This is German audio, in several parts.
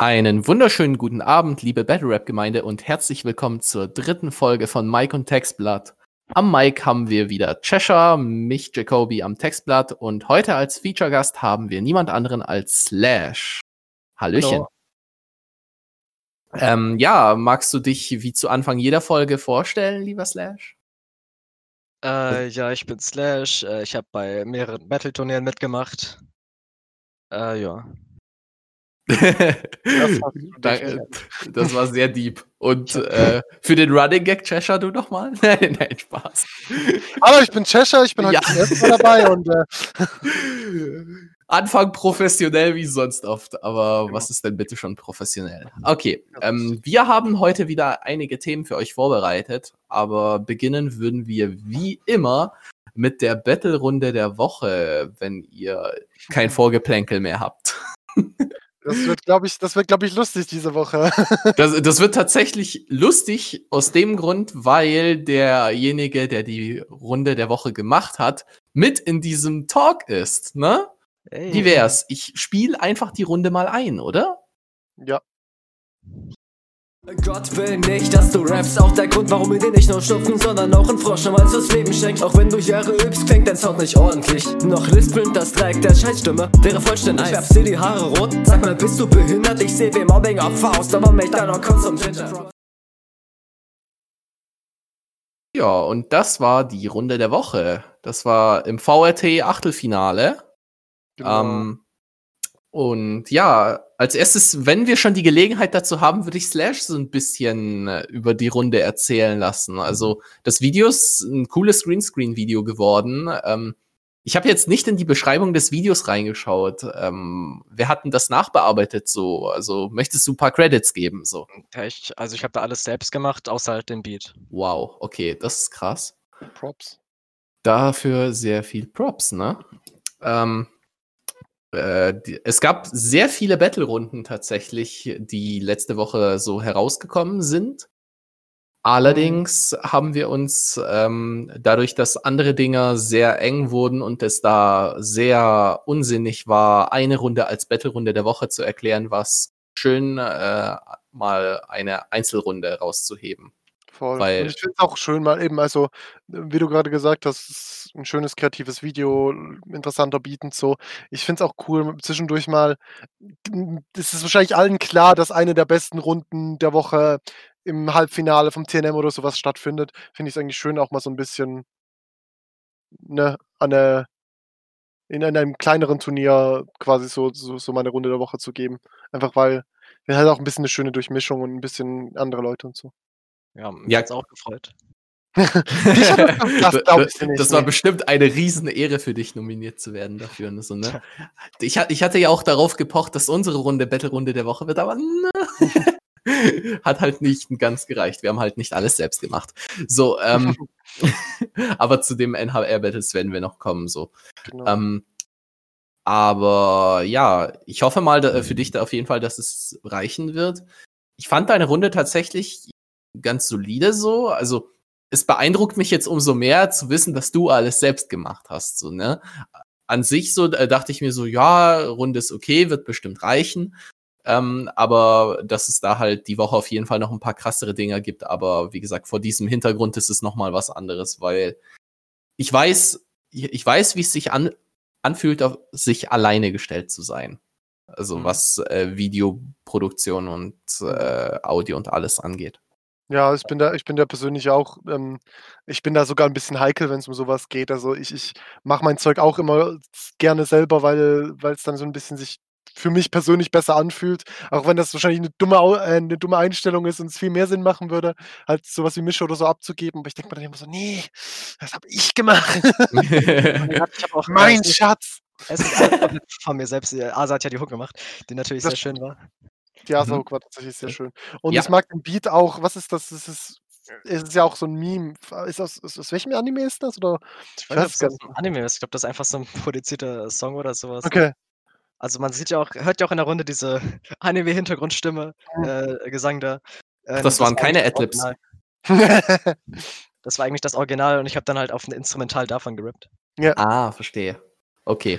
Einen wunderschönen guten Abend, liebe Battle Rap Gemeinde und herzlich willkommen zur dritten Folge von Mike und Textblatt. Am Mike haben wir wieder Cheshire, mich Jacoby am Textblatt und heute als Feature-Gast haben wir niemand anderen als Slash. Hallöchen. Ähm, ja, magst du dich wie zu Anfang jeder Folge vorstellen, lieber Slash? Äh, ja, ich bin Slash. Äh, ich habe bei mehreren Battle-Turnieren mitgemacht. Äh, ja. Das, das, war sehr deep. Und äh, für den Running Gag Cheshire du noch mal? nein, nein, Spaß. Aber ich bin Cheshire, ich bin heute ja. das Mal dabei und äh Anfang professionell wie sonst oft, aber genau. was ist denn bitte schon professionell? Okay, ähm, wir haben heute wieder einige Themen für euch vorbereitet, aber beginnen würden wir wie immer mit der Battle-Runde der Woche, wenn ihr kein Vorgeplänkel mehr habt. Das wird, glaube ich, das wird, glaube ich, lustig diese Woche. das, das wird tatsächlich lustig aus dem Grund, weil derjenige, der die Runde der Woche gemacht hat, mit in diesem Talk ist, ne? Hey. Wie wär's? Ich spiele einfach die Runde mal ein, oder? Ja. Gott will nicht, dass du rappst, auch der Grund, warum wir dir nicht nur schnupfen, sondern auch ein Frosch nochmals das Leben schenkt. Auch wenn du Jahre übst, klingt dein Sound nicht ordentlich. Noch lispelnd, das trägt der Scheißstimme, wäre vollständig. Ich färbst dir die Haare rot, sag mal, bist du behindert? Ich seh wie Mobbing auf Faust, aber mich dann noch kurz zum Ginger. Ja, und das war die Runde der Woche. Das war im VRT Achtelfinale. Genau. Ähm, und ja, als erstes, wenn wir schon die Gelegenheit dazu haben, würde ich Slash so ein bisschen äh, über die Runde erzählen lassen. Also das Video ist ein cooles Greenscreen-Video geworden. Ähm, ich habe jetzt nicht in die Beschreibung des Videos reingeschaut. Ähm, wer hat denn das nachbearbeitet so? Also möchtest du ein paar Credits geben so? Ich, also ich habe da alles selbst gemacht, außer halt den Beat. Wow, okay, das ist krass. Props. Dafür sehr viel Props, ne? Ähm, äh, die, es gab sehr viele Battle-Runden tatsächlich, die letzte Woche so herausgekommen sind. Allerdings haben wir uns ähm, dadurch, dass andere Dinger sehr eng wurden und es da sehr unsinnig war, eine Runde als Battle-Runde der Woche zu erklären, war es schön, äh, mal eine Einzelrunde rauszuheben. Voll. Weil und ich finde es auch schön, mal eben, also, wie du gerade gesagt hast, ein schönes kreatives Video, interessanter bietend so. Ich finde es auch cool, zwischendurch mal es ist wahrscheinlich allen klar, dass eine der besten Runden der Woche im Halbfinale vom TNM oder sowas stattfindet. Finde ich es eigentlich schön, auch mal so ein bisschen ne, an 'ne in einem kleineren Turnier quasi so so so meine Runde der Woche zu geben. Einfach weil wir halt auch ein bisschen eine schöne Durchmischung und ein bisschen andere Leute und so. Ja, mich ja. hat's auch gefreut. das, das war bestimmt eine riesen Ehre für dich, nominiert zu werden dafür. Ne? So, ne? Ich, ich, hatte ja auch darauf gepocht, dass unsere Runde Battle-Runde der Woche wird, aber ne, hat halt nicht ganz gereicht. Wir haben halt nicht alles selbst gemacht. So, ähm, aber zu dem NHR-Battles werden wir noch kommen. So. Genau. Ähm, aber ja, ich hoffe mal für dich da auf jeden Fall, dass es reichen wird. Ich fand deine Runde tatsächlich ganz solide so. Also es beeindruckt mich jetzt umso mehr zu wissen, dass du alles selbst gemacht hast. So, ne? An sich so äh, dachte ich mir so, ja, Runde ist okay, wird bestimmt reichen. Ähm, aber dass es da halt die Woche auf jeden Fall noch ein paar krassere Dinger gibt. Aber wie gesagt, vor diesem Hintergrund ist es nochmal was anderes, weil ich weiß, ich weiß, wie es sich an, anfühlt, auf sich alleine gestellt zu sein. Also mhm. was äh, Videoproduktion und äh, Audio und alles angeht. Ja, ich bin da ich bin da persönlich auch ähm, ich bin da sogar ein bisschen heikel, wenn es um sowas geht. Also, ich ich mache mein Zeug auch immer gerne selber, weil weil es dann so ein bisschen sich für mich persönlich besser anfühlt, auch wenn das wahrscheinlich eine dumme Au äh, 'ne dumme Einstellung ist und es viel mehr Sinn machen würde, halt sowas wie Mische oder so abzugeben. Aber ich denke mir dann immer so: „Ne, das habe ich gemacht.“ Ich habe auch Mein Schatz. Es ist von mir selbst. Äh, Asa hat ja die Hook gemacht, die natürlich Das sehr schön war. Die Mhm. War tatsächlich sehr schön. Und Ja. ich mag den Beat auch. Was ist das? Das ist es ist ja auch so 'n Meme. ist das aus aus welchem Anime ist das, oder? Ich weiß nicht, weiß es gar Anime ist. Ich glaube, das ist einfach so 'n produzierter Song oder sowas. Okay. Also, man sieht ja auch hört ja auch in der Runde diese Anime-Hintergrundstimme, äh, Gesang da. Äh, das waren keine Adlibs. Das war eigentlich das Original und ich habe dann halt auf 'n Instrumental davon gerappt. Ja. Ah, verstehe. Okay.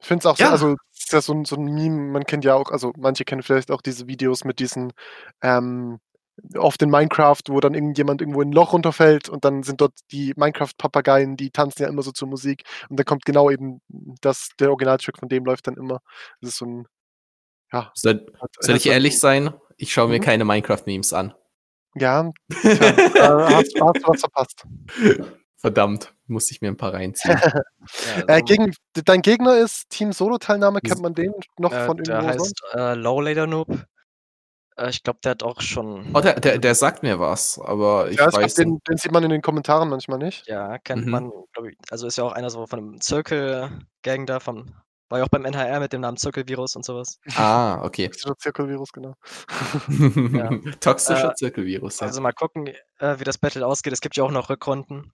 Ich finde es auch ja. so, also ist ja so 'n so 'n Meme, man kennt ja auch also, manche kennen vielleicht auch diese Videos mit diesen, ähm oft in Minecraft, wo dann irgendjemand irgendwo in 'n Loch runterfällt und dann sind dort die Minecraft-Papageien, die tanzen ja immer so zur Musik und dann kommt genau eben das der Originaltrack von dem läuft dann immer. Das ist so 'n ja. Soll soll ich ehrlich sein? Ich schaue mir mhm. keine Minecraft-Memes an. Ja, tja, äh, hast hast du was verpasst. Verdammt, musste ich mir 'n paar reinziehen. Ja, Äh, gegen dein Gegner ist Team Solo-Teilnahme, kennt man den noch Äh, von der irgendwo heißt, sonst? äh, Lowlater Noob. Äh, ich glaube, der hat auch schon Oh, der der der sagt mir was, aber ich Ja, weiß den den sieht man in den Kommentaren manchmal nicht. Ja, kennt Mhm. man, glaube ich also, ist ja auch einer so von 'nem Zirkel-Gang da von war ja auch beim NHR mit dem Namen Zirkelvirus und so was. Ah, okay. Toxischer Zirkelvirus, genau. Ja. Toxischer Äh, Zirkelvirus, ja. also, mal gucken, äh, wie das Battle ausgeht. Es gibt ja auch noch Rückrunden.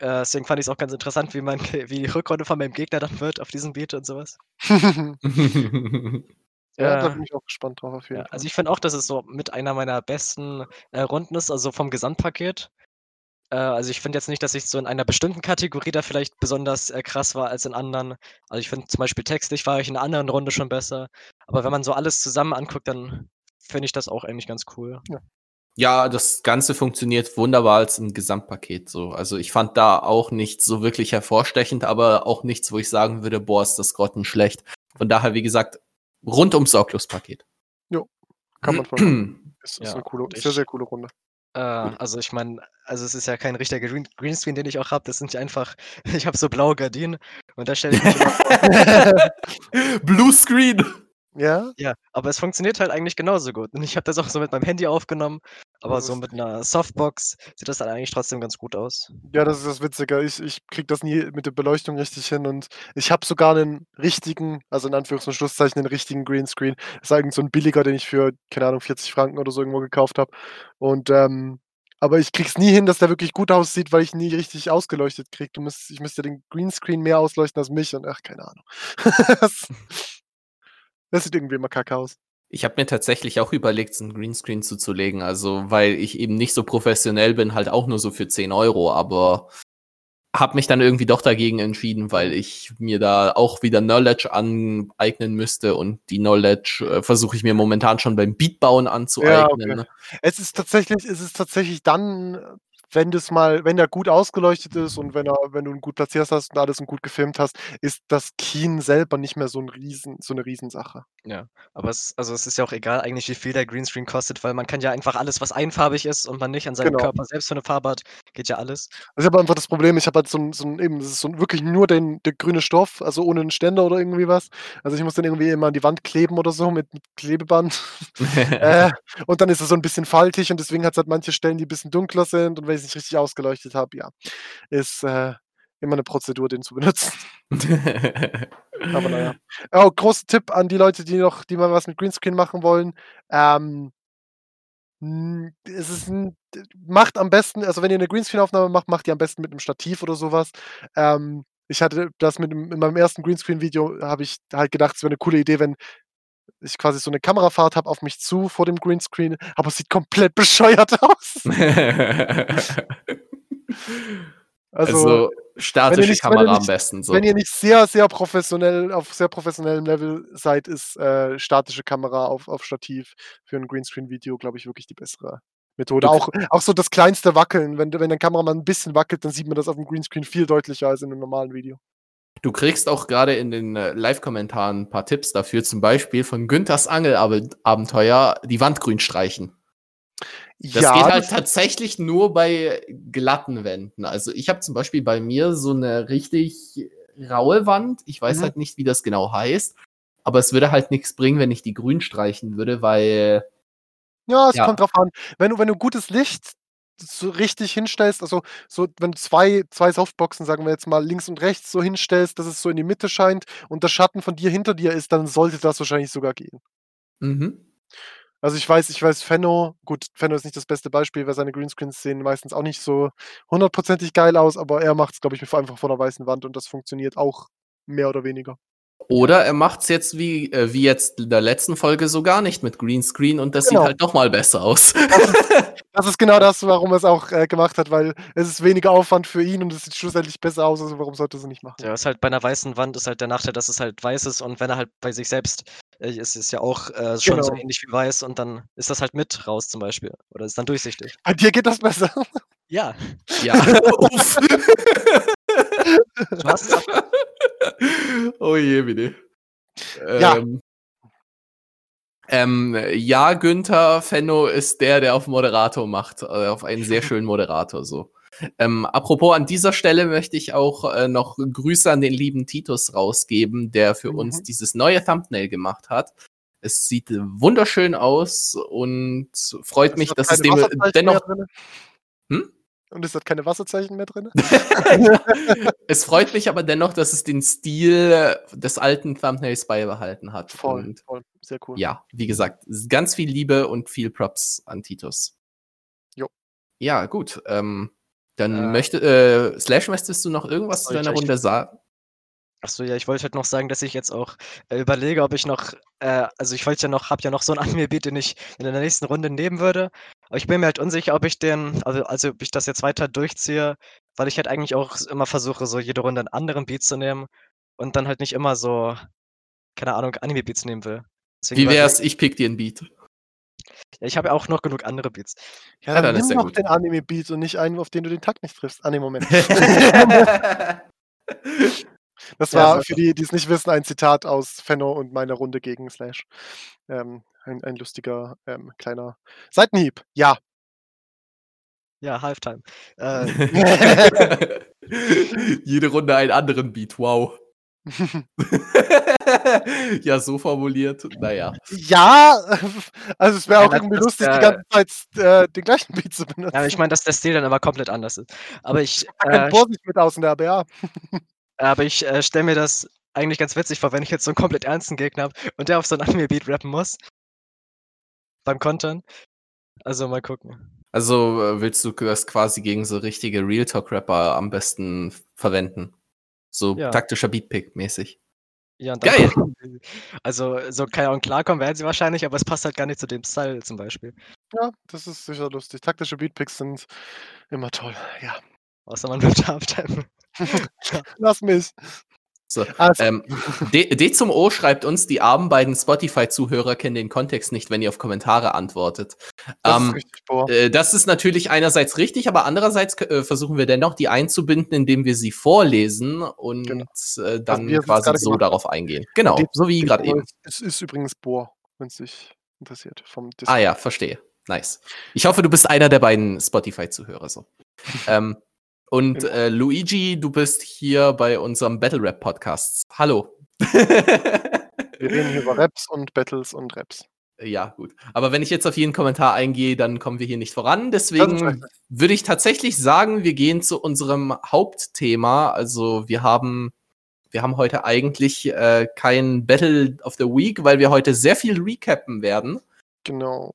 Äh, deswegen fand ich's auch ganz interessant, wie man wie die Rückrunde von meinem Gegner dann wird auf diesem Beat und so was. Ja, da bin ich auch gespannt drauf auf jeden ja, Fall. also, ich finde auch, dass es so mit einer meiner besten, äh, Runden ist, also, vom Gesamtpaket. Äh, also, ich finde jetzt nicht, dass ich so in einer bestimmten Kategorie da vielleicht besonders, äh, krass war als in anderen. Also, ich finde zum Beispiel textlich war ich in 'ner anderen Runde schon besser. Aber wenn man so alles zusammen anguckt, dann finde ich das auch eigentlich ganz cool. Ja. Ja, das Ganze funktioniert wunderbar als 'n Gesamtpaket so. Also, ich fand da auch nichts so wirklich hervorstechend, aber auch nichts, wo ich sagen würde: „Boah, ist das grottenschlecht.“ Von daher, wie gesagt, rundum sorglos Paket. Jo, kann man machen. Ist ist Ja, 'ne coole und sehr, ich sehr coole Runde. äh, also, ich meine also, es ist ja kein richtiger Green Greenscreen, den ich auch habe. Das sind ja einfach ich habe so blaue Gardinen und da stelle ich mich immer vor Bluescreen. Ja? Ja, aber es funktioniert halt eigentlich genauso gut. Und ich habe das auch so mit meinem Handy aufgenommen, aber Das so mit 'ner Softbox sieht das dann eigentlich trotzdem ganz gut aus. Ja, das ist das Witzige. Ich ich kriege das nie mit der Beleuchtung richtig hin und ich habe sogar 'nen richtigen, also, in Anführungs und Schlusszeichen, 'nen richtigen Greenscreen. Ist irgend so 'n billiger, den ich für, keine Ahnung, 40 Franken oder so irgendwo gekauft habe. Und, ähm aber ich kriege es nie hin, dass der wirklich gut aussieht, weil ich nie richtig ausgeleuchtet kriege. Ich müsste den Greenscreen mehr ausleuchten als mich und ach, keine Ahnung. Das sieht irgendwie immer kacke aus. Ich habe mir tatsächlich auch überlegt, so 'n Greenscreen zuzulegen, also, weil ich eben nicht so professionell bin, halt auch nur so für 10 €, aber habe mich dann irgendwie doch dagegen entschieden, weil ich mir da auch wieder Knowledge aneignen müsste und die Knowledge, äh, versuche ich mir momentan schon beim Beatbauen Ja, anzueignen, okay. ne? Es ist tatsächlich es ist tatsächlich dann, wenn das mal wenn der gut ausgeleuchtet ist und wenn er wenn du ihn gut platziert hast und alles und gut gefilmt hast, ist das Keen selber nicht mehr so 'n Riesen so 'ne Riesensache. Ja, aber es also, es ist ja auch egal eigentlich, wie viel der Greenscreen kostet, weil man kann ja einfach alles, was einfarbig ist und man nicht an seinem Genau. Körper selbst für 'ne Farbe hat geht ja alles. Also, ich habe einfach das Problem, ich habe halt so 'n so 'n eben, das ist so 'n wirklich nur den der grüne Stoff, also, ohne 'n Ständer oder irgendwie was. Also, ich muss den irgendwie immer an die Wand kleben oder so mit mit Klebeband. Äh, und dann ist er so 'n bisschen faltig und deswegen hat's halt manche Stellen, die bisschen dunkler sind und wenn ich's nicht richtig ausgeleuchtet habe, ja, ist, äh, immer 'ne Prozedur, den zu benutzen. Aber na ja. Oh, großer Tipp an die Leute, die noch die mal was mit Greenscreen machen wollen. Ähm hm, es ist 'n d macht am besten also, wenn ihr 'ne Greenscreen-Aufnahme macht, macht die am besten mit 'nem Stativ oder so was. Ähm, ich hatte das mit in meinem ersten Greenscreen-Video habe ich halt gedacht, es wäre 'ne coole Idee, wenn ich quasi so 'ne Kamerafahrt habe auf mich zu vor dem Greenscreen, aber es sieht komplett bescheuert aus. Also, Also, statische nicht Kamera am nicht besten so. wenn ihr nicht sehr, sehr professionell auf sehr professionellem Level seid, ist, äh, statische Kamera auf auf Stativ für 'n Greenscreen-Video, glaube ich, wirklich die bessere Methode. Auch auch so das kleinste Wackeln, wenn wenn der Kameramann 'n bisschen wackelt, dann sieht man das auf'm Greenscreen viel deutlicher als in 'nem normalen Video. Du kriegst auch grade in den, äh, Live-Kommentaren 'n paar Tipps dafür, zum Beispiel von Günthers Angelabent Abenteuer, die Wand grün streichen. Das Ja, geht halt das tatsächlich nur bei glatten Wänden. Also, ich habe zum Beispiel bei mir so 'ne richtig raue Wand. Ich weiß Mhm. halt nicht, wie das genau heißt, aber es würde halt nix bringen, wenn ich die grün streichen würde, weil Ja, es Ja. kommt drauf an. Wenn du wenn du gutes Licht so richtig hinstellst, also, so wenn du zwei zwei Softboxen, sagen wir jetzt mal, links und rechts so hinstellst, dass es so in die Mitte scheint und der Schatten von dir hinter dir ist, dann sollte das wahrscheinlich sogar gehen. Mhm. Also, ich weiß ich weiß, Fenno gut, Fenno ist nicht das beste Beispiel, weil seine Greenscreens sehen meistens auch nicht so hundertprozentig geil aus, aber er macht's, glaube ich, einfach vor 'ner weißen Wand und das funktioniert auch mehr oder weniger. Oder er macht es jetzt wie, äh, wie jetzt in der letzten Folge sogar nicht mit Greenscreen und das Genau. sieht halt noch mal besser aus. Das ist genau das, warum er es auch äh, gemacht hat, weil es ist weniger Aufwand für ihn und es sieht schlussendlich besser aus, also warum sollte er es nicht machen? Ja, ist halt bei einer weißen Wand ist halt der Nachteil, dass es halt weiß ist und wenn er halt bei sich selbst äh, ist es ja auch äh, schon so Genau. ähnlich wie weiß und dann ist das halt mit raus zum Beispiel oder ist dann durchsichtig. Bei dir geht das besser. Ja, ja. Uff. was? oh je, bitte. Ja. Ähm, ähm, ja, Günther Fenno ist der, der auf Moderator macht, äh, auf einen sehr schönen Moderator so. Ähm, apropos, an dieser Stelle möchte ich auch äh, noch Grüße an den lieben Titus rausgeben, der für Mhm. uns dieses neue Thumbnail gemacht hat. Es sieht wunderschön aus und freut mich, hat dass es dem dennoch? Hm? Und es hat keine Wasserzeichen mehr drin? es freut mich aber dennoch, dass es den Stil des alten Thumbnails beibehalten hat. Voll, Und voll. Sehr cool. ja, wie gesagt, ganz viel Liebe und viel Props an Titus. Jo. Ja, gut. Ähm, dann Äh. möchte, äh, Slash, möchtest du noch irgendwas zu deiner Runde sagen? Achso, ja, ich wollte halt noch sagen, dass ich jetzt auch äh, überlege, ob ich noch, äh, also ich wollte ja noch, hab ja noch so ein Anime-Beat, den ich in der nächsten Runde nehmen würde. Aber ich bin mir halt unsicher, ob ich den, also, also ob ich das jetzt weiter durchziehe, weil ich halt eigentlich auch immer versuche, so jede Runde einen anderen Beat zu nehmen und dann halt nicht immer so, keine Ahnung, Anime-Beats nehmen will. Deswegen Wie wär's, ich pick dir ein Beat? Ja, ich habe ja auch noch genug andere Beats. Ja, Ja, dann, dann ist nimm ja doch gut. den Anime-Beat und nicht einen, auf den du den Takt nicht triffst. Ah, nee, Moment. Das Ja, war so- für die, die es nicht wissen, ein Zitat aus Fenno und meiner Runde gegen Slash. Ähm, ein, ein lustiger ähm, kleiner Seitenhieb. Ja. Ja, Halftime. Äh, Jede Runde einen anderen Beat, wow. ja, so formuliert, naja. ja, also es wäre Ja, auch das- irgendwie lustig, die äh, ganze Zeit äh, den gleichen Beat zu benutzen. ja, ich meine, dass der Stil dann aber komplett anders ist. Aber ich, Da kennt äh, Vorsicht mit aus in der ABA. Aber ich äh, stelle mir das eigentlich ganz witzig vor, wenn ich jetzt so einen komplett ernsten Gegner habe und der auf so ein Anime-Beat rappen muss. Beim Kontern. Also mal gucken. Also äh, willst du das quasi gegen so richtige Real Talk Rapper am besten verwenden? So Ja. taktischer Beatpick mäßig. Ja, Geil. Also, so keine Ahnung, klarkommen werden sie wahrscheinlich, aber es passt halt gar nicht zu dem Style zum Beispiel. Ja, das ist sicher lustig. Taktische Beatpicks sind immer toll. Ja. Außer man wird Halftime. Lass mich. So, Also, ähm, D, D zum O schreibt uns, die armen beiden Spotify-Zuhörer kennen den Kontext nicht, wenn ihr auf Kommentare antwortet. das ähm, ist. Äh, Das ist natürlich einerseits richtig, aber andererseits äh, versuchen wir dennoch, die einzubinden, indem wir sie vorlesen und Genau. äh, dann wir jetzt quasi so gemacht darauf eingehen. Genau, Die- so wie gerade eben. Es ist übrigens Bohr, wenn es dich interessiert. Vom Ah ja, verstehe. Nice. Ich hoffe, du bist einer der beiden Spotify-Zuhörer. So. ähm, und äh, Luigi, du bist hier bei unserem Battle Rap Podcast. Hallo. Wir reden hier über Raps und Battles und Raps. Ja, gut. Aber wenn ich jetzt auf jeden Kommentar eingehe, dann kommen wir hier nicht voran. Deswegen würde ich tatsächlich sagen, wir gehen zu unserem Hauptthema. Also wir haben, wir haben heute eigentlich äh, kein Battle of the Week, weil wir heute sehr viel recappen werden. Genau.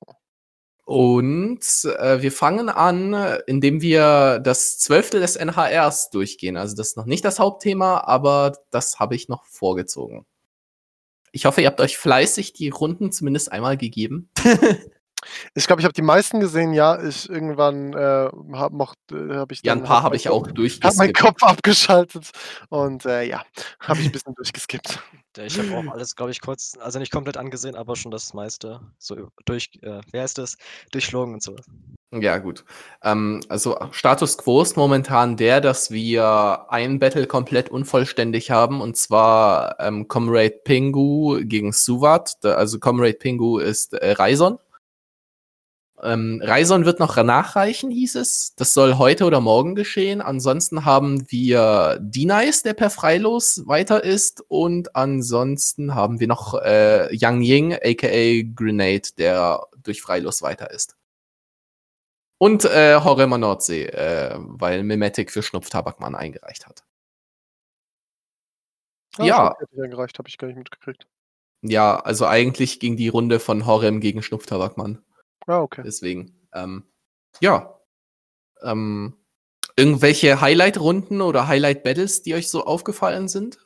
Und äh, wir fangen an, indem wir das Zwölfte des NHRs durchgehen. Also das ist noch nicht das Hauptthema, aber das habe ich noch vorgezogen. Ich hoffe, ihr habt euch fleißig die Runden zumindest einmal gegeben. Ich glaube, ich habe die meisten gesehen, ja. Ich irgendwann äh, habe äh, hab ich Ja, ein paar hab habe mein ich auch durchgeskippt. hab meinen Kopf abgeschaltet und äh, ja, habe ich ein bisschen durchgeskippt. Ich habe auch alles, glaube ich, kurz, also nicht komplett angesehen, aber schon das meiste so durch, äh, wer heißt das? Durchflogen und so. Ja, gut. Ähm, also Status quo ist momentan der, dass wir ein Battle komplett unvollständig haben, und zwar ähm, Comrade Pingu gegen Suvat. Also Comrade Pingu ist äh, Raison. Ähm, Raison wird noch nachreichen, hieß es. Das soll heute oder morgen geschehen. Ansonsten haben wir D-Nice, der per Freilos weiter ist. Und ansonsten haben wir noch äh, Yang Ying, aka Grenade, der durch Freilos weiter ist. Und äh, Horror Nordsee, äh, weil Mimetic für Schnupftabakmann eingereicht hat. Ah, Ja. stimmt, Hätte ja gereicht, habe ich gar nicht mitgekriegt. Ja, also eigentlich ging die Runde von Horrem gegen Schnupftabakmann. Ah, okay. Deswegen, ähm, ja. Ähm, irgendwelche Highlight-Runden oder Highlight-Battles, die euch so aufgefallen sind?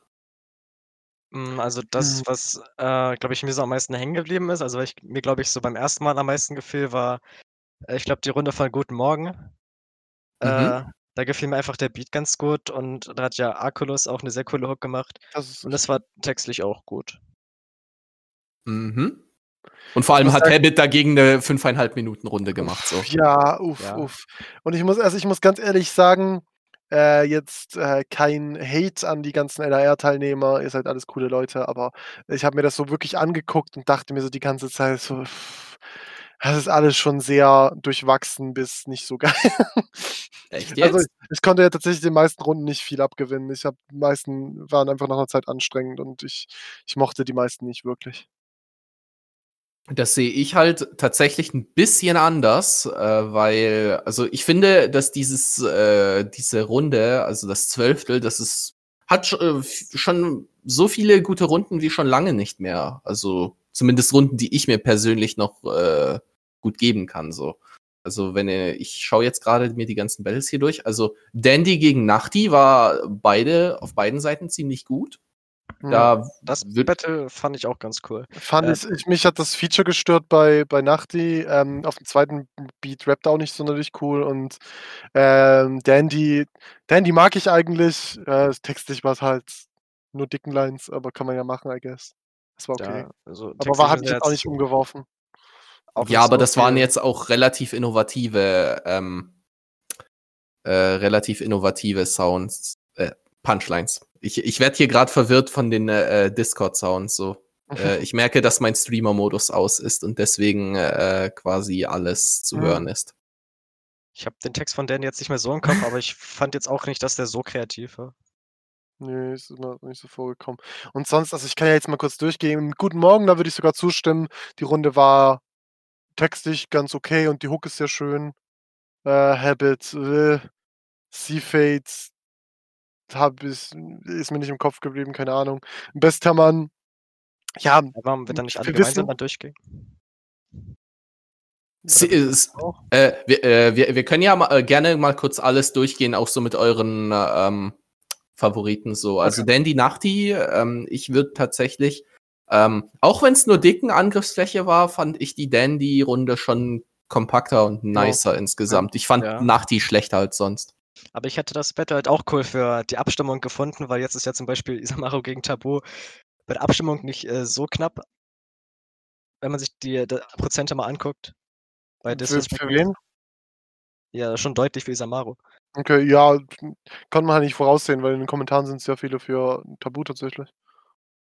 Hm, also das, Mhm. was, äh, glaube ich, mir so am meisten hängen geblieben ist, also, ich mir, glaube ich, so beim ersten Mal am meisten gefiel, war, äh, ich glaube, die Runde von Guten Morgen. Äh, Mhm. da gefiel mir einfach der Beat ganz gut und da hat ja Arculus auch 'ne sehr coole Hook gemacht Das und das war textlich auch gut. Mhm. Und vor allem hat sagen Habit dagegen 'ne 5,5 Minuten Runde gemacht, so. Ja, uff, Ja. uff. Und ich muss also, ich muss ganz ehrlich sagen, äh, jetzt, äh, kein Hate an die ganzen NRR-Teilnehmer, ihr seid alles coole Leute, aber ich habe mir das so wirklich angeguckt und dachte mir so die ganze Zeit so: „Das ist alles schon sehr durchwachsen bis nicht so geil.“ Echt Also, jetzt? ich konnte ja tatsächlich den meisten Runden nicht viel abgewinnen. Ich habe die meisten waren einfach nach 'ner Zeit anstrengend und ich ich mochte die meisten nicht wirklich. Das sehe ich halt tatsächlich 'n bisschen anders, äh, weil also, ich finde, dass dieses äh, diese Runde, also, das Zwölftel, das ist hat äh, schon so viele gute Runden wie schon lange nicht mehr. Also, zumindest Runden, die ich mir persönlich noch, äh, gut geben kann, so. Also, wenn, äh ich schaue jetzt grade mir die ganzen Battles hier durch. Also, Dandy gegen Nachti war beide auf beiden Seiten ziemlich gut. Da Das Battle fand ich auch ganz cool. Fand Äh ich ich mich hat das Feature gestört bei bei Nachti. Ähm, auf dem zweiten Beat rappt er auch nicht sonderlich cool und, ähm, Dandy Dandy mag ich eigentlich. Äh, textlich war's halt nur dicken Lines, aber kann man ja machen, I guess. Das war okay. Ja, also, Aber war hat mich jetzt auch nicht umgeworfen. auch Ja, aber so das waren jetzt auch relativ innovative, ähm äh, relativ innovative Sounds äh, Punchlines. Ich ich werde hier grad verwirrt von den, äh, Discord-Sounds so. Äh, ich merke, dass mein Streamer-Modus aus ist und deswegen, äh, quasi alles zu Mhm. hören ist. Ich habe den Text von Dandy jetzt nicht mehr so im Kopf, aber ich fand jetzt auch nicht, dass der so kreativ war. Ne, ist mir nicht so vorgekommen. Und sonst also, ich kann ja jetzt mal kurz durchgehen. Guten Morgen, da würde ich sogar zustimmen. Die Runde war textlich ganz okay und die Hook ist sehr schön. Äh, Habit, äh, C-Fades habe ich ist mir nicht im Kopf geblieben, keine Ahnung. Bester Mann, ja, Ja, warum wir dann nicht alle gemeinsam dann durchgehen? Ist äh, wir äh, wir wir können ja ma äh, gerne mal kurz alles durchgehen, auch so mit euren, ähm, Favoriten so. Also, Okay. Dandy Nachti, ähm, ich würde tatsächlich ähm, auch wenn's nur dicken Angriffsfläche war, fand ich die Dandy-Runde schon kompakter und nicer Ja. insgesamt. Ich fand Ja. Nachti schlechter als sonst. Aber ich hätte das Battle halt auch cool für die Abstimmung gefunden, weil jetzt ist ja zum Beispiel Isamaru gegen Tabu bei der Abstimmung nicht, äh, so knapp wenn man sich die d Prozente mal anguckt bei Für für wen? Ja, schon deutlich für Isamaru. Okay, ja, konnte man halt nicht voraussehen, weil in den Kommentaren sind sehr viele für Tabu tatsächlich.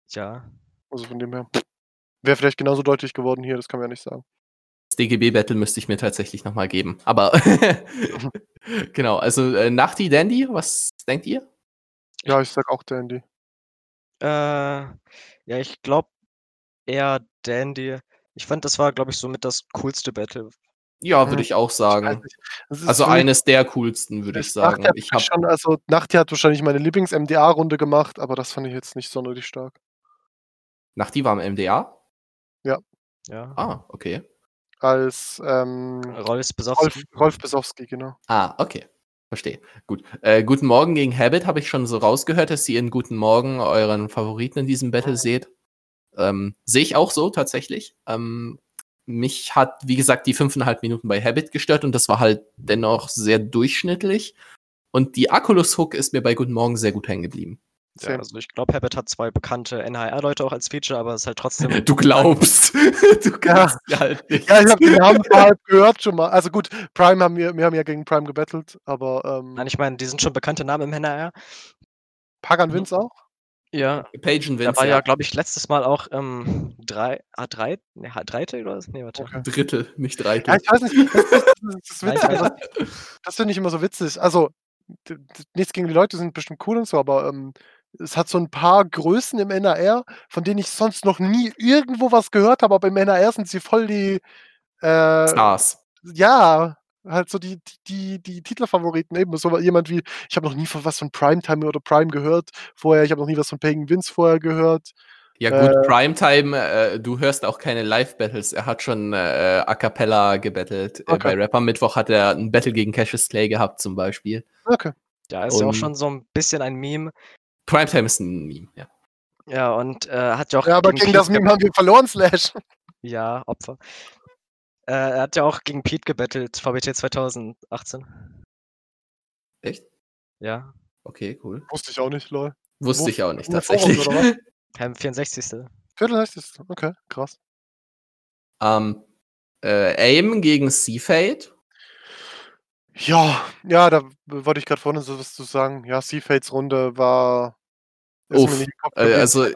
Ja. Also, von dem her wäre vielleicht genauso deutlich geworden hier, das kann man ja nicht sagen. Das DGB-Battle müsste ich mir tatsächlich noch mal geben. Aber genau, also, äh, Nachti, Dandy, was denkt ihr? Ja, ich sage auch Dandy. Äh, ja, ich glaube eher Dandy. Ich fand, das war, glaube ich, somit das coolste Battle. Ja, würde Hm, ich auch ich sagen. ist Also, eines der coolsten, würde ich sagen. Ich habe schon also, Nachti hat wahrscheinlich meine Lieblings-MDA-Runde gemacht, aber das fand ich jetzt nicht sonderlich stark. Nachti war im MDA? Ja. Ja. Ah, okay. Als, ähm, Rolf Rolf Besowski. Rolf Besowski, genau. Ah, okay. Verstehe. Gut. Äh, Guten Morgen gegen Habit habe ich schon so rausgehört, dass ihr in Guten Morgen euren Favoriten in diesem Battle seht. Ähm, sehe ich auch so tatsächlich. Ähm, mich hat, wie gesagt, die 5,5 Minuten bei Habit gestört und das war halt dennoch sehr durchschnittlich. Und die Akulus-Hook ist mir bei Guten Morgen sehr gut hängen geblieben. Ja, also, ich glaube, Habit hat 2 bekannte NHR-Leute auch als Feature, aber ist halt trotzdem Du glaubst. Du Ja. kannst ja halt nicht. Ja, ich habe den Namen halt gehört schon mal. Also, gut, Prime haben wir wir haben ja gegen Prime gebattelt, aber, ähm Nein, ich meine, die sind schon bekannte Namen im NHR. Pagan Mhm. Vince auch? Ja. Page und Der Vince, war ja, ja. glaube ich, letztes Mal auch, ähm, drei A3 ne, H3 oder was? Ne, warte. Okay. Drittel, nicht Ja, Dreitel. ich weiß nicht, das das das das finde ich immer so witzig. Also, nichts gegen die Leute, sind bestimmt cool und so, aber, ähm, es hat so 'n paar Größen im NRR, von denen ich sonst noch nie irgendwo was gehört habe, aber im NRR sind sie voll die, äh Stars. ja, halt so die die die Titelfavoriten eben. So jemand wie ich habe noch nie von was von Primetime oder Prime gehört vorher. Ich habe noch nie was von Pagan Vince vorher gehört. Ja gut, Äh Primetime, äh, du hörst auch keine Live-Battles. Er hat schon, äh, A cappella gebattelt. Äh, bei Okay. Rapper Mittwoch hat er 'n Battle gegen Cassius Clay gehabt zum Beispiel. Okay. Ja, ist ja auch schon so 'n bisschen ein Meme. Primetime ist 'n Meme, ja. Ja, und äh, hat ja auch. Ja, aber gegen, gegen das Meme haben wir verloren, Slash. Ja, Opfer. Äh, er hat ja auch gegen Pete gebettelt, VBT 2018. Echt? Ja. Okay, cool. Wusste ich auch nicht, lol. Wusste ich auch nicht, tatsächlich. Heim 64. 64. Okay, krass. Ähm, äh, Aim gegen Seafade. Ja, ja, da wollte ich gerade vorhin so was zu sagen. Ja, Seafades Runde war. Uff, äh, also ich,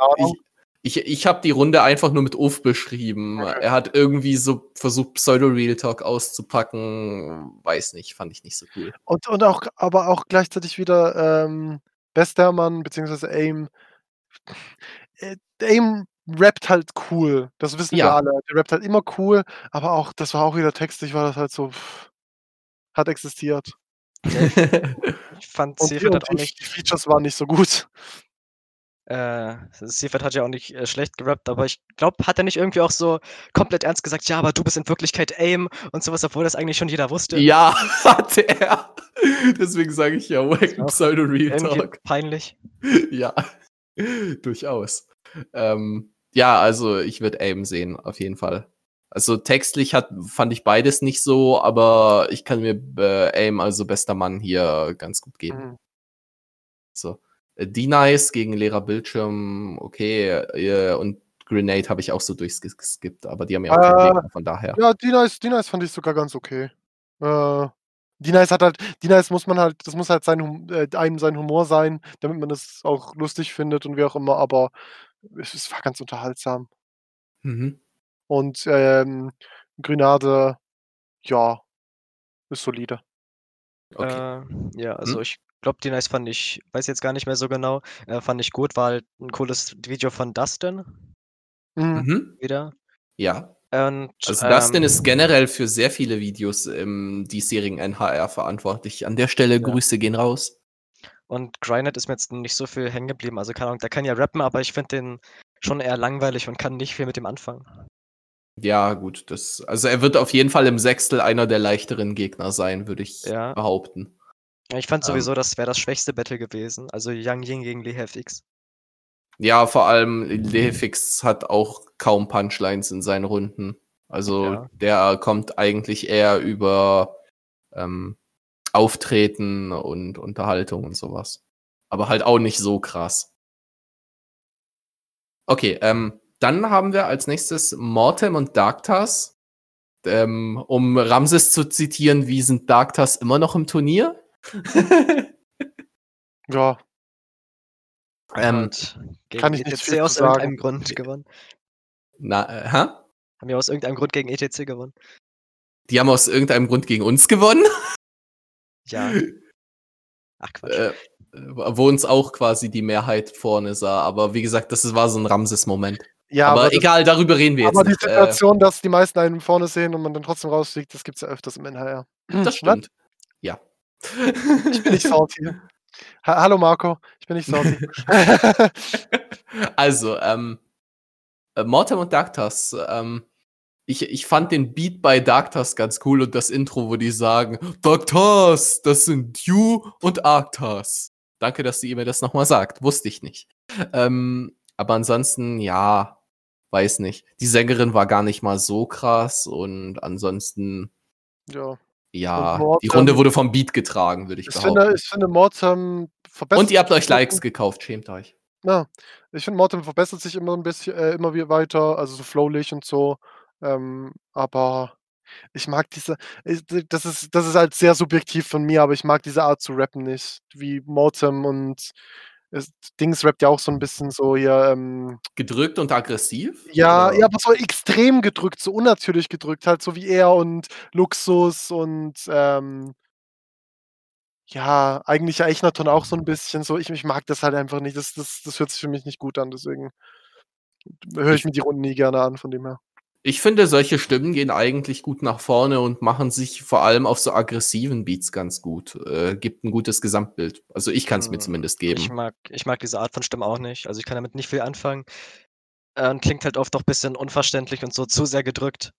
ich, ich habe die Runde einfach nur mit Uff beschrieben. Okay. Er hat irgendwie so versucht, Pseudo-Real Talk auszupacken. Weiß nicht, fand ich nicht so cool. Und, und auch, aber auch gleichzeitig wieder ähm, Bestermann bzw. Aim. Äh, Aim rappt halt cool. Das wissen ja. wir alle. Der rappt halt immer cool, aber auch, das war auch wieder textlich, war das halt so. Pff, hat existiert. ich fand Seaford hat auch nicht. Die Features waren nicht so gut. Äh, Seaford hat ja auch nicht äh, schlecht gerappt, aber ich glaube, hat er nicht irgendwie auch so komplett ernst gesagt, ja, aber du bist in Wirklichkeit AIM und sowas, obwohl das eigentlich schon jeder wusste. Ja, hatte er. Deswegen sage ich ja, Wack Pseudo Real Talk. Peinlich. Ja, durchaus. Ähm, ja, also ich würde AIM sehen, auf jeden Fall. Also textlich hat, fand ich beides nicht so, aber ich kann mir äh, Aim, also bester Mann, hier ganz gut geben. Mhm. So. Äh, D-Nice gegen leerer Bildschirm, okay. Äh, und Grenade habe ich auch so durchgeskippt, aber die haben ja auch keinen äh, Gegner, von daher. Ja, D-Nice, D-Nice fand ich sogar ganz okay. Äh, D-Nice hat halt, D-Nice muss man halt, das muss halt sein, äh, einem sein Humor sein, damit man das auch lustig findet und wie auch immer, aber es, es war ganz unterhaltsam. Mhm. Und ähm, Grenade, ja, ist solide. Okay. Äh, ja, also hm? ich glaube, die Nice fand ich, weiß jetzt gar nicht mehr so genau, äh, fand ich gut, war halt ein cooles Video von Dustin. Mhm. mhm. Wieder. Ja. Und, also ähm, Dustin ist generell für sehr viele Videos im diesjährigen NHR verantwortlich. An der Stelle ja. Grüße gehen raus. Und Grynet ist mir jetzt nicht so viel hängen geblieben. Also keine Ahnung, der kann ja rappen, aber ich finde den schon eher langweilig und kann nicht viel mit dem anfangen. Ja, gut, das, also er wird auf jeden Fall im Sechstel einer der leichteren Gegner sein, würde ich ja. behaupten. Ich fand ähm. sowieso, ähm, das wäre das schwächste Battle gewesen. Also Yang Ying gegen Lehefix. Ja, vor allem Lehefix hat auch kaum Punchlines in seinen Runden. Also ja. der kommt eigentlich eher über ähm, Auftreten und Unterhaltung und sowas. Aber halt auch nicht so krass. Okay, ähm, dann haben wir als nächstes Mortem und Darktas. Ähm, um Ramses zu zitieren, wie sind Darktas immer noch im Turnier? ja. Ähm, kann ich nicht ETC viel aus sagen. irgendeinem Grund gewonnen. Na, äh, hä? Haben wir aus irgendeinem Grund gegen ETC gewonnen? Die haben aus irgendeinem Grund gegen uns gewonnen? Ja. Ach Quatsch. Äh, wo uns auch quasi die Mehrheit vorne sah. Aber wie gesagt, das war so ein Ramses-Moment. Ja, aber, aber egal, das, darüber reden wir jetzt. Aber die äh, Situation, dass die meisten einen vorne sehen und man dann trotzdem rausfliegt, das gibt es ja öfters im NHR. Das stimmt. Ja. Ich bin nicht salty. Ha Hallo Marco, ich bin nicht salty. also, ähm, äh, Mortem und Darktas, ähm, ich, ich fand den Beat bei Darktas ganz cool und das Intro, wo die sagen, Darktas, das sind You und Arctas. Danke, dass ihr mir das nochmal sagt. Wusste ich nicht. Ähm, aber ansonsten, ja, weiß nicht. Die Sängerin war gar nicht mal so krass und ansonsten. Ja. Ja, die Runde wurde vom Beat getragen, würde ich, ich behaupten. Finde, ich finde, Mortem verbessert Und ihr habt euch Likes gekauft, schämt euch. Ja, ich finde, Mortem verbessert sich immer ein bisschen, äh, immer wieder weiter, also so flowlich und so. Ähm, aber ich mag diese, das ist, das ist halt sehr subjektiv von mir, aber ich mag diese Art zu rappen nicht, wie Mortem und Dings rappt ja auch so ein bisschen so hier. Ähm, gedrückt und aggressiv? Ja, oder? ja, aber so extrem gedrückt, so unnatürlich gedrückt, halt so wie er und Luxus und ähm, ja, eigentlich ja Echnaton auch so ein bisschen so. Ich, ich mag das halt einfach nicht. Das, das, das hört sich für mich nicht gut an, deswegen höre ich mir die Runden nie gerne an, von dem her. Ich finde, solche Stimmen gehen eigentlich gut nach vorne und machen sich vor allem auf so aggressiven Beats ganz gut. Äh, gibt ein gutes Gesamtbild. Also ich kann es mir hm, zumindest geben. Ich mag, ich mag diese Art von Stimmen auch nicht. Also ich kann damit nicht viel anfangen. Äh, und klingt halt oft auch ein bisschen unverständlich und so zu sehr gedrückt.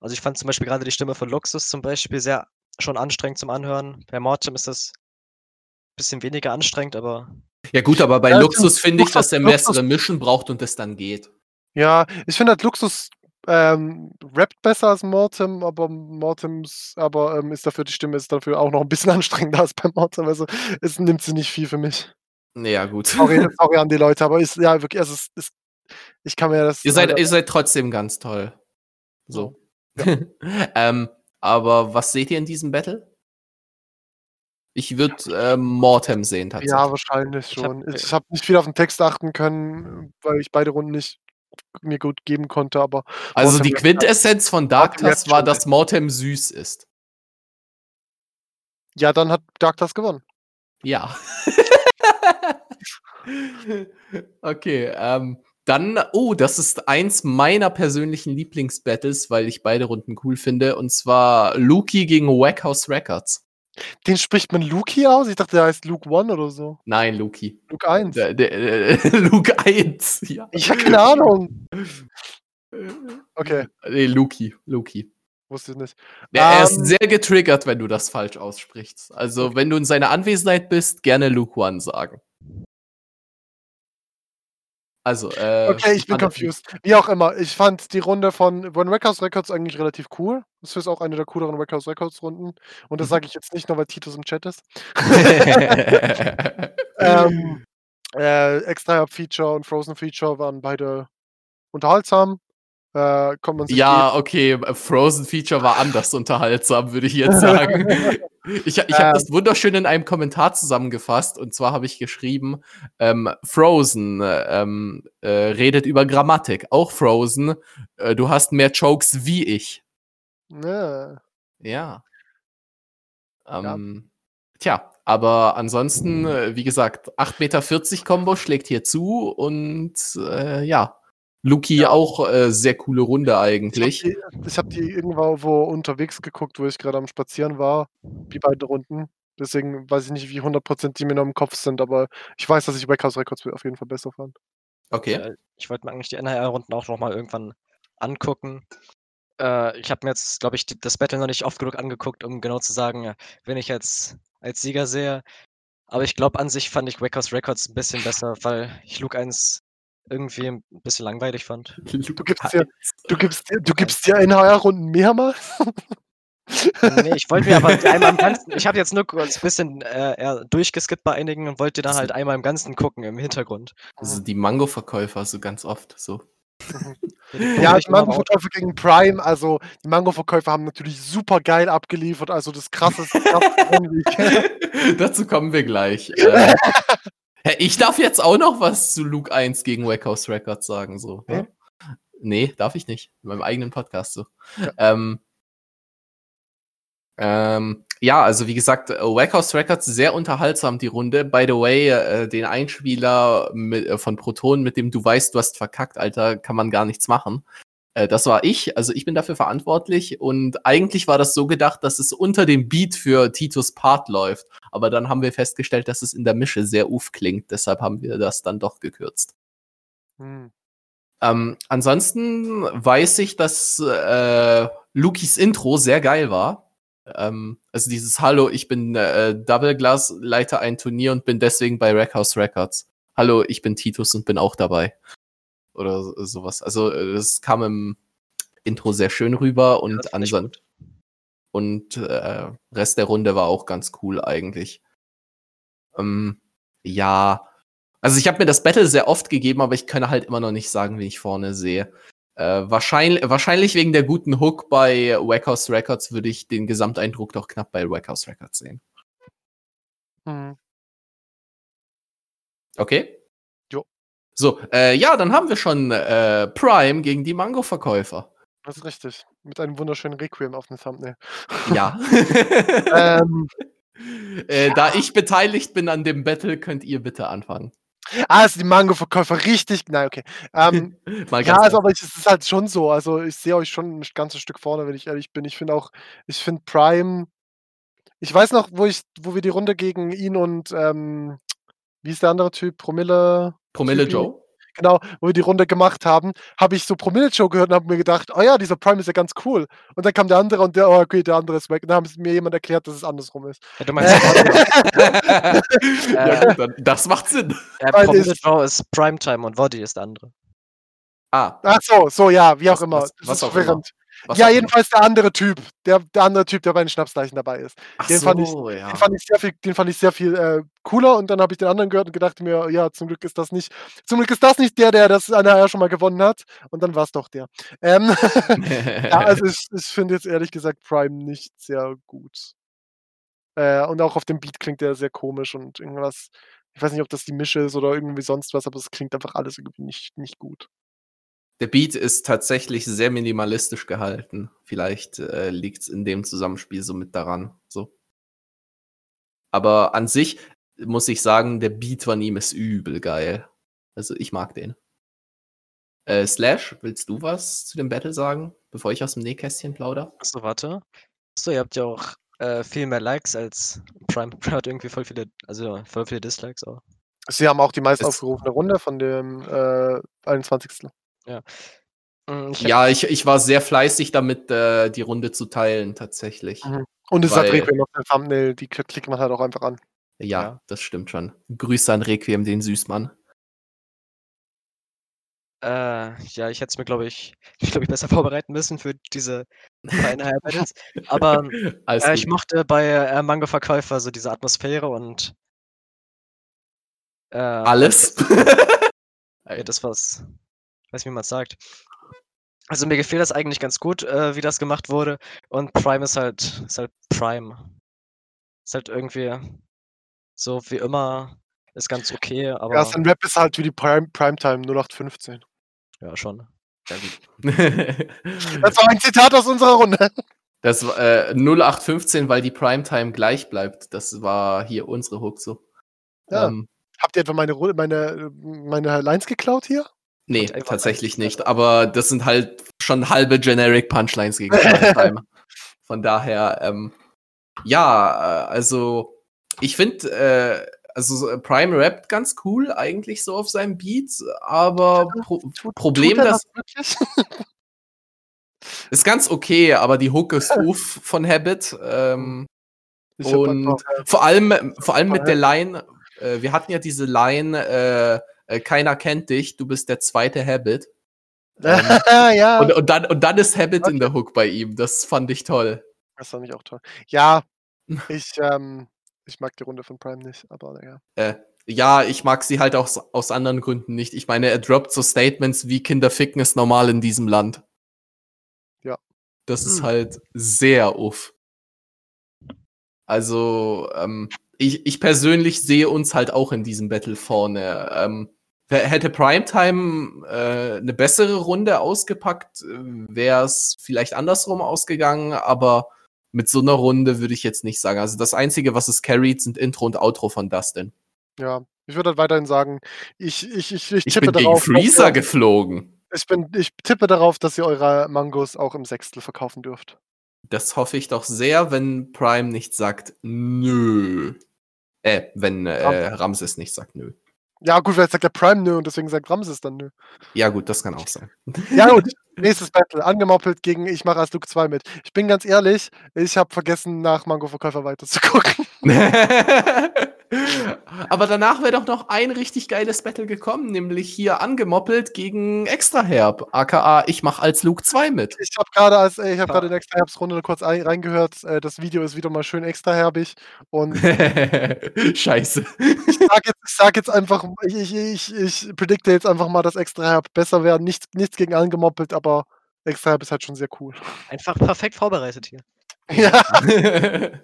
Also ich fand zum Beispiel gerade die Stimme von Luxus zum Beispiel sehr schon anstrengend zum Anhören. Bei Mortem ist das ein bisschen weniger anstrengend, aber Ja gut, aber bei ja, Luxus finde ich, dass er bessere Mischen braucht und es dann geht. Ja, ich finde halt Luxus ähm, rappt besser als Mortem, aber Mortems, aber ähm, ist dafür, die Stimme ist dafür auch noch ein bisschen anstrengender als bei Mortem. Also es nimmt sie nicht viel für mich. Ja, gut. Sorry, sorry an die Leute, aber ist ja wirklich, also es ist, ich kann mir das. Ihr seid, ihr seid trotzdem ganz toll. So. Ja. ähm, aber was seht ihr in diesem Battle? Ich würde ähm, Mortem sehen tatsächlich. Ja, wahrscheinlich schon. Ich habe hab nicht viel auf den Text achten können, weil ich beide Runden nicht mir gut geben konnte, aber. Also Mortem die Quintessenz von Darktas war, dass Mortem süß ist. Ja, dann hat Darktas gewonnen. Ja. okay, ähm, dann, oh, das ist eins meiner persönlichen Lieblingsbattles, weil ich beide Runden cool finde, und zwar Luki gegen Wackhouse Records. Den spricht man Luki aus? Ich dachte, der heißt Luke One oder so. Nein, Luki. Luke 1. Der, der, äh, Luke 1, ja. Ich habe keine Ahnung. Okay. Nee, Luki. Luki. Wusste ich nicht. Ja, er um, ist ähm, sehr getriggert, wenn du das falsch aussprichst. Also, wenn du in seiner Anwesenheit bist, gerne Luke One sagen. Also, äh, Okay, ich bin confused. Wie auch immer, ich fand die Runde von von Wackhouse Records eigentlich relativ cool. Das ist auch eine der cooleren Wackhouse Records Runden. Und das mhm. sage ich jetzt nicht nur, weil Titus im Chat ist. ähm, äh, Extra Feature und Frozen Feature waren beide unterhaltsam. Äh, ja, okay, Frozen Feature war anders unterhaltsam, würde ich jetzt sagen. ich ich habe ähm, das wunderschön in einem Kommentar zusammengefasst und zwar habe ich geschrieben, ähm, Frozen ähm, äh, redet über Grammatik. Auch Frozen, äh, du hast mehr Jokes wie ich. Ja. Ja. Ähm, ja. Tja, aber ansonsten, äh, wie gesagt, 8,40 Meter Combo schlägt hier zu und äh, ja, Luki ja. auch äh, sehr coole Runde eigentlich. Ich habe die, hab die, irgendwo wo unterwegs geguckt, wo ich gerade am Spazieren war, die beiden Runden. Deswegen weiß ich nicht, wie 100% die mir noch im Kopf sind, aber ich weiß, dass ich Wackhouse Records auf jeden Fall besser fand. Okay. Äh, ich wollte mir eigentlich die NHR-Runden auch nochmal irgendwann angucken. Äh, ich habe mir jetzt, glaube ich, die, das Battle noch nicht oft genug angeguckt, um genau zu sagen, wen ich jetzt als Sieger sehe. Aber ich glaube, an sich fand ich Wackhouse Records ein bisschen besser, weil ich Luke 1 irgendwie ein bisschen langweilig fand. Du gibst dir, du gibst dir, du gibst dir NHR-Runden mehrmals? nee, ich wollte mir aber einmal im Ganzen, ich habe jetzt nur kurz ein bisschen äh, durchgeskippt bei einigen und wollte dann halt einmal im Ganzen gucken im Hintergrund. Also die Mango-Verkäufer so ganz oft so. ja, die Mango-Verkäufer gegen Prime, also die Mango-Verkäufer haben natürlich super geil abgeliefert, also das krasseste. Dazu kommen wir gleich. Äh, ich darf jetzt auch noch was zu Luke 1 gegen Wackhouse Records sagen, so. Ja? Nee, darf ich nicht. In meinem eigenen Podcast so. Ja. Ähm, ähm, ja, also wie gesagt, Wackhouse Records sehr unterhaltsam die Runde. By the way, äh, den Einspieler mit, äh, von Proton, mit dem du weißt, du hast verkackt, Alter, kann man gar nichts machen. Äh, das war ich, also ich bin dafür verantwortlich und eigentlich war das so gedacht, dass es unter dem Beat für Titus Part läuft. Aber dann haben wir festgestellt, dass es in der Mische sehr uff klingt, deshalb haben wir das dann doch gekürzt. Hm. Ähm, ansonsten weiß ich, dass äh, Lukis Intro sehr geil war. Ähm, also dieses Hallo, ich bin äh, Double Glass, leite ein Turnier und bin deswegen bei Rackhouse Records. Hallo, ich bin Titus und bin auch dabei oder sowas. Also es kam im Intro sehr schön rüber und ja, ansonsten und äh, Rest der Runde war auch ganz cool eigentlich. Ähm, ja, also ich habe mir das Battle sehr oft gegeben, aber ich kann halt immer noch nicht sagen, wie ich vorne sehe. Äh, wahrscheinlich, wahrscheinlich wegen der guten Hook bei Wackhouse Records würde ich den Gesamteindruck doch knapp bei Wackhouse Records sehen. Mhm. Okay? So, äh, ja, dann haben wir schon äh, Prime gegen die Mango-Verkäufer. Das ist richtig. Mit einem wunderschönen Requiem auf dem Thumbnail. Ja. ähm, äh, ja. Da ich beteiligt bin an dem Battle, könnt ihr bitte anfangen. Ah, ist die Mango-Verkäufer richtig. Nein, okay. Ähm, ja, also, aber es ist halt schon so. Also, ich sehe euch schon ein ganzes Stück vorne, wenn ich ehrlich bin. Ich finde auch, ich finde Prime. Ich weiß noch, wo ich, wo wir die Runde gegen ihn und ähm, wie ist der andere Typ? Promille. Promille Joe? genau, wo wir die Runde gemacht haben, habe ich so Promille-Show gehört und habe mir gedacht, oh ja, dieser Prime ist ja ganz cool. Und dann kam der andere und der, oh, okay, der andere ist weg. Und dann haben mir jemand erklärt, dass es andersrum ist. Ja, du meinst, ja, gut, das macht Sinn. Ja, Promille Show ist Primetime und Woddy ist der andere. Ah. Ach so, so, ja, wie auch Was- immer. was- Das was ist auch verwirrend. Was Ja, jedenfalls der andere Typ. Der, der andere Typ, der bei den Schnapsleichen dabei ist. Ach den fand ich- so, ja. Den fand ich sehr viel, den fand ich sehr viel äh, cooler und dann habe ich den anderen gehört und gedacht mir, ja, zum Glück ist das nicht, zum Glück ist das nicht der, der das ja schon mal gewonnen hat. Und dann war es doch der. Ähm, ja, also ich, ich finde jetzt ehrlich gesagt Prime nicht sehr gut. Äh, und auch auf dem Beat klingt der sehr komisch und irgendwas. Ich weiß nicht, ob das die Mische ist oder irgendwie sonst was, aber es klingt einfach alles irgendwie nicht, nicht gut. Der Beat ist tatsächlich sehr minimalistisch gehalten. Vielleicht äh, liegt es in dem Zusammenspiel so mit daran. So. Aber an sich muss ich sagen, der Beat von ihm ist übel geil. Also ich mag den. Äh, Slash, willst du was zu dem Battle sagen, bevor ich aus dem Nähkästchen plauder? Achso, warte. Achso, ihr habt ja auch äh, viel mehr Likes als Prime. Prime hat irgendwie voll viele, also voll viele Dislikes auch. Sie haben auch die meist aufgerufene Runde von dem äh, 21. Mm, Ich hab, Ja, ich, ich war sehr fleißig damit, äh, die Runde zu teilen, tatsächlich. Mhm. Und es hat Requiem auf dem Thumbnail, die kl- klickt man halt auch einfach an. Ja, Ja. das stimmt schon. Grüße an Requiem, den Süßmann. äh, ja, ich hätte es mir, glaube ich, ich glaube ich, besser vorbereiten müssen für diese zweieinhalb Battles. Aber Alles äh, ich mochte bei äh, Mango-Verkäufer so diese Atmosphäre und äh, Alles? Ja, das war's. Ich weiß nicht, wie man es sagt. Also mir gefiel das eigentlich ganz gut, äh, wie das gemacht wurde. Und Prime ist halt, ist halt Prime. Ist halt irgendwie so wie immer, ist ganz okay, aber Ja, sein Rap ist halt wie die Prime Primetime 0815. ja schon. Das war ein Zitat aus unserer Runde. Das war äh, 0815, weil die Primetime gleich bleibt. Das war hier unsere Hook so. Ja. Ähm, Habt ihr etwa meine, meine, meine Lines geklaut hier? Nee, tatsächlich nicht. Aber das sind halt schon halbe Generic Punchlines gegen Primetime. Von daher, ähm, ja, äh, also ich finde, äh, also so, äh, Prime rappt ganz cool eigentlich so auf seinem Beat, aber Pro Problem, Tut dass ist ganz okay, aber die Hook ist Uff von Habit. Ähm, und vor allem, vor allem mit der Line, äh, wir hatten ja diese Line, äh, äh, keiner kennt dich, du bist der zweite Habit. Ähm, ja, und, und, dann, und dann ist Habit in der Hook bei ihm. Das fand ich toll. das fand ich auch toll. Ja, ich, ähm, ich mag die Runde von Prime nicht, aber ja. Äh, ja, ich mag sie halt auch aus, anderen Gründen nicht. Ich meine, er droppt so Statements wie Kinder ficken ist normal in diesem Land. Ja. Das ist Hm. halt sehr uff. Also, ähm, ich, ich persönlich sehe uns halt auch in diesem Battle vorne. Ähm, hätte Primetime äh, eine bessere Runde ausgepackt, wäre es vielleicht andersrum ausgegangen, aber mit so einer Runde würde ich jetzt nicht sagen. Also das Einzige, was es carried, sind Intro und Outro von Dustin. Ja, ich würde halt weiterhin sagen, ich, ich, ich, ich Ich tippe bin gegen darauf. dass Freezer ihr- geflogen. ich, bin, ich tippe darauf, dass ihr eure Mangos auch im Sechstel verkaufen dürft. Das hoffe ich doch sehr, wenn Prime nicht sagt, nö. Äh, wenn äh, Ramses nicht sagt, nö. Ja, gut, vielleicht sagt der Prime nö und deswegen sagt Ramses dann nö. Ja, gut, das kann auch sein. Ja, gut. Nächstes Battle. Angemoppelt gegen Ich mache als Luke 2 mit. Ich bin ganz ehrlich, ich habe vergessen, nach Mango-Verkäufer weiterzugucken. Aber danach wäre doch noch ein richtig geiles Battle gekommen, nämlich hier angemoppelt gegen Extra Herb, aka ich mach als Luke 2 mit. Ich habe gerade als ich habe Ja. gerade in der extra Herbstrunde kurz ein, reingehört. Äh, das Video ist wieder mal schön extra herbig und Scheiße. ich sag jetzt, ich sag jetzt einfach, ich, ich, ich, ich predikte jetzt einfach mal, dass extra herb besser werden. Nichts, nichts gegen angemoppelt, aber extra herb ist halt schon sehr cool. Einfach perfekt vorbereitet hier. Ja,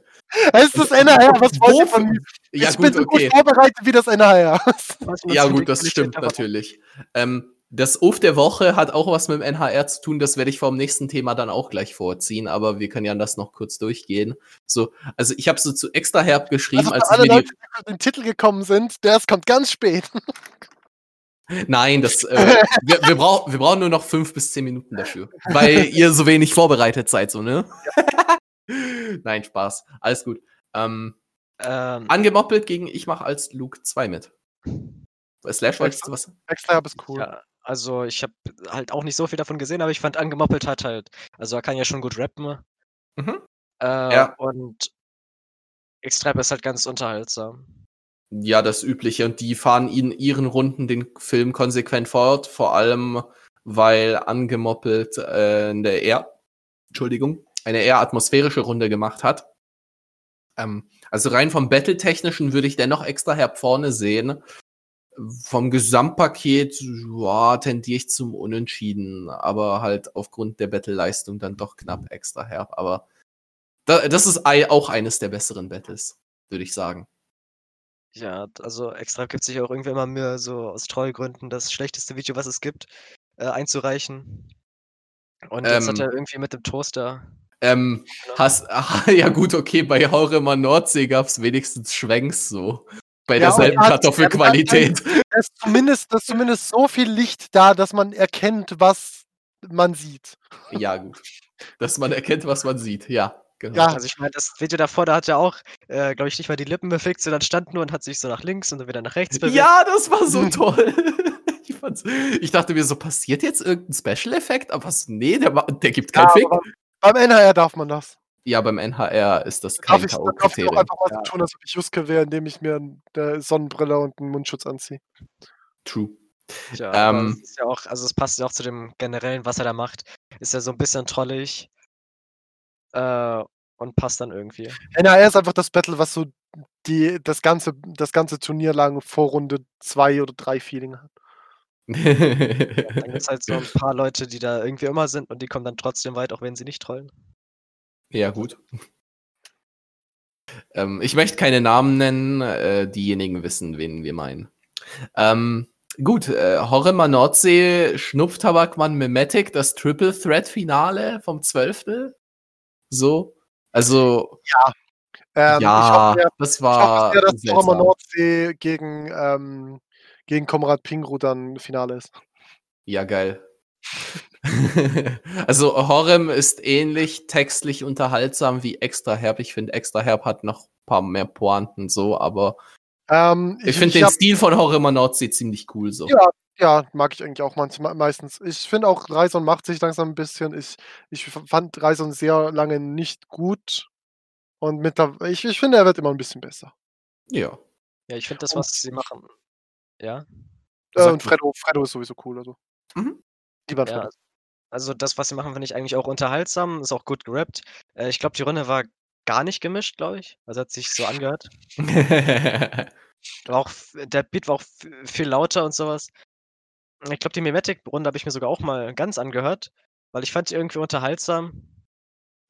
es ist das NHR. Was wollt ihr von mir? ja, ich bin gut, so okay. gut vorbereitet wie das NHR. Ja, gut, das stimmt natürlich. Ähm, das Uf der Woche hat auch was mit dem NHR zu tun, das werde ich vom nächsten Thema dann auch gleich vorziehen, aber wir können ja das noch kurz durchgehen. So, also ich habe so zu extra herb geschrieben, Also als alle Leute, die. mit dem Titel gekommen sind, der es kommt ganz spät. Nein, das, äh, wir, wir, brauch, wir brauchen nur noch fünf bis zehn Minuten dafür, weil ihr so wenig vorbereitet seid, so, ne? Nein, Spaß. Alles gut. Ähm, Ähm, angemoppelt gegen Ich mach als Luke 2 mit. Slash wolltest du was? Herb ist cool. Ja, also ich habe halt auch nicht so viel davon gesehen, aber ich fand angemoppelt hat halt, also er kann ja schon gut rappen. Mhm. Äh, Ja. Und Extrap ist halt ganz unterhaltsam. Ja, das Übliche. Und die fahren in ihren Runden den Film konsequent fort, vor allem weil angemoppelt äh, eine eher, Entschuldigung, eine eher atmosphärische Runde gemacht hat. Ähm, also rein vom Battle-Technischen würde ich dennoch extra herb vorne sehen. Vom Gesamtpaket ja, tendiere ich zum Unentschieden, aber halt aufgrund der Battle-Leistung dann doch knapp extra herb. Aber da, das ist auch eines der besseren Battles, würde ich sagen. Ja, also Extrap gibt sich auch irgendwie immer Mühe, so aus Treugründen das schlechteste Video, was es gibt, äh, einzureichen. Und jetzt hat Ähm. er irgendwie mit dem Toaster. Ähm, hast, ah, ja gut, okay, bei Hauremer Nordsee gab's wenigstens Schwenks so. Bei Ja, derselben hat- Kartoffelqualität. Da ist zumindest, ist zumindest so viel Licht da, dass man erkennt, was man sieht. Ja, gut. Dass man erkennt, was man sieht. Ja, genau. Ja. Also ich meine, das Video davor, da hat er auch, äh, glaube ich, nicht mal die Lippen bewegt, sondern stand nur und hat sich so nach links und dann wieder nach rechts bewegt. Ja, das war so toll. Ich, fand's, ich dachte mir so, passiert jetzt irgendein Special-Effekt? Aber was, nee, der, der gibt keinen Ja, Fick. Beim NHR darf man das. Ja, beim NHR ist das Darf kein ich, da darf ich auch einfach mal so Ja. tun, als ob ich Juske wäre, indem ich mir eine Sonnenbrille und einen Mundschutz anziehe. True. Ja, Ähm. ja auch, also es passt ja auch zu dem generellen, was er da macht. Ist ja so ein bisschen trollig. Äh, und passt dann irgendwie. NHR ist einfach das Battle, was so die, das, ganze, das ganze Turnier lang vor Runde 2 oder 3 Feeling hat. Dann gibt es halt so ein paar Leute, die da irgendwie immer sind und die kommen dann trotzdem weit, auch wenn sie nicht trollen. Ja, gut. Ähm, ich möchte keine Namen nennen, äh, diejenigen wissen, wen wir meinen. Ähm, gut, äh, Horrema Nordsee, Schnupftabakmann Mimetic, das Triple Threat Finale vom 12. So. Also, Ähm, ich ja, hoffe, das ich war. hoffe sehr, dass Horror seltsam. Nordsee gegen, ähm, gegen Konrad Pingru dann Finale ist. Ja, geil. also, Horrem ist ähnlich textlich unterhaltsam wie Extra Herb. Ich finde, Extra Herb hat noch ein paar mehr Pointen so, aber Ähm, ich, finde den hab- Stil von Horrema Nordsee ziemlich cool so. Ja. Ja, mag ich eigentlich auch manchmal, meistens. Ich finde auch, Reison macht sich langsam ein bisschen. Ich, ich fand Reison sehr lange nicht gut. Und mit der, ich, ich finde, er wird immer ein bisschen besser. Ja. Ja, ich finde das, Und- was sie machen. Ja, Äh, und du. Freddo, Freddo ist sowieso cool. Also. Mhm. Lieber ja. Freddo. Also das, was sie machen, finde ich eigentlich auch unterhaltsam, ist auch gut gerappt. Äh, ich glaube, die Runde war gar nicht gemischt, glaube ich. Also hat sich so angehört. War auch, der Beat war auch viel lauter und sowas. Ich glaube, die Mimetic-Runde habe ich mir sogar auch mal ganz angehört, weil ich fand die irgendwie unterhaltsam.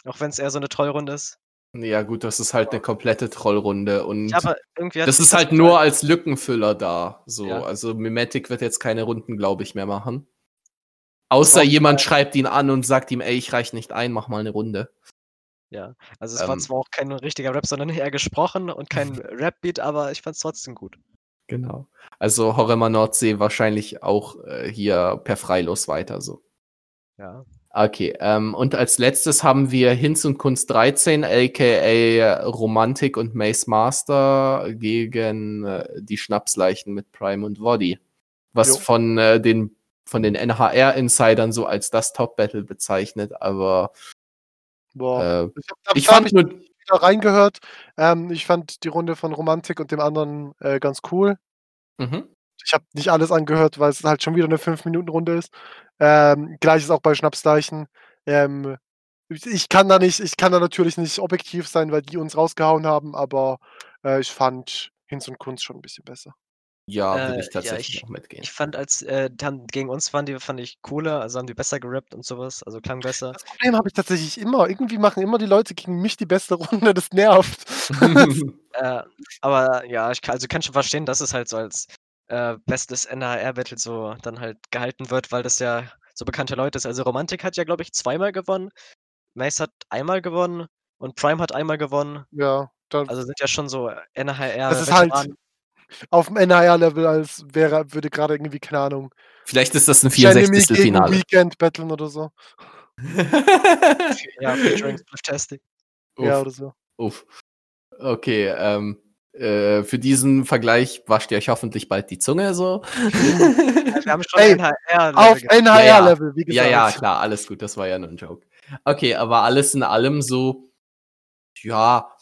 Auch wenn es eher so eine Trollrunde ist. Ja, gut, das ist halt eine komplette Trollrunde und Ja, aber irgendwie hat das ist halt nur als Lückenfüller da. So, Ja. also Mimetic wird jetzt keine Runden, glaube ich, mehr machen. Außer Doch, jemand schreibt ihn an und sagt ihm, ey, ich reich nicht ein, mach mal eine Runde. Ja, also es war Ähm. zwar auch kein richtiger Rap, sondern eher gesprochen und kein Rap-Beat, aber ich fand es trotzdem gut. Genau. Also Horrema Nordsee wahrscheinlich auch äh, hier per Freilos weiter so. Ja. Okay, ähm, und als letztes haben wir Hinz und Kunst 13, aka Romantik und Mace Master gegen äh, die Schnapsleichen mit Prime und Woddy. Was Jo. von äh, den von den NHR-Insidern so als das Top-Battle bezeichnet, aber Boah. äh, ich hab, ich fand nur, wieder reingehört. Ähm, ich fand die Runde von Romantik und dem anderen äh, ganz cool. mhm. Ich habe nicht alles angehört, weil es halt schon wieder eine 5-Minuten-Runde ist. Ähm, Gleiches auch bei Schnapsdeichen. Ähm, ich- ich kann da nicht, ich kann da natürlich nicht objektiv sein, weil die uns rausgehauen haben, aber äh, ich fand Hinz und Kunst schon ein bisschen besser. ja, Äh, würde ich ja, tatsächlich ich- auch mitgehen. Ich fand, als äh, dann gegen uns waren, die fand ich cooler, also haben die besser gerappt und sowas, also klang besser. Das Problem habe ich tatsächlich immer. Irgendwie machen immer die Leute gegen mich die beste Runde, das nervt. Äh, aber ja, ich kann, also kann schon verstehen, dass es halt so als äh, bestes NHR-Battle so dann halt gehalten wird, weil das ja so bekannte Leute ist. Also Romantik hat ja, glaube ich, zweimal gewonnen, Mace hat einmal gewonnen und Prime hat einmal gewonnen. ja, dann Also sind ja schon so NHR. Das ist halt auf dem NHR-Level, als wäre, würde gerade irgendwie, keine Ahnung, Vielleicht ist das ein Shenemy 64. gegen Finale. Weekend battlen oder so. Ja, featuring Spliff-Tastic. Ja, Uff. oder so. Uff. Okay, ähm, Äh, für diesen Vergleich wascht ihr euch hoffentlich bald die Zunge so. Wir haben schon NHR-Level. Auf NHR-Level, wie gesagt. Ja, ja, klar, alles gut, das war ja nur ein Joke. Okay, aber alles in allem so, ja,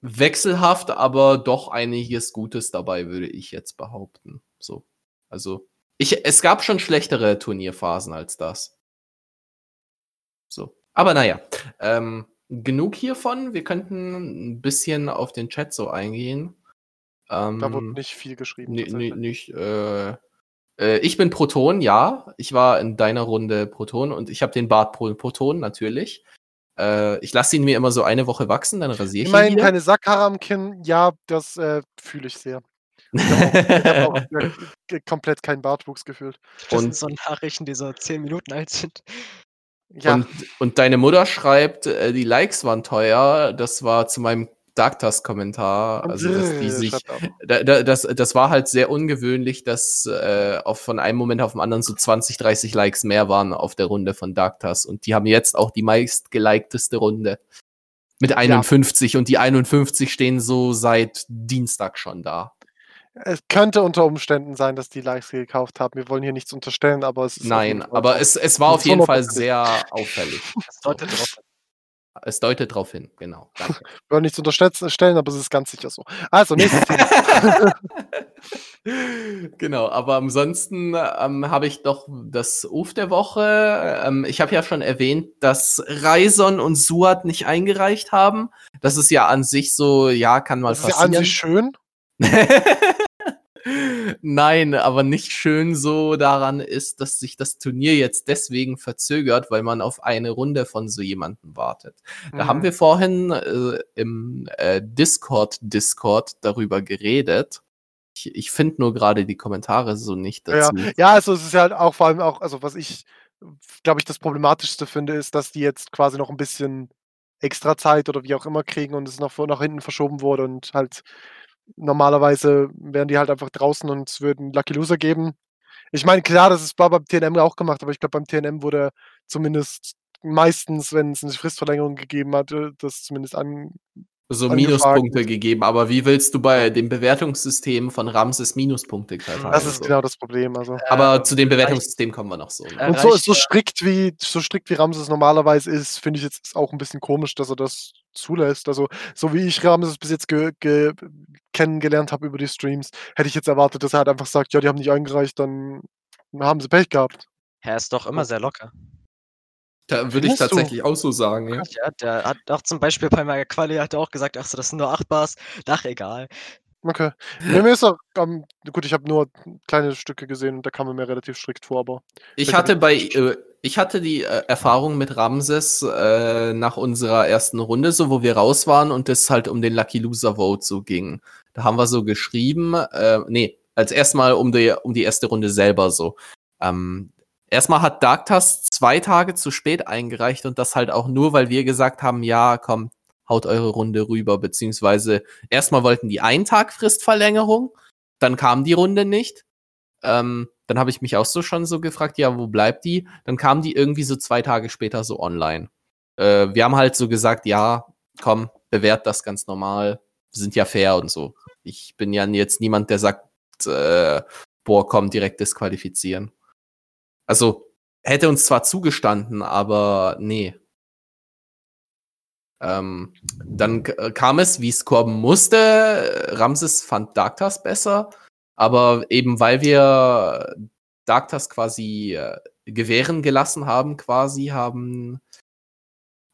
wechselhaft, aber doch einiges Gutes dabei, würde ich jetzt behaupten. So. Also, ich, es gab schon schlechtere Turnierphasen als das. So. Aber naja, ähm, genug hiervon. Wir könnten ein bisschen auf den Chat so eingehen. Ähm, da wurde nicht viel geschrieben. Nicht, äh, äh, ich bin Proton, ja. Ich war in deiner Runde Proton und ich habe den Bart Proton natürlich. Äh, ich lasse ihn mir immer so eine Woche wachsen, dann rasiere ich ihn. Immerhin keine Sackhaare am Kinn, ja, das äh, fühle ich sehr. Ich habe auch, hab auch komplett keinen Bartwuchs gefühlt. Das und sind so Nachrichten, die so zehn Minuten alt sind. Ja. Und, und deine Mutter schreibt, äh, die Likes waren teuer. Das war zu meinem Darktast-Kommentar. Also, dass die sich, da, da, das, das war halt sehr ungewöhnlich, dass äh, auf, von einem Moment auf den anderen so 20, 30 Likes mehr waren auf der Runde von Darktast. Und die haben jetzt auch die meist gelikteste Runde mit 51 ja. und die 51 stehen so seit Dienstag schon da. Es könnte unter Umständen sein, dass die Likes gekauft haben. Wir wollen hier nichts unterstellen, aber es ist. Nein, aber es, es war auf jeden Fall sehr auffällig. Es deutet darauf hin. Es deutet darauf hin, genau. Danke. Wir wollen nichts unterstellen, aber es ist ganz sicher so. Also, nächstes Thema. genau, aber ansonsten ähm, habe ich doch das Uf der Woche. Ähm, ich habe ja schon erwähnt, dass Raison und Suat nicht eingereicht haben. Das ist ja an sich so, ja, kann mal das passieren. Ist ja an sich schön. Nein, aber nicht schön so daran ist, dass sich das Turnier jetzt deswegen verzögert, weil man auf eine Runde von so jemandem wartet. Mhm. Da haben mhm. wir vorhin äh, im äh, Discord Discord darüber geredet. Ich, ich finde nur gerade die Kommentare so nicht dazu. Ja. ja, also es ist ja halt auch vor allem auch, also was ich, glaube ich, das Problematischste finde, ist, dass die jetzt quasi noch ein bisschen extra Zeit oder wie auch immer kriegen und es noch nach hinten verschoben wurde und halt Normalerweise wären die halt einfach draußen und es würden Lucky Loser geben. Ich meine, klar, das ist beim TNM auch gemacht, aber ich glaube, beim TNM wurde zumindest meistens, wenn es eine Fristverlängerung gegeben hat, äh, das zumindest an so Minuspunkte gegeben, aber wie willst du bei dem Bewertungssystem von Ramses Minuspunkte verteilen? Das ist genau das Problem. Also. Aber äh, zu dem Bewertungssystem kommen wir noch so. Ne? Und so, so strikt wie so strikt wie Ramses normalerweise ist, finde ich jetzt auch ein bisschen komisch, dass er das zulässt. Also so wie ich Ramses bis jetzt ge, ge, kennengelernt habe über die Streams, hätte ich jetzt erwartet, dass er halt einfach sagt, ja, die haben nicht eingereicht, dann haben sie Pech gehabt. Er ist doch immer sehr locker. Da würde ich tatsächlich du? auch so sagen, ja. Ja, der hat auch zum Beispiel bei meiner Quali hat er auch gesagt, ach so, das sind nur 8 Bars. Ach, egal. Okay. Nee, mir ist auch, ähm, gut, ich habe nur kleine Stücke gesehen und da kam er mir relativ strikt vor, aber. Ich hatte bei, äh, ich hatte die äh, Erfahrung mit Ramses äh, nach unserer ersten Runde, so wo wir raus waren und es halt um den Lucky Loser Vote so ging. Da haben wir so geschrieben, äh, nee, als erstmal um die, um die erste Runde selber so. Ähm, Erstmal hat Darktas zwei Tage zu spät eingereicht und das halt auch nur, weil wir gesagt haben, ja, komm, haut eure Runde rüber, beziehungsweise erstmal wollten die einen Tag Fristverlängerung, dann kam die Runde nicht. Ähm, dann habe ich mich auch so schon so gefragt, ja, wo bleibt die? Dann kam die irgendwie so zwei Tage später so online. Äh, wir haben halt so gesagt, ja, komm, bewährt das ganz normal, wir sind ja fair und so. Ich bin ja jetzt niemand, der sagt, äh, boah, komm, direkt disqualifizieren. Also hätte uns zwar zugestanden, aber nee. Ähm, dann äh, kam es, wie es kommen musste. Ramses fand Darktas besser, aber eben weil wir Darktas quasi äh, gewähren gelassen haben, quasi haben,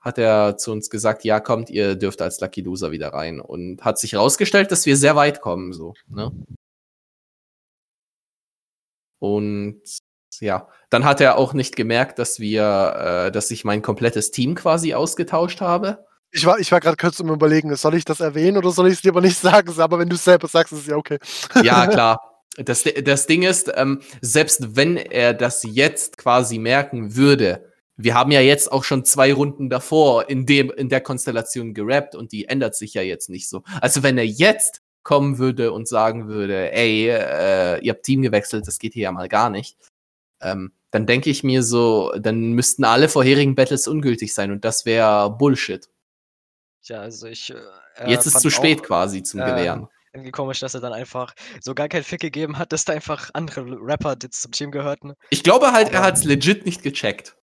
hat er zu uns gesagt, ja, kommt, ihr dürft als Lucky Loser wieder rein. Und hat sich herausgestellt, dass wir sehr weit kommen, so, ne? Und ja, dann hat er auch nicht gemerkt, dass wir, äh, dass ich mein komplettes Team quasi ausgetauscht habe. Ich war, ich war gerade kurz um überlegen, soll ich das erwähnen oder soll ich es lieber nicht sagen? Aber wenn du es selber sagst, ist es ja okay. Ja, klar. Das, das Ding ist, ähm, selbst wenn er das jetzt quasi merken würde, wir haben ja jetzt auch schon zwei Runden davor in, dem, in der Konstellation gerappt und die ändert sich ja jetzt nicht so. Also wenn er jetzt kommen würde und sagen würde, ey, äh, ihr habt Team gewechselt, das geht hier ja mal gar nicht, ähm, dann denke ich mir so, dann müssten alle vorherigen Battles ungültig sein und das wäre Bullshit. Ja, also ich. Äh, Jetzt ist es zu spät auch, quasi zum äh, Gewähren. irgendwie komisch, dass er dann einfach so gar keinen Fick gegeben hat, dass da einfach andere Rapper jetzt zum Team gehörten. Ich glaube halt, er hat es legit nicht gecheckt.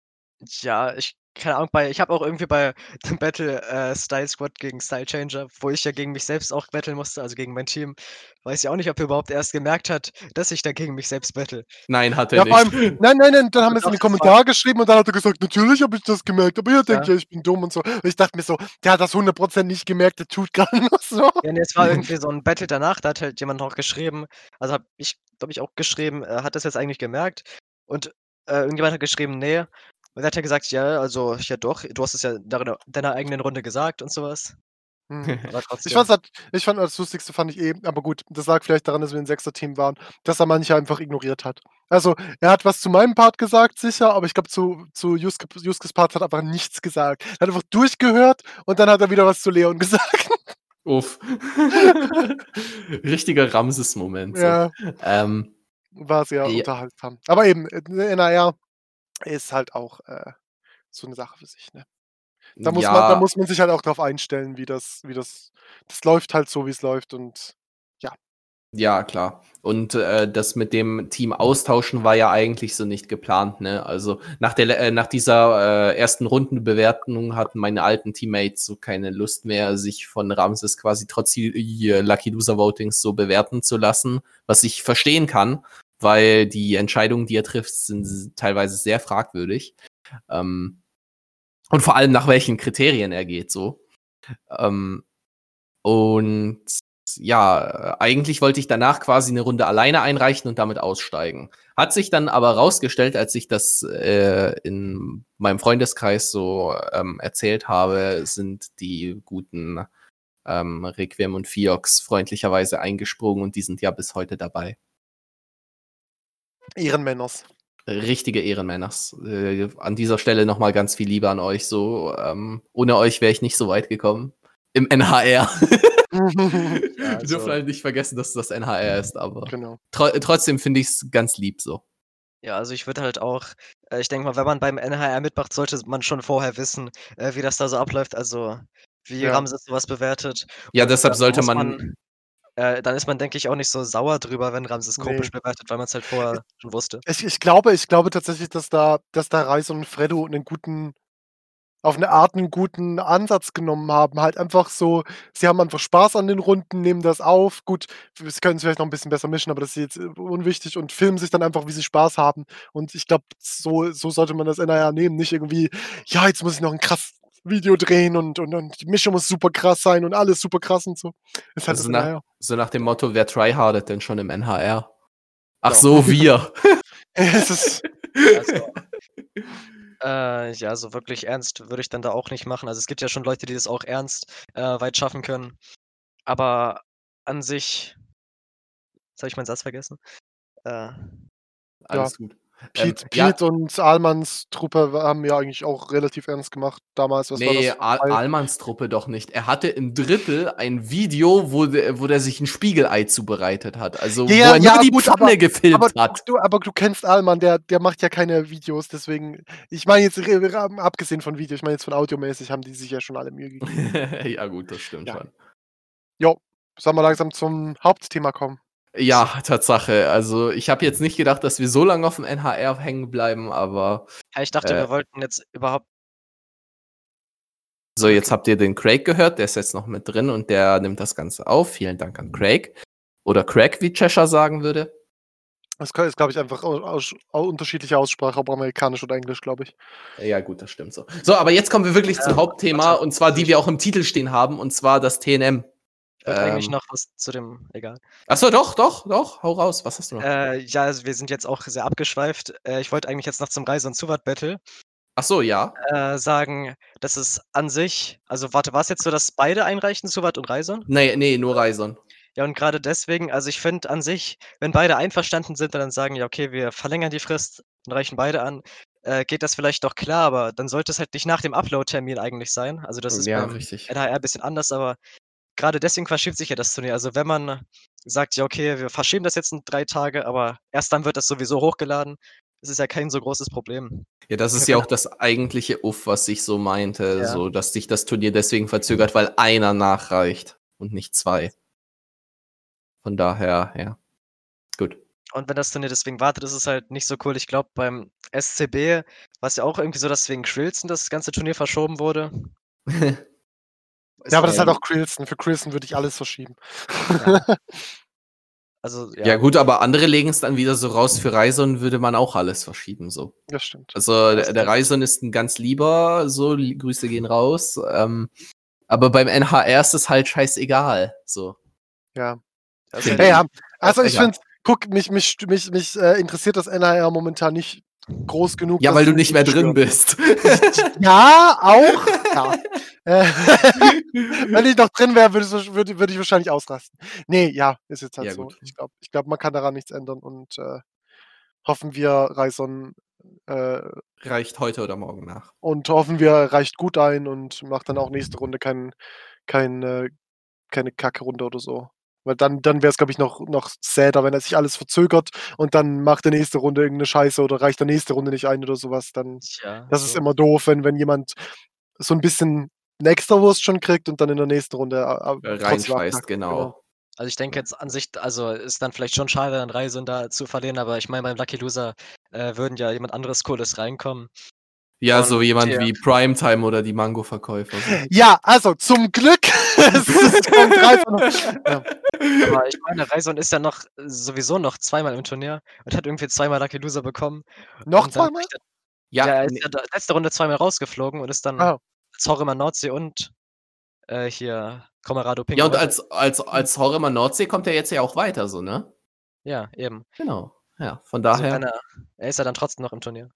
Ja, ich keine Ahnung, bei ich habe auch irgendwie bei dem Battle äh, Style Squad gegen Style Changer, wo ich ja gegen mich selbst auch battlen musste, also gegen mein Team, weiß ich auch nicht, ob er überhaupt erst gemerkt hat, dass ich da gegen mich selbst battle. Nein, hat er Ja, nicht. allem, nein, nein, nein, dann haben wir es in war- Kommentare geschrieben und dann hat er gesagt, natürlich habe ich das gemerkt, aber ihr denkt Ja. ja, ich bin dumm und so. Und ich dachte mir so, der hat das 100% nicht gemerkt, der tut gerade nur so. Ja, ne, es war irgendwie so ein Battle danach, da hat halt jemand noch geschrieben, also habe ich, glaube ich, auch geschrieben, äh, hat das jetzt eigentlich gemerkt? Und äh, irgendjemand hat geschrieben, nee. Und er hat ja gesagt, ja, also, ja doch, du hast es ja in deiner, eigenen Runde gesagt und sowas. Hm. Ich, fand's halt, ich fand das Lustigste fand ich eben, aber gut, das lag vielleicht daran, dass wir ein Sechser-Team waren, dass er manche einfach ignoriert hat. Also, er hat was zu meinem Part gesagt, sicher, aber ich glaube, zu, zu Juske, Juskes Part hat er einfach nichts gesagt. Er hat einfach durchgehört und dann hat er wieder was zu Leon gesagt. Uff. Richtiger Ramses-Moment. So. ja, Ähm, war sehr Ja. unterhaltsam. Aber eben, NAR ist halt auch äh, so eine Sache für sich, ne? Da muss, ja, man, da muss man sich halt auch darauf einstellen, wie das, wie das, das läuft halt so, wie es läuft und Ja, klar. Und äh, das mit dem Team austauschen war ja eigentlich so nicht geplant, ne? Also nach der äh, nach dieser äh, ersten Rundenbewertung hatten meine alten Teammates so keine Lust mehr, sich von Ramses quasi trotz äh, Lucky Loser Votings so bewerten zu lassen, was ich verstehen kann, weil die Entscheidungen, die er trifft, sind teilweise sehr fragwürdig. Ähm, und vor allem nach welchen Kriterien er geht, so. Ähm, und ja, eigentlich wollte ich danach quasi eine Runde alleine einreichen und damit aussteigen. Hat sich dann aber rausgestellt, als ich das äh, in meinem Freundeskreis so ähm, erzählt habe, sind die guten ähm, Requiem und Fiox freundlicherweise eingesprungen und die sind ja bis heute dabei. Ehrenmänners. Richtige Ehrenmänners. Äh, an dieser Stelle nochmal ganz viel Liebe an euch. So, ähm, ohne euch wäre ich nicht so weit gekommen. Im NHR. Wir also- dürfen halt nicht vergessen, dass das NHR ist, aber genau. tro trotzdem finde ich es ganz lieb so. Ja, also ich würde halt auch, äh, ich denke mal, wenn man beim NHR mitmacht, sollte man schon vorher wissen, äh, wie das da so abläuft, also wie Ja. Ramses sowas bewertet. Ja, Und deshalb sollte muss man, äh, dann ist man, denke ich, auch nicht so sauer drüber, wenn Ramses Nee. komisch bewertet, weil man es halt vorher schon wusste. Ich, ich glaube, ich glaube tatsächlich, dass da, dass da Reis und Freddo einen guten, auf eine Art einen guten Ansatz genommen haben. Halt einfach so, sie haben einfach Spaß an den Runden, nehmen das auf. Gut, sie können es vielleicht noch ein bisschen besser mischen, aber das ist jetzt äh, unwichtig und filmen sich dann einfach, wie sie Spaß haben. Und ich glaube, so, so sollte man das NRR nehmen. Nicht irgendwie, ja, jetzt muss ich noch ein krass Video drehen und, und, und die Mischung muss super krass sein und alles super krass und so. Ist halt Also das nach- NRR. so nach dem Motto, wer tryhardet denn schon im NHR? Ach Ja. so, wir. es ist, Also, äh, ja, so wirklich ernst würde ich dann da auch nicht machen. Also es gibt ja schon Leute, die das auch ernst äh, weit schaffen können. Aber an sich, jetzt habe ich meinen Satz vergessen. Äh, Alles gut. Ähm, Pete, ja, und Ahlmanns Truppe haben ja eigentlich auch relativ ernst gemacht damals. Was war nee, das? Al Almans Truppe doch nicht. Er hatte im Drittel ein Video, wo, der, wo der sich ein Spiegelei zubereitet hat. Also, Ja, wo ja, er nur ja, die gut, Pfanne aber- gefilmt aber, hat. du, aber du kennst Ahlmann, der, der macht ja keine Videos, deswegen. Ich meine jetzt abgesehen von Video, ich meine jetzt von audiomäßig haben die sich ja schon alle Mühe gegeben. ja, gut, das stimmt Ja. schon. Sollen wir langsam zum Hauptthema kommen? Ja, Tatsache. Also, ich habe jetzt nicht gedacht, dass wir so lange auf dem NHR hängen bleiben, aber ja, ich dachte, Äh. wir wollten jetzt überhaupt. so, jetzt habt ihr den Craig gehört, der ist jetzt noch mit drin und der nimmt das Ganze auf. Vielen Dank an Craig. Oder Craig, wie Cheshire sagen würde. Das ist, glaube ich, einfach aus, aus, aus, unterschiedliche Aussprache, ob amerikanisch oder englisch, glaube ich. Ja, gut, das stimmt so. So, aber jetzt kommen wir wirklich zum Ähm, Hauptthema warte, und zwar die wir auch im Titel stehen haben und zwar das TNM. Ich wollte eigentlich Ähm. noch was zu dem, egal. Achso, doch, doch, doch, hau raus. Was hast du noch? Äh, ja, also wir sind jetzt auch sehr abgeschweift. Äh, ich wollte eigentlich jetzt noch zum Reise- und Zuwart-Battle Achso, ja. äh, sagen, dass es an sich, also warte, war es jetzt so, dass beide einreichen, Zuwart und Reison? Nee, nee, nur Reison. Ja, und gerade deswegen, also ich finde an sich, wenn beide einverstanden sind und dann sagen, ja, okay, wir verlängern die Frist und reichen beide an, äh, geht das vielleicht doch klar, aber dann sollte es halt nicht nach dem Upload-Termin eigentlich sein. Also das ist ja, beim richtig. NHR ein bisschen anders, aber gerade deswegen verschiebt sich ja das Turnier. Also wenn man sagt, ja, okay, wir verschieben das jetzt in drei Tage, aber erst dann wird das sowieso hochgeladen, das ist ja kein so großes Problem. Ja, das ist Ja, ja wenn- auch das eigentliche Uff, was ich so meinte, Ja. so, dass sich das Turnier deswegen verzögert, weil einer nachreicht und nicht zwei. Von daher, ja. Gut. Und wenn das Turnier deswegen wartet, ist es halt nicht so cool. Ich glaube, beim SCB war es ja auch irgendwie so, dass wegen Krilzen das ganze Turnier verschoben wurde. ja, aber das ist halt auch Krilzen. Für Krilzen würde ich alles verschieben. Ja. Also, ja. ja. gut, aber andere legen es dann wieder so raus. Für Reison würde man auch alles verschieben, so. Das stimmt. Also der, der Reison ist ein ganz lieber, so Grüße gehen raus. Ähm, aber beim NHR ist es halt scheißegal, so. Ja. Also, ja, ja. also ich finde, guck, mich, mich, mich, mich äh, interessiert das NHR momentan nicht groß genug. Ja, weil du nicht mehr drin bist. ja, auch. Ja. Äh, wenn ich noch drin wäre, würde, würde, würde ich wahrscheinlich ausrasten. Nee, ja, ist jetzt halt ja, so. Gut. Ich glaube, ich glaub, man kann daran nichts ändern und äh, hoffen wir, Reison äh, reicht heute oder morgen nach. Und hoffen wir, reicht gut ein und macht dann auch nächste Runde kein, kein, äh, keine Kacke-Runde oder so. Weil dann, dann wäre es, glaube ich, noch, noch sadder, wenn er sich alles verzögert und dann macht der nächste Runde irgendeine Scheiße oder reicht der nächste Runde nicht ein oder sowas. Dann, ja, das so. ist immer doof, wenn, wenn jemand so ein bisschen eine extra Wurst schon kriegt und dann in der nächsten Runde äh, äh reinscheißt, genau. genau. Also ich denke jetzt an sich, also ist dann vielleicht schon schade, an Reise da zu verlieren, aber ich meine, beim Lucky Loser äh, würden ja jemand anderes Cooles reinkommen. Ja, so jemand ja. wie Primetime oder die Mango-Verkäufer. Ja, also zum Glück. Ja. Aber ich meine, Reison ist ja noch sowieso noch zweimal im Turnier und hat irgendwie zweimal Lucky Loser bekommen. Noch zweimal? Ja, ja, er ist ja letzte Runde zweimal rausgeflogen und ist dann oh. Zorrimer Nordsee und äh, hier Colorado Pink. Ja, und als, als, als Horrimer Nordsee kommt er jetzt ja auch weiter, so, ne? Ja, eben. Genau. Ja, von daher. Also er, er ist ja dann trotzdem noch im Turnier.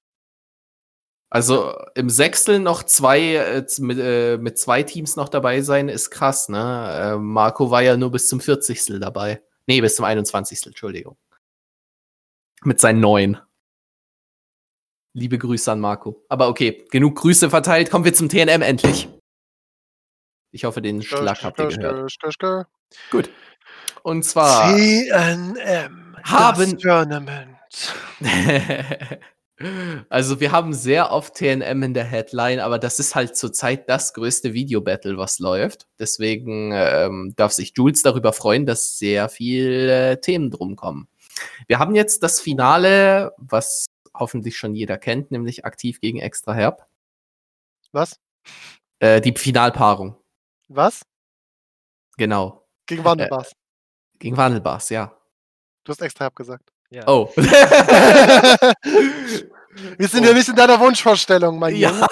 Also im Sechstel noch zwei, äh, mit, äh, mit zwei Teams noch dabei sein, ist krass, ne? Äh, Marco war ja nur bis zum 40. dabei. Nee, bis zum 21. Entschuldigung. Mit seinen neun. Liebe Grüße an Marco. Aber okay, genug Grüße verteilt. Kommen wir zum TNM endlich. Ich hoffe, den Schlag habt ihr gehört. Gut. Und zwar TNM haben Tournament. also wir haben sehr oft TNM in der Headline, aber das ist halt zurzeit das größte Video-Battle, was läuft. Deswegen ähm, darf sich Jules darüber freuen, dass sehr viele äh, Themen drum kommen. Wir haben jetzt das Finale, was hoffentlich schon jeder kennt, nämlich aktiv gegen Extra Herb. Was? Äh, die Finalpaarung. Was? Genau. Gegen Wandelbars. Äh, gegen Wandelbars, ja. Du hast Extra Herb gesagt. Ja. Oh. Wir sind oh. ja nicht in deiner Wunschvorstellung, mein ja. Junge.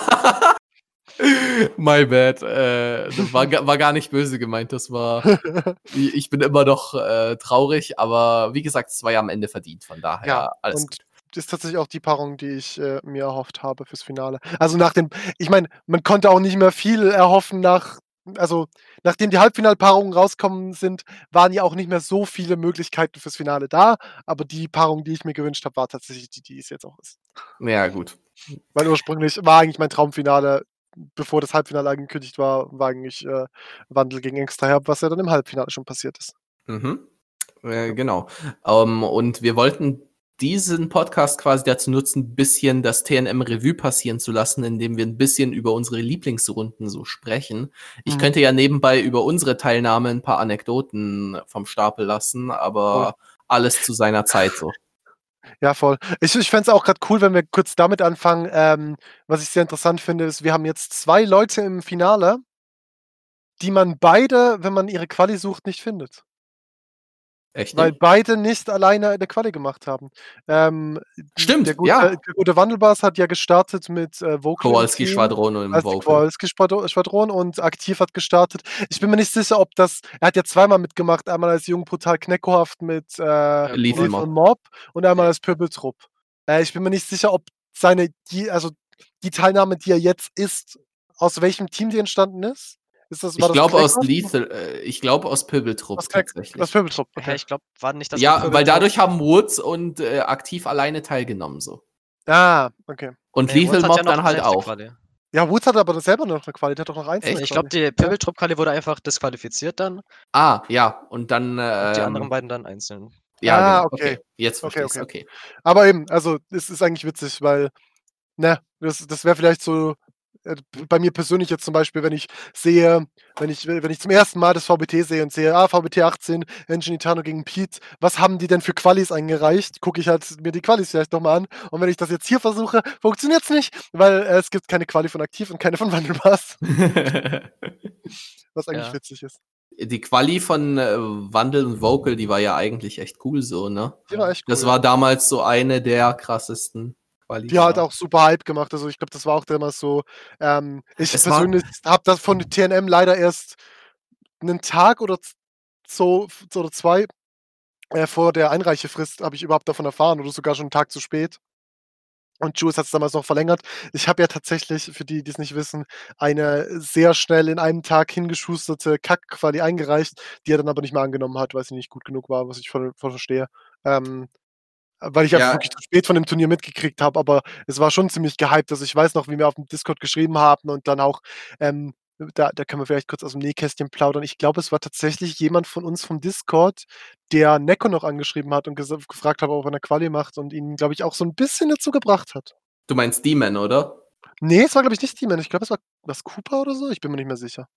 My bad. Äh, das war, war gar nicht böse gemeint. Das war. Ich bin immer noch äh, traurig, aber wie gesagt, es war ja am Ende verdient. Von daher ja, alles und gut ist tatsächlich auch die Paarung, die ich äh, mir erhofft habe fürs Finale. Also nach dem, ich meine, man konnte auch nicht mehr viel erhoffen nach, also nachdem die Halbfinalpaarungen rauskommen sind, waren ja auch nicht mehr so viele Möglichkeiten fürs Finale da. Aber die Paarung, die ich mir gewünscht habe, war tatsächlich die, die es jetzt auch ist. Ja, gut. Weil ursprünglich war eigentlich mein Traumfinale, bevor das Halbfinale angekündigt war, war eigentlich äh, Wandel gegen Extra Herb, was ja dann im Halbfinale schon passiert ist. Mhm. Äh, genau. Ähm, und wir wollten diesen Podcast quasi dazu nutzen, ein bisschen das TNM Revue passieren zu lassen, indem wir ein bisschen über unsere Lieblingsrunden so sprechen. Ich mhm. könnte ja nebenbei über unsere Teilnahme ein paar Anekdoten vom Stapel lassen, aber oh. alles zu seiner Zeit so. Ja, voll. Ich, ich fände es auch gerade cool, wenn wir kurz damit anfangen. Ähm, was ich sehr interessant finde, ist, wir haben jetzt zwei Leute im Finale, die man beide, wenn man ihre Quali sucht, nicht findet. Echt? Weil beide nicht alleine eine Quali gemacht haben. Ähm, Stimmt, der gute, ja. Der gute Wandelbars hat ja gestartet mit äh, Vocal. Kowalski-Schwadron und also Vocal. Kowalski-Schwadron und Aktiv hat gestartet. Ich bin mir nicht sicher, ob das. Er hat ja zweimal mitgemacht. Einmal als Jung Brutal Kneckohaft mit äh, Lethal Mob. Mob und einmal als Pöbeltrupp. Äh, ich bin mir nicht sicher, ob seine. Die, also die Teilnahme, die er jetzt ist, aus welchem Team die entstanden ist. Ist das, ich glaube aus Lethal, äh, ich glaube aus Pöbeltrupp tatsächlich. Aus Pöbeltrupp, okay. Ja, ich glaube, war nicht das. Ja, weil dadurch haben Woods und äh, aktiv alleine teilgenommen so. Ah, okay. Und nee, Lethal Mob ja dann halt auch. Quali. Ja, Woods hat aber selber noch eine Quali, der hat doch noch eins. Ich glaube, die Pöbeltrupp-Quali wurde einfach disqualifiziert dann. Ah, ja, und dann. Äh, und die anderen ähm, beiden dann einzeln. Ja, ah, genau. okay. okay. Jetzt verstehe okay, okay. okay. Aber eben, also, es ist eigentlich witzig, weil, ne, das, das wäre vielleicht so bei mir persönlich jetzt zum Beispiel, wenn ich sehe, wenn ich, wenn ich zum ersten Mal das VBT sehe und sehe, ah, VBT 18, Engine Itano gegen Pete, was haben die denn für Qualis eingereicht? Gucke ich halt mir die Qualis vielleicht nochmal an. Und wenn ich das jetzt hier versuche, funktioniert es nicht, weil äh, es gibt keine Quali von Aktiv und keine von Wandelbass. was eigentlich ja. witzig ist. Die Quali von äh, Wandel und Vocal, die war ja eigentlich echt cool so, ne? Die war echt cool. Das war damals so eine der krassesten. Quali die hat auch super Hype gemacht. Also ich glaube, das war auch damals so. Ähm, ich es persönlich habe das von TNM leider erst einen Tag oder so oder zwei äh, vor der Einreichefrist habe ich überhaupt davon erfahren oder sogar schon einen Tag zu spät. Und Juice hat es damals noch verlängert. Ich habe ja tatsächlich, für die, die es nicht wissen, eine sehr schnell in einem Tag hingeschusterte Kack-Quali eingereicht, die er dann aber nicht mehr angenommen hat, weil sie nicht gut genug war, was ich voll, voll verstehe. Ähm, weil ich ja. wirklich zu spät von dem Turnier mitgekriegt habe, aber es war schon ziemlich gehypt. Also ich weiß noch, wie wir auf dem Discord geschrieben haben und dann auch, ähm, da, da können wir vielleicht kurz aus dem Nähkästchen plaudern. Ich glaube, es war tatsächlich jemand von uns vom Discord, der Neko noch angeschrieben hat und gefragt hat, ob er eine Quali macht und ihn, glaube ich, auch so ein bisschen dazu gebracht hat. Du meinst Demon, oder? Nee, es war, glaube ich, nicht Demon. Ich glaube, es war was Cooper oder so. Ich bin mir nicht mehr sicher.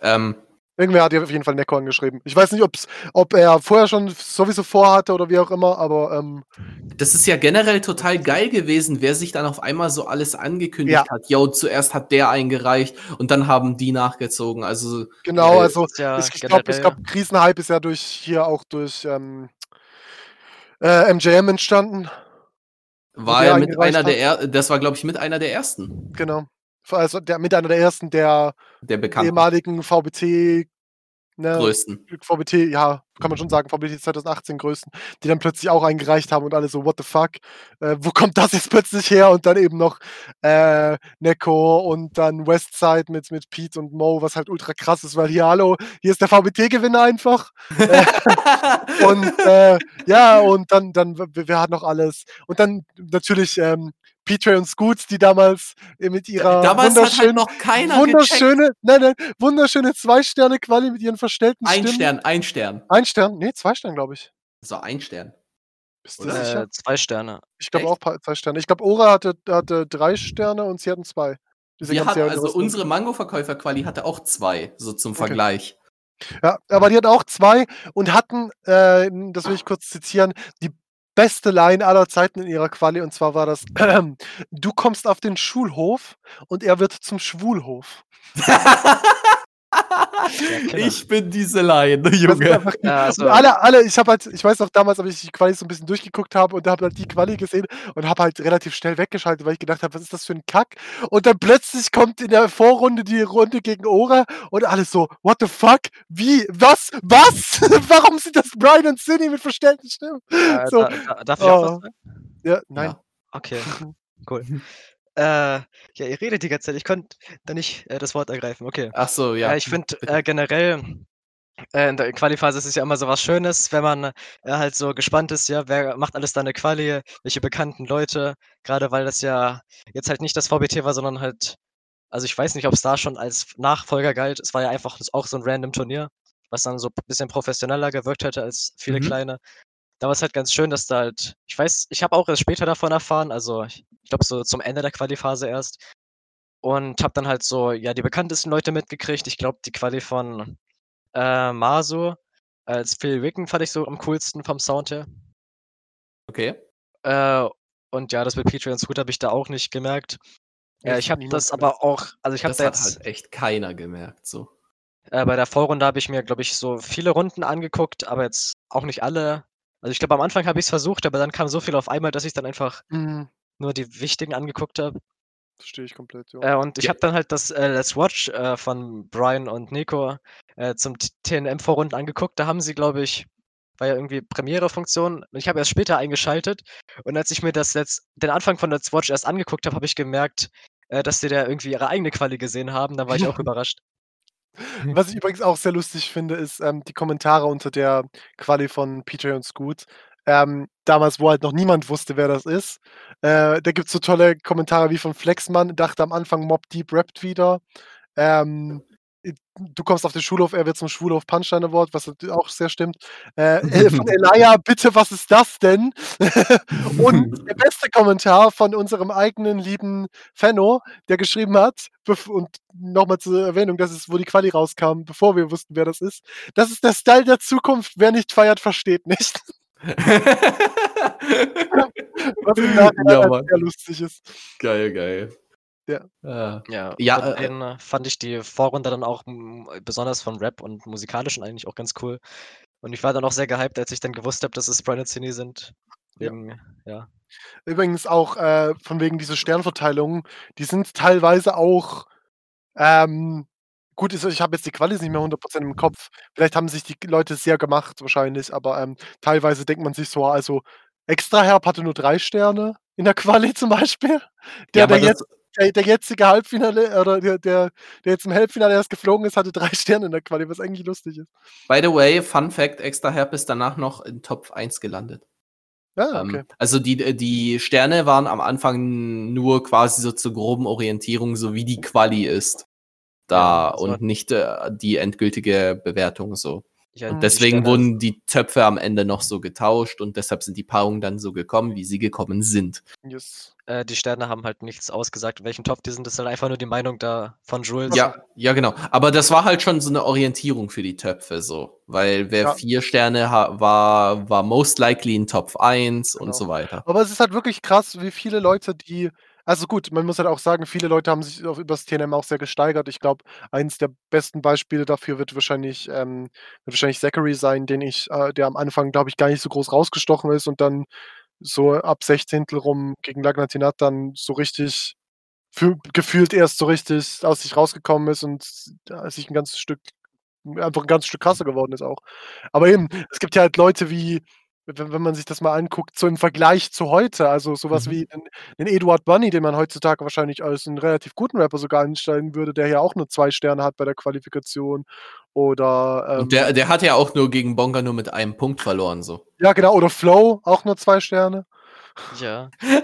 Ähm, Irgendwer hat ja auf jeden Fall Neko angeschrieben. Ich weiß nicht, ob's, ob er vorher schon sowieso vorhatte oder wie auch immer, aber. Ähm, das ist ja generell total geil gewesen, wer sich dann auf einmal so alles angekündigt ja. hat. Yo, zuerst hat der eingereicht und dann haben die nachgezogen. Also. Genau, äh, also ja ich, ich glaube, glaub, Krisenhype ist ja durch hier auch durch ähm, äh, MJM entstanden. War ja mit einer hat. der er das war, glaube ich, mit einer der ersten. Genau also der, mit einer der ersten der, der ehemaligen VBT ne, größten. VBT, ja, kann man schon sagen, VBT 2018 größten, die dann plötzlich auch eingereicht haben und alle so, what the fuck, äh, wo kommt das jetzt plötzlich her? Und dann eben noch äh, Neko und dann Westside mit, mit Pete und Mo, was halt ultra krass ist, weil hier, hallo, hier ist der VBT-Gewinner einfach. Äh, und äh, ja, und dann, dann, wir hatten noch alles. Und dann natürlich ähm, Petre und Scoots, die damals äh, mit ihrer damals wunderschönen, hat halt noch keiner wunderschöne, nein, nein, wunderschöne Zwei-Sterne-Quali mit ihren verstellten ein Stimmen. Stern, ein Stern. Ein Stern? Nee, zwei Sterne, glaube ich. So, ein Stern. Bist du sicher? Äh, zwei Sterne. Ich glaube auch zwei Sterne. Ich glaube, Ora hatte, hatte drei Sterne und sie hatten zwei. Wir hatten, also unsere Mango-Verkäufer-Quali hatte auch zwei, so zum okay. Vergleich. Ja, aber die hatten auch zwei und hatten, äh, das will ich kurz zitieren, die beste Line aller Zeiten in ihrer Quali und zwar war das: „Du kommst auf den Schulhof und er wird zum Schwulhof.“ Ich bin diese Line, Junge. Ja, also alle, alle, ich habe halt, ich weiß noch damals, ob ich die Quali so ein bisschen durchgeguckt habe und habe halt die Quali gesehen und habe halt relativ schnell weggeschaltet, weil ich gedacht habe, was ist das für ein Kack? Und dann plötzlich kommt in der Vorrunde die Runde gegen Ora und alles so, what the fuck? Wie? Was? Was? Warum sind das Brian und Cindy mit verstellten Stimmen? Äh, so. da, da, darf ich oh. auch was sagen? Ja, nein. Ja. Okay, cool. Äh, ja, ihr redet die ganze Zeit. Ich konnte da nicht äh, das Wort ergreifen. Okay. Ach so, ja. Äh, ich finde äh, generell äh, in der Quali-Phase ist es ja immer so was Schönes, wenn man äh, halt so gespannt ist, ja, wer macht alles da eine Quali, welche bekannten Leute, gerade weil das ja jetzt halt nicht das VBT war, sondern halt, also ich weiß nicht, ob es da schon als Nachfolger galt. Es war ja einfach auch so ein random Turnier, was dann so ein bisschen professioneller gewirkt hätte als viele mhm. kleine da war es halt ganz schön, dass da halt, ich weiß, ich habe auch erst später davon erfahren, also ich, ich glaube so zum Ende der Quali-Phase erst. Und habe dann halt so, ja, die bekanntesten Leute mitgekriegt. Ich glaube, die Quali von äh, Masu als Phil Wicken fand ich so am coolsten vom Sound her. Okay. Äh, und ja, das mit Petri und Scoot habe ich da auch nicht gemerkt. Ja, ich habe das aber auch, also ich habe da jetzt. hat halt echt keiner gemerkt, so. Äh, bei der Vorrunde habe ich mir, glaube ich, so viele Runden angeguckt, aber jetzt auch nicht alle. Also ich glaube, am Anfang habe ich es versucht, aber dann kam so viel auf einmal, dass ich dann einfach Mhm. nur die wichtigen angeguckt habe. Verstehe ich komplett, ja. Äh, und ich Ja. habe dann halt das äh, Let's Watch äh, von Brian und Nico äh, zum TNM-Vorrunden angeguckt. Da haben sie, glaube ich, war ja irgendwie Premiere-Funktion. Ich habe erst später eingeschaltet und als ich mir das Let's, den Anfang von Let's Watch erst angeguckt habe, habe ich gemerkt, äh, dass die da irgendwie ihre eigene Quali gesehen haben. Da war ich auch überrascht. Was ich übrigens auch sehr lustig finde, ist, ähm, die Kommentare unter der Quali von PJ und Scoot. Ähm, damals, wo halt noch niemand wusste, wer das ist. Äh, da gibt es so tolle Kommentare wie von Flexmann, dachte am Anfang Mob Deep rappt wieder. Ähm, du kommst auf den Schulhof, er wird zum Schulhof Punchline Award, was auch sehr stimmt. Äh, äh von Elia, bitte, was ist das denn? und der beste Kommentar von unserem eigenen lieben Fenno, der geschrieben hat, und nochmal zur Erwähnung, das ist, wo die Quali rauskam, bevor wir wussten, wer das ist. Das ist der Style der Zukunft. Wer nicht feiert, versteht nicht. was im Nachhinein ja, halt sehr lustig ist. Geil, geil. Ja. Äh, ja, ja äh, äh, fand ich die Vorrunde dann auch besonders von Rap und musikalischen eigentlich auch ganz cool. Und ich war dann auch sehr gehypt, als ich dann gewusst habe, dass es Sprite und Cine sind. Wegen, ja. ja. Übrigens auch äh, von wegen dieser Sternverteilung, die sind teilweise auch ähm, gut, ich habe jetzt die Qualis nicht mehr 100% im Kopf. Vielleicht haben sich die Leute sehr gemacht wahrscheinlich, aber ähm, teilweise denkt man sich so, also Extra Herb hatte nur drei Sterne in der Quali zum Beispiel. Der, ja, der jetzt der, der jetzige Halbfinale oder der, der, jetzt im Halbfinale erst geflogen ist, hatte drei Sterne in der Quali, was eigentlich lustig ist. By the way, Fun Fact: Extra Herb ist danach noch in Top 1 gelandet. Ah, okay. Ähm, also die, die Sterne waren am Anfang nur quasi so zur groben Orientierung, so wie die Quali ist. Da ja, und nicht äh, die endgültige Bewertung so. Ja, Deswegen wurden die Töpfe am Ende noch so getauscht und deshalb sind die Paarungen dann so gekommen, wie sie gekommen sind. Yes. Äh, die Sterne haben halt nichts ausgesagt, welchen Topf die sind. Das ist halt einfach nur die Meinung da von Jules. Ja, ja, genau. Aber das war halt schon so eine Orientierung für die Töpfe, so. Weil wer ja. vier Sterne war, war most likely in Topf 1 genau. und so weiter. Aber es ist halt wirklich krass, wie viele Leute, die also gut, man muss halt auch sagen, viele Leute haben sich auf übers TNM auch sehr gesteigert. Ich glaube, eins der besten Beispiele dafür wird wahrscheinlich ähm, wird wahrscheinlich Zachary sein, den ich äh, der am Anfang, glaube ich, gar nicht so groß rausgestochen ist und dann so ab 16. rum gegen Lagnatinat dann so richtig für, gefühlt erst so richtig aus sich rausgekommen ist und äh, sich ein ganzes Stück einfach ein ganzes Stück krasser geworden ist auch. Aber eben, es gibt ja halt Leute wie wenn, wenn man sich das mal anguckt, so im Vergleich zu heute, also sowas mhm. wie den, Eduard Bunny, den man heutzutage wahrscheinlich als einen relativ guten Rapper sogar einstellen würde, der ja auch nur zwei Sterne hat bei der Qualifikation. Oder. Ähm, der, der hat ja auch nur gegen Bonga nur mit einem Punkt verloren, so. Ja, genau. Oder Flow, auch nur zwei Sterne. Ja. äh,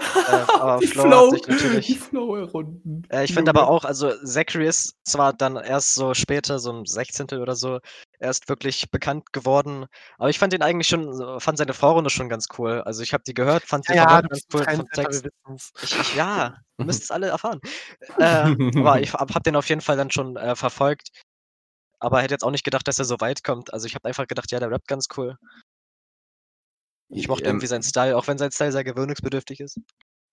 aber die Flow, Flow, hat sich natürlich. Die Flow-Runden. Äh, ich finde aber auch, also Zachary ist zwar dann erst so später, so im 16. oder so, erst wirklich bekannt geworden. Aber ich fand ihn eigentlich schon, fand seine Vorrunde schon ganz cool. Also ich habe die gehört, fand die ja, ganz cool. Vom Text. Ich, ich, ja, müsst es alle erfahren. äh, aber ich habe hab den auf jeden Fall dann schon äh, verfolgt. Aber hätte jetzt auch nicht gedacht, dass er so weit kommt. Also ich habe einfach gedacht, ja, der rappt ganz cool. Ich mochte ähm, irgendwie seinen Style, auch wenn sein Style sehr gewöhnungsbedürftig ist.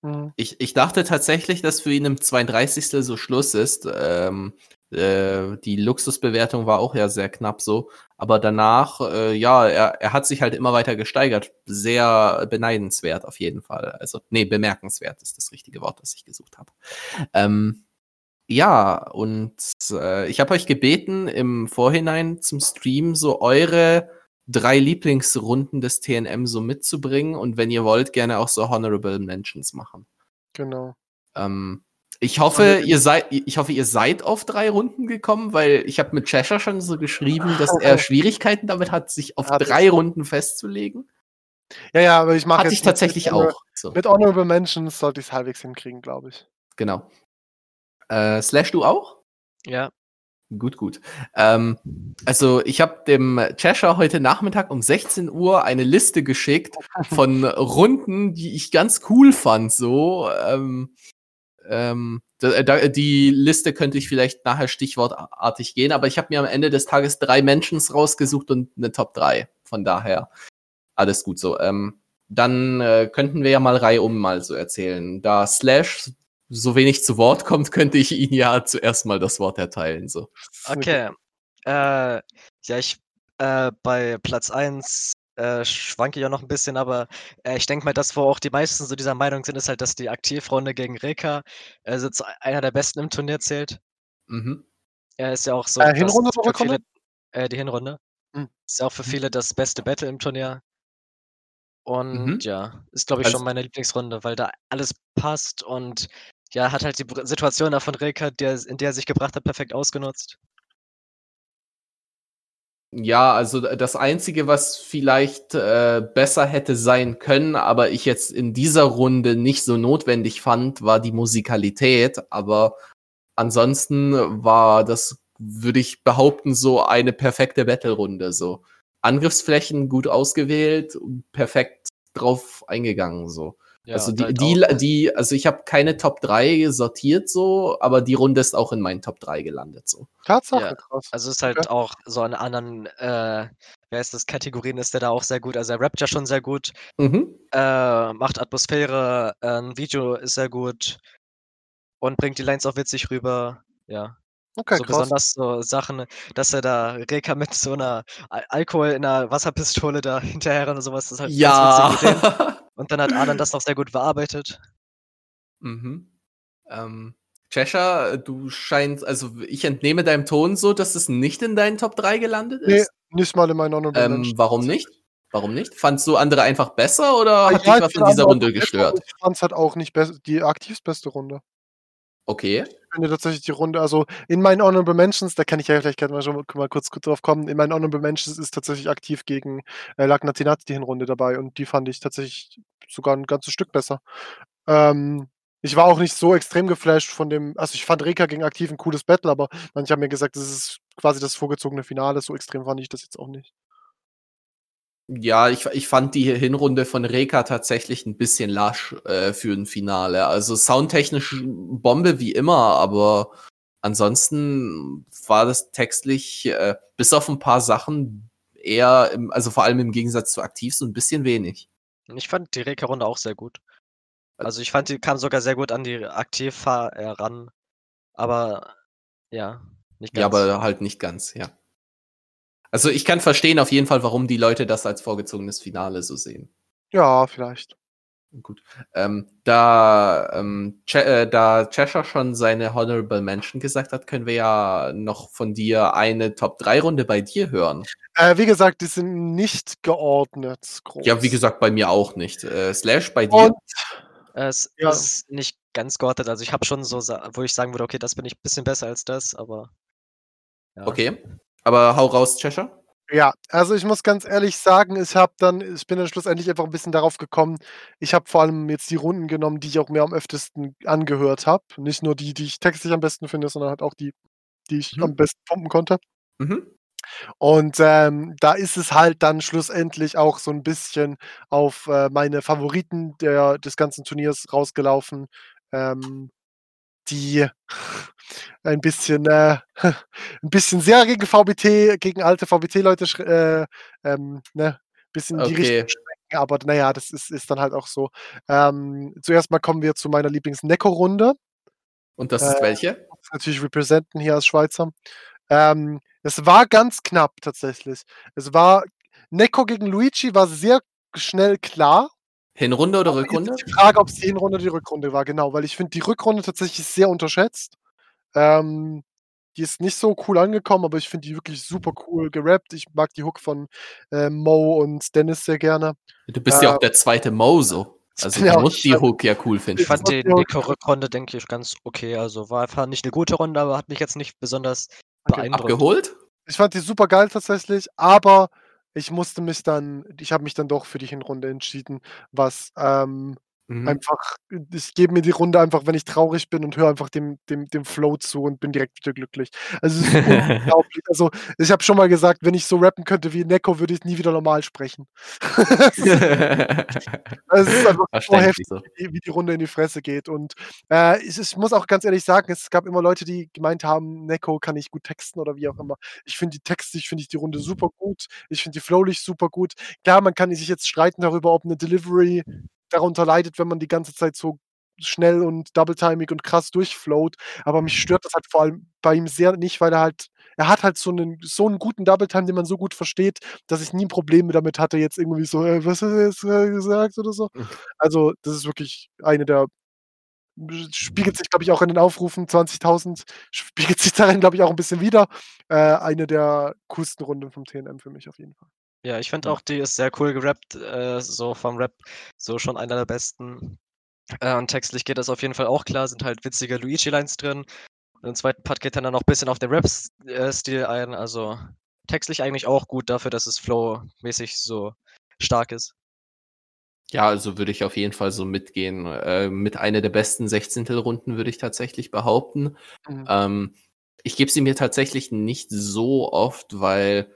Mhm. Ich, ich dachte tatsächlich, dass für ihn im 32. so Schluss ist. Ähm, äh, die Luxusbewertung war auch ja sehr knapp so. Aber danach, äh, ja, er, er hat sich halt immer weiter gesteigert. Sehr beneidenswert auf jeden Fall. Also, nee, bemerkenswert ist das richtige Wort, das ich gesucht habe. Ähm, ja, und äh, ich habe euch gebeten, im Vorhinein zum Stream so eure drei Lieblingsrunden des TNM so mitzubringen und wenn ihr wollt, gerne auch so Honorable Mentions machen. Genau. Ähm, ich hoffe, ihr seid, ich hoffe, ihr seid auf drei Runden gekommen, weil ich habe mit Cheshire schon so geschrieben, dass er Schwierigkeiten damit hat, sich auf hat drei Runden festzulegen. Ja, ja, aber ich mache Hatte ich tatsächlich mit, auch. So. Mit Honorable Mentions sollte ich es halbwegs hinkriegen, glaube ich. Genau. Äh, Slash, du auch? Ja. Gut, gut. Ähm, also ich habe dem Cheshire heute Nachmittag um 16 Uhr eine Liste geschickt von Runden, die ich ganz cool fand. So, ähm, ähm, da, da, die Liste könnte ich vielleicht nachher stichwortartig gehen, aber ich habe mir am Ende des Tages drei Mentions rausgesucht und eine Top 3. Von daher alles gut so. Ähm, dann äh, könnten wir ja mal Reihe um mal so erzählen. Da Slash so wenig zu Wort kommt, könnte ich Ihnen ja zuerst mal das Wort erteilen. So. Okay. Äh, ja, ich äh, bei Platz 1 äh, schwanke ich ja noch ein bisschen, aber äh, ich denke mal, das, wo auch die meisten so dieser Meinung sind, ist halt, dass die Aktivrunde gegen Reka also einer der besten im Turnier zählt. Mhm. Er ist ja auch so. Äh, Hinrunde für viele, äh, die Hinrunde. Mhm. Ist ja auch für mhm. viele das beste Battle im Turnier. Und mhm. ja, ist, glaube ich, also, schon meine Lieblingsrunde, weil da alles passt und ja, hat halt die Situation da von Rilke, der, in der er sich gebracht hat, perfekt ausgenutzt. Ja, also das Einzige, was vielleicht äh, besser hätte sein können, aber ich jetzt in dieser Runde nicht so notwendig fand, war die Musikalität. Aber ansonsten war das würde ich behaupten, so eine perfekte Battle-Runde. So. Angriffsflächen gut ausgewählt, perfekt drauf eingegangen. So. Ja, also die, halt die, die, also ich habe keine Top 3 sortiert so, aber die Runde ist auch in meinen Top 3 gelandet so. Tatsache, ja. krass. Also ist halt okay. auch so in anderen, äh, wer ist das, Kategorien ist der da auch sehr gut. Also er rappt ja schon sehr gut, mhm. äh, macht Atmosphäre, äh, ein Video ist sehr gut und bringt die Lines auch witzig rüber. Ja. Okay, so krass. besonders so Sachen, dass er da Reka mit so einer Alkohol in einer Wasserpistole da hinterher und sowas, das ist halt ja. Und dann hat Alan das noch sehr gut bearbeitet. Mhm. Ähm, Cheshire, du scheinst, also ich entnehme deinem Ton so, dass es nicht in deinen Top 3 gelandet ist. Nee, nicht mal in meinen Honorable ähm, Warum nicht? Warum nicht? Fandst du andere einfach besser oder ja, hat dich was in dieser Runde gestört? Ich fand es halt auch nicht die aktivst beste Runde. Okay. Finde tatsächlich die Runde, also in meinen Honorable Mentions, da kann ich ja vielleicht mal, schon mal kurz, kurz drauf kommen, in meinen Honorable Mentions ist tatsächlich aktiv gegen äh, Lagnatinat die Hinrunde dabei und die fand ich tatsächlich sogar ein ganzes Stück besser. Ähm, ich war auch nicht so extrem geflasht von dem, also ich fand Reka gegen aktiv ein cooles Battle, aber manche haben mir gesagt, das ist quasi das vorgezogene Finale, so extrem fand ich das jetzt auch nicht. Ja, ich, ich fand die Hinrunde von Reka tatsächlich ein bisschen lasch äh, für ein Finale. Also soundtechnisch Bombe wie immer, aber ansonsten war das textlich äh, bis auf ein paar Sachen eher, im, also vor allem im Gegensatz zu aktiv, so ein bisschen wenig. Ich fand die Reka-Runde auch sehr gut. Also ich fand, die kam sogar sehr gut an die aktiv ran. Aber ja, nicht ganz. Ja, aber halt nicht ganz, ja. Also ich kann verstehen auf jeden Fall, warum die Leute das als vorgezogenes Finale so sehen. Ja, vielleicht. Gut. Ähm, da, ähm, Ch äh, da Cheshire schon seine Honorable Mention gesagt hat, können wir ja noch von dir eine Top-3-Runde bei dir hören. Äh, wie gesagt, die sind nicht geordnet. Groß. Ja, wie gesagt, bei mir auch nicht. Äh, Slash, bei dir? Und, es ja. ist nicht ganz geordnet. Also ich habe schon so, wo ich sagen würde, okay, das bin ich ein bisschen besser als das, aber. Ja. Okay. Aber hau raus, Cheshire. Ja, also ich muss ganz ehrlich sagen, ich habe dann ich bin dann schlussendlich einfach ein bisschen darauf gekommen ich habe vor allem jetzt die Runden genommen, die ich auch mir am öftesten angehört habe. Nicht nur die, die ich textlich am besten finde, sondern halt auch die, die ich mhm. am besten pumpen konnte. Mhm. Und, ähm, da ist es halt dann schlussendlich auch so ein bisschen auf, äh, meine Favoriten der des ganzen Turniers rausgelaufen, ähm, die ein bisschen, äh, 'n bisschen sehr gegen VBT gegen alte VBT-Leute äh, ähm, ne, bisschen in die Richtung aber na ja, das ist ist dann halt auch so. Ähm, zuerst mal kommen wir zu meiner Lieblings-Necco-Runde. Und das ist äh, welche? Natürlich representen hier als Schweizer. Ähm, es war ganz knapp tatsächlich. Es war Necco gegen Luigi war sehr schnell klar. Hinrunde oder Rückrunde? Die Frage, ob es die Hinrunde oder die Rückrunde war, genau, weil ich finde die Rückrunde tatsächlich sehr unterschätzt. Ähm, die ist nicht so cool angekommen, aber ich finde die wirklich super cool gerappt. Ich mag die Hook von äh, Mo und Dennis sehr gerne. Du bist äh, ja auch der zweite Mo so. Also ja, du musst die Hook ja cool finden. Ich fand die Nico-Rückrunde, denke ich, ganz okay. Also war einfach nicht eine gute Runde, aber hat mich jetzt nicht besonders okay. beeindruckt. Abgeholt? Ich fand die super geil tatsächlich, aber ich musste mich dann ich habe mich dann doch für die Hinrunde entschieden, was, ähm, Mhm. Einfach ich gebe mir die Runde einfach, wenn ich traurig bin und höre einfach dem dem dem Flow zu und bin direkt wieder glücklich. Also, es ist unglaublich. Also, ich habe schon mal gesagt, wenn ich so rappen könnte wie Necco, würde ich nie wieder normal sprechen. Es ist einfach so heftig, so. Wie, wie die Runde in die Fresse geht. Und äh, ich, ich, muss auch ganz ehrlich sagen, es gab immer Leute, die gemeint haben, Necco kann ich gut texten oder wie auch immer. Ich finde die Texte, ich finde die Runde super gut. Ich finde die Flowlich super gut. Klar, man kann sich jetzt streiten darüber, ob eine Delivery darunter leidet, wenn man die ganze Zeit so schnell und double-timing und krass durchflowt. Aber mich stört das halt vor allem bei ihm sehr nicht, weil er halt er hat halt so einen so 'n guten Double-Time, den man so gut versteht, dass ich nie 'n Problem damit hatte, jetzt irgendwie so: „Äh, was hat er jetzt gesagt?“ oder so. Mhm. Also, das ist wirklich eine der spiegelt sich, glaube ich, auch in den Aufrufen 20.000 spiegelt sich darin, glaube ich, auch 'n bisschen wider. Äh, eine der coolsten Runden vom TNM für mich auf jeden Fall. Ja, ich finde auch, die ist sehr cool gerappt, äh, so vom Rap, so schon einer der besten. Äh, und textlich geht das auf jeden Fall auch klar, sind halt witzige Luigi-Lines drin. Und im zweiten Part geht dann noch ein bisschen auf den Rap-Stil ein, also textlich eigentlich auch gut dafür, dass es flow-mäßig so stark ist. Ja, also würde ich auf jeden Fall so mitgehen. Äh, mit einer der besten Sechzehntelrunden würde ich tatsächlich behaupten. Mhm. Ähm, Ich gebe sie mir tatsächlich nicht so oft, weil,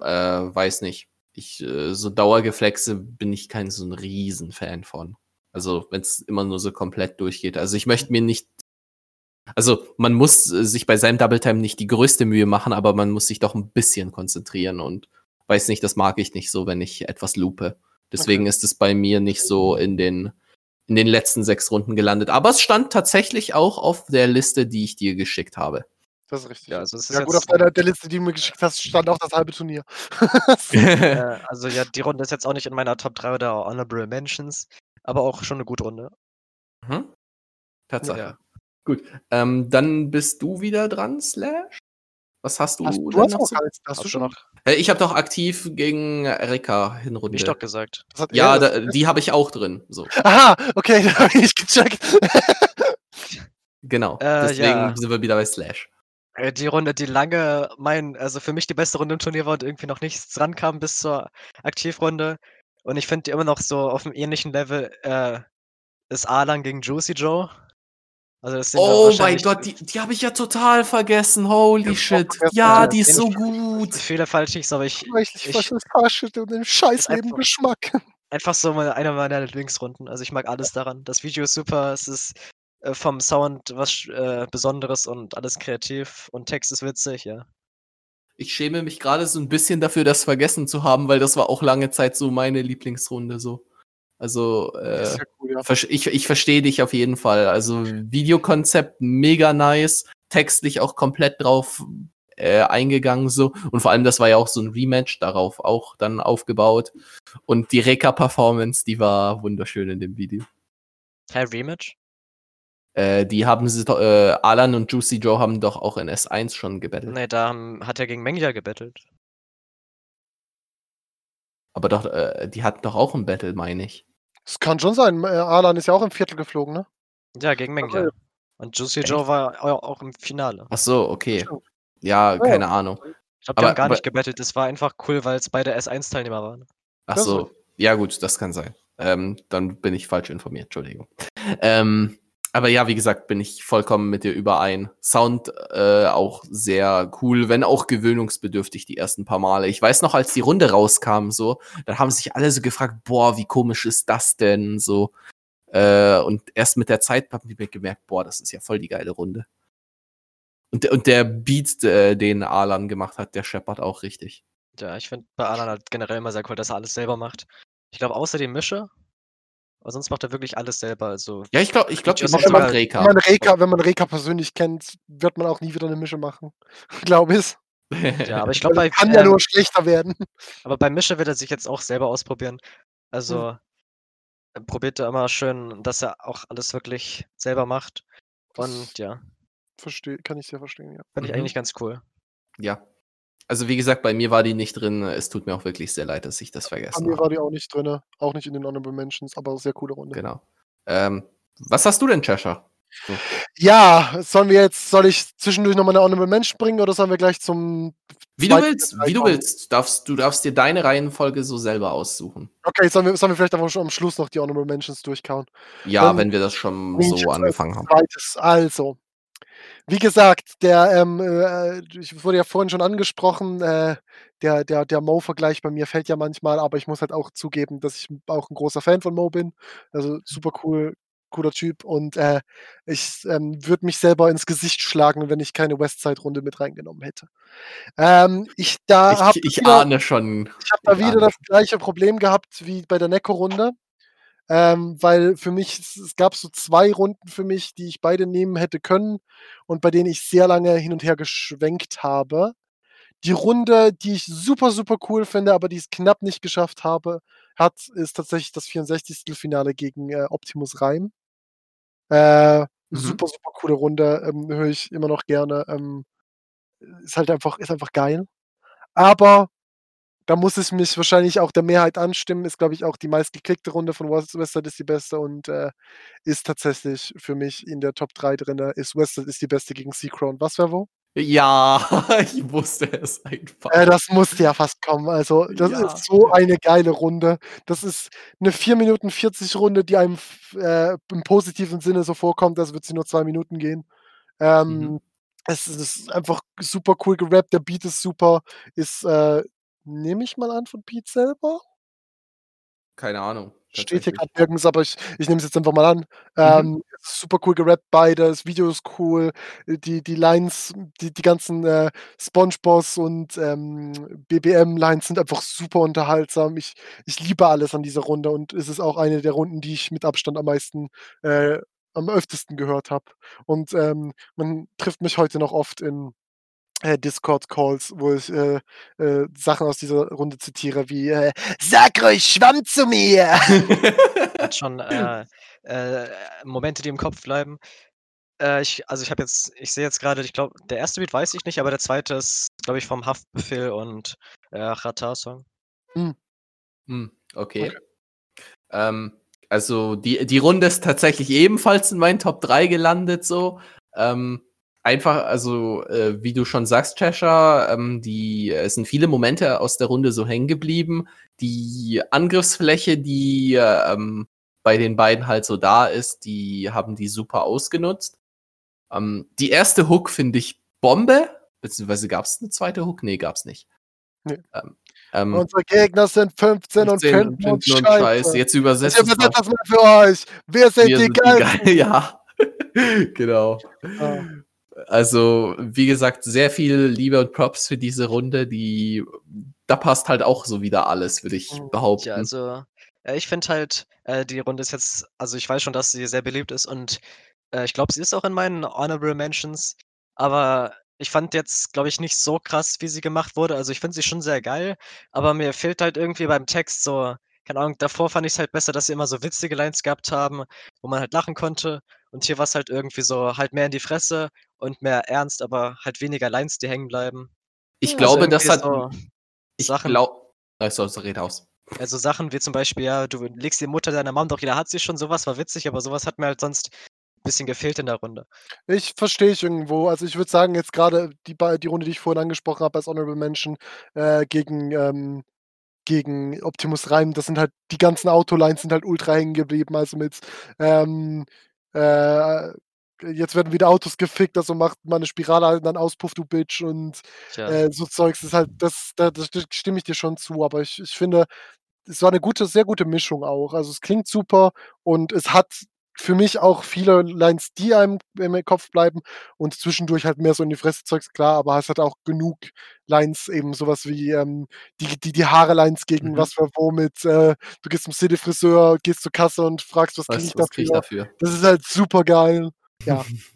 äh, weiß nicht, ich, äh, so Dauergeflexe bin ich kein so ein Riesenfan von. Also, wenn es immer nur so komplett durchgeht. Also, ich möchte mir nicht. Also, man muss äh, sich bei seinem Double Time nicht die größte Mühe machen, aber man muss sich doch ein bisschen konzentrieren und weiß nicht, das mag ich nicht so, wenn ich etwas loope. Deswegen okay. ist es bei mir nicht so in den, in den letzten sechs Runden gelandet. Aber es stand tatsächlich auch auf der Liste, die ich dir geschickt habe. Das ist richtig. Ja, also ist ja gut, auf deiner, der Liste, die du mir geschickt hast, stand auch das halbe Turnier. äh, also ja, die Runde ist jetzt auch nicht in meiner Top 3 oder Honorable Mentions, aber auch schon eine gute Runde. Mhm. Tatsache. Ja. Gut, ähm, dann bist du wieder dran, Slash. Was hast du? Hast du hast noch, hast, hast du schon noch? Ich habe doch aktiv gegen Erika Hinrunde. Ich doch gesagt. Ja, da, die habe ich auch drin. So. Aha, okay, da habe ich gecheckt. genau. Äh, deswegen ja. sind wir wieder bei Slash. Äh, die Runde, die lange mein, also für mich die beste Runde im Turnier war und irgendwie noch nichts dran kam bis zur Aktivrunde. Und ich finde die immer noch so auf einem ähnlichen Level äh, ist Alan gegen Juicy Joe. Also oh mein Gott, die, die habe ich ja total vergessen. Holy shit. Ja, die ist so gut. Fehler falsch nichts, aber ich. Ich, ich, was ist falsch und den scheiß Geschmack. Einfach so mal einer meiner Lieblingsrunden. Also ich mag alles daran. Das Video ist super, es ist äh, vom Sound was äh, Besonderes und alles kreativ und Text ist witzig, ja. Ich schäme mich gerade so ein bisschen dafür, das vergessen zu haben, weil das war auch lange Zeit so meine Lieblingsrunde so. Also äh, cool, ja. ich, ich verstehe dich auf jeden Fall. Also Videokonzept mega nice, textlich auch komplett drauf äh, eingegangen so und vor allem das war ja auch so ein Rematch darauf auch dann aufgebaut und die Reka Performance, die war wunderschön in dem Video. Herr Rematch? Äh, die haben sie, äh, Alan und Juicy Joe haben doch auch in S1 schon gebettelt. Nee, da haben, hat er gegen Mengja gebettelt. Aber doch, äh, die hatten doch auch ein Battle, meine ich. Das kann schon sein. Äh, Alan ist ja auch im Viertel geflogen, ne? Ja, gegen Mengja. Und Juicy Echt? Joe war auch im Finale. Ach so, okay. Ja, keine Ahnung. Ich glaube, die haben gar nicht gebettelt. Das war einfach cool, weil es beide S1-Teilnehmer waren. Ach so. Ja, gut, das kann sein. Ähm, dann bin ich falsch informiert, Entschuldigung. Ähm, aber ja, wie gesagt, bin ich vollkommen mit dir überein. Sound äh, auch sehr cool, wenn auch gewöhnungsbedürftig die ersten paar Male. Ich weiß noch, als die Runde rauskam, so, dann haben sich alle so gefragt, boah, wie komisch ist das denn? So. Äh, und erst mit der Zeit haben die mir gemerkt, boah, das ist ja voll die geile Runde. Und, und der Beat, äh, den Alan gemacht hat, der scheppert auch richtig. Ja, ich finde bei Alan halt generell immer sehr cool, dass er alles selber macht. Ich glaube, außer die Mische aber sonst macht er wirklich alles selber. Also ja, ich glaube, ich glaube, wenn, man, Reka. Wenn man Reka, wenn man Reka persönlich kennt, wird man auch nie wieder eine Mische machen. glaube ich. Ja, aber ich glaube, bei kann ähm, ja nur schlechter werden. Aber bei Mische wird er sich jetzt auch selber ausprobieren. Also hm. probiert er immer schön, dass er auch alles wirklich selber macht. Und ja. Verstehe, kann ich sehr verstehen, ja. Finde ich mhm. eigentlich ganz cool. Ja, also wie gesagt, bei mir war die nicht drin. Es tut mir auch wirklich sehr leid, dass ich das vergessen habe. Bei mir war die auch nicht drin, auch nicht in den Honorable Mentions, aber sehr coole Runde. Genau. Ähm, was hast du denn, Cheshire? So. Ja, sollen wir jetzt, soll ich zwischendurch nochmal eine Honorable Mention bringen oder sollen wir gleich zum. Wie du willst, wie du willst. Darfst, du darfst dir deine Reihenfolge so selber aussuchen. Okay, sollen wir, sollen wir vielleicht aber schon am Schluss noch die Honorable Mentions durchkauen? Ja, Dann wenn wir das schon so angefangen haben. Zweites. Also, wie gesagt, der, ähm, äh, ich wurde ja vorhin schon angesprochen, äh, der, der, der Mo-Vergleich bei mir fällt ja manchmal, aber ich muss halt auch zugeben, dass ich auch ein großer Fan von Mo bin. Also super cool, cooler Typ und äh, ich ähm, würde mich selber ins Gesicht schlagen, wenn ich keine Westside-Runde mit reingenommen hätte. Ähm, ich da ich, ich wieder, ahne schon. Ich habe da wieder das gleiche Problem gehabt wie bei der Necco-Runde. Ähm, weil für mich, es, gab so zwei Runden für mich, die ich beide nehmen hätte können und bei denen ich sehr lange hin und her geschwenkt habe. Die Runde, die ich super, super cool finde, aber die es knapp nicht geschafft habe, hat, ist tatsächlich das 64. Finale gegen äh, Optimus Reim. Äh, mhm. Super, super coole Runde, ähm, höre ich immer noch gerne. Ähm, ist halt einfach, ist einfach geil. Aber da muss es mich wahrscheinlich auch der Mehrheit anstimmen. Ist, glaube ich, auch die meistgeklickte Runde von Western ist die beste und äh, ist tatsächlich für mich in der Top 3 drin. Ist Western ist die beste gegen Seacrown. Was wäre wo? Ja, ich wusste es einfach. Äh, das musste ja fast kommen. Also, das ja. ist so eine geile Runde. Das ist eine 4 Minuten 40 Runde, die einem äh, im positiven Sinne so vorkommt, als würde sie nur zwei Minuten gehen. Ähm, mhm. Es ist einfach super cool gerappt, der Beat ist super. Ist, äh, nehme ich mal an, von Pete selber? Keine Ahnung. Steht hier gerade nirgends, aber ich ich nehme es jetzt einfach mal an. Mhm. Ähm, super cool gerappt beide, das Video ist cool, die die Lines, die die ganzen, äh, SpongeBobs und, ähm, BBM-Lines sind einfach super unterhaltsam. Ich ich liebe alles an dieser Runde und es ist auch eine der Runden, die ich mit Abstand am meisten äh, am öftesten gehört habe. Und, ähm, man trifft mich heute noch oft in, äh, Discord-Calls, wo ich, äh, äh, Sachen aus dieser Runde zitiere wie, äh: „Sag ruhig Schwamm zu mir!“ Hat schon, äh, äh, Momente, die im Kopf bleiben. Äh, ich also, ich habe jetzt ich sehe jetzt grade, ich glaube, der erste Beat weiß ich nicht, aber der zweite ist, glaube ich, vom Haftbefehl und, äh, Xatar-Song. Hm. Hm, okay. Okay. Ähm, also, die die Runde ist tatsächlich ebenfalls in meinen Top 3 gelandet so. Ähm, einfach also, äh, wie du schon sagst, Cheshire, ähm, die es sind viele Momente aus der Runde so hängen geblieben. Die Angriffsfläche, die, ähm, bei den beiden halt so da ist, die haben die super ausgenutzt. Ähm, die erste Hook finde ich Bombe, beziehungsweise gab's 'ne zweite Hook? Ne, gab's nicht. Ne. Ähm, ähm Unsere Gegner sind 15 und 15 finden uns und scheiße. Scheiße. Jetzt übersetzt es übersetze mal. das mal für euch. Wir sind Wir die sind Geilsten. Geil ja. Genau. Ah. Also, wie gesagt, sehr viel Liebe und Props für diese Runde, die da passt halt auch so wieder alles, würde ich Mhm. behaupten. Ja, also, äh, ich finde halt, äh, die Runde ist jetzt also, ich weiß schon, dass sie sehr beliebt ist und, äh, ich glaube, sie ist auch in meinen Honorable Mentions, aber ich fand jetzt, glaube ich, nicht so krass, wie sie gemacht wurde. Also, ich finde sie schon sehr geil, aber mir fehlt halt irgendwie beim Text so keine Ahnung, davor fand ich's halt besser, dass sie immer so witzige Lines gehabt haben, wo man halt lachen konnte und hier war's halt irgendwie so halt mehr in die Fresse und mehr ernst, aber halt weniger Lines, die hängen bleiben. Ich Also, glaube, das hat so ich Sachen glau achso, so red aus. Also, Sachen wie zum Beispiel, ja, du legst die Mutter deiner Mom doch jeder hat sie schon, so was war witzig, aber so was hat mir halt sonst bisschen gefehlt in der Runde. Ich verstehe ich irgendwo. Also, ich würde sagen, jetzt grade die die Runde, die ich vorhin angesprochen habe als Honorable Mention, äh, gegen, ähm gegen Optimus Reim, das sind halt die ganzen Autolines sind halt ultra hängen geblieben. Also, mit, ähm, äh: „Jetzt werden wieder Autos gefickt, also mach mal 'ne Spirale halt dann aus, Puff, du Bitch“ und, äh, so Zeugs ist halt das da da st stimme ich dir schon zu, aber ich ich finde, es war 'ne gute sehr gute Mischung auch. Also, es klingt super und es hat für mich auch viele Lines, die einem im Kopf bleiben und zwischendurch halt mehr so in die Fresse Zeugs, klar, aber es hat auch genug Lines, eben so was wie, ähm, die die die Haare-Lines gegen Mhm. was war wo mit, äh, du gehst zum City-Friseur, gehst zur Kasse und fragst: „Was kriege Was ich was kriege ich dafür?“ dafür? Das ist halt supergeil. Ja.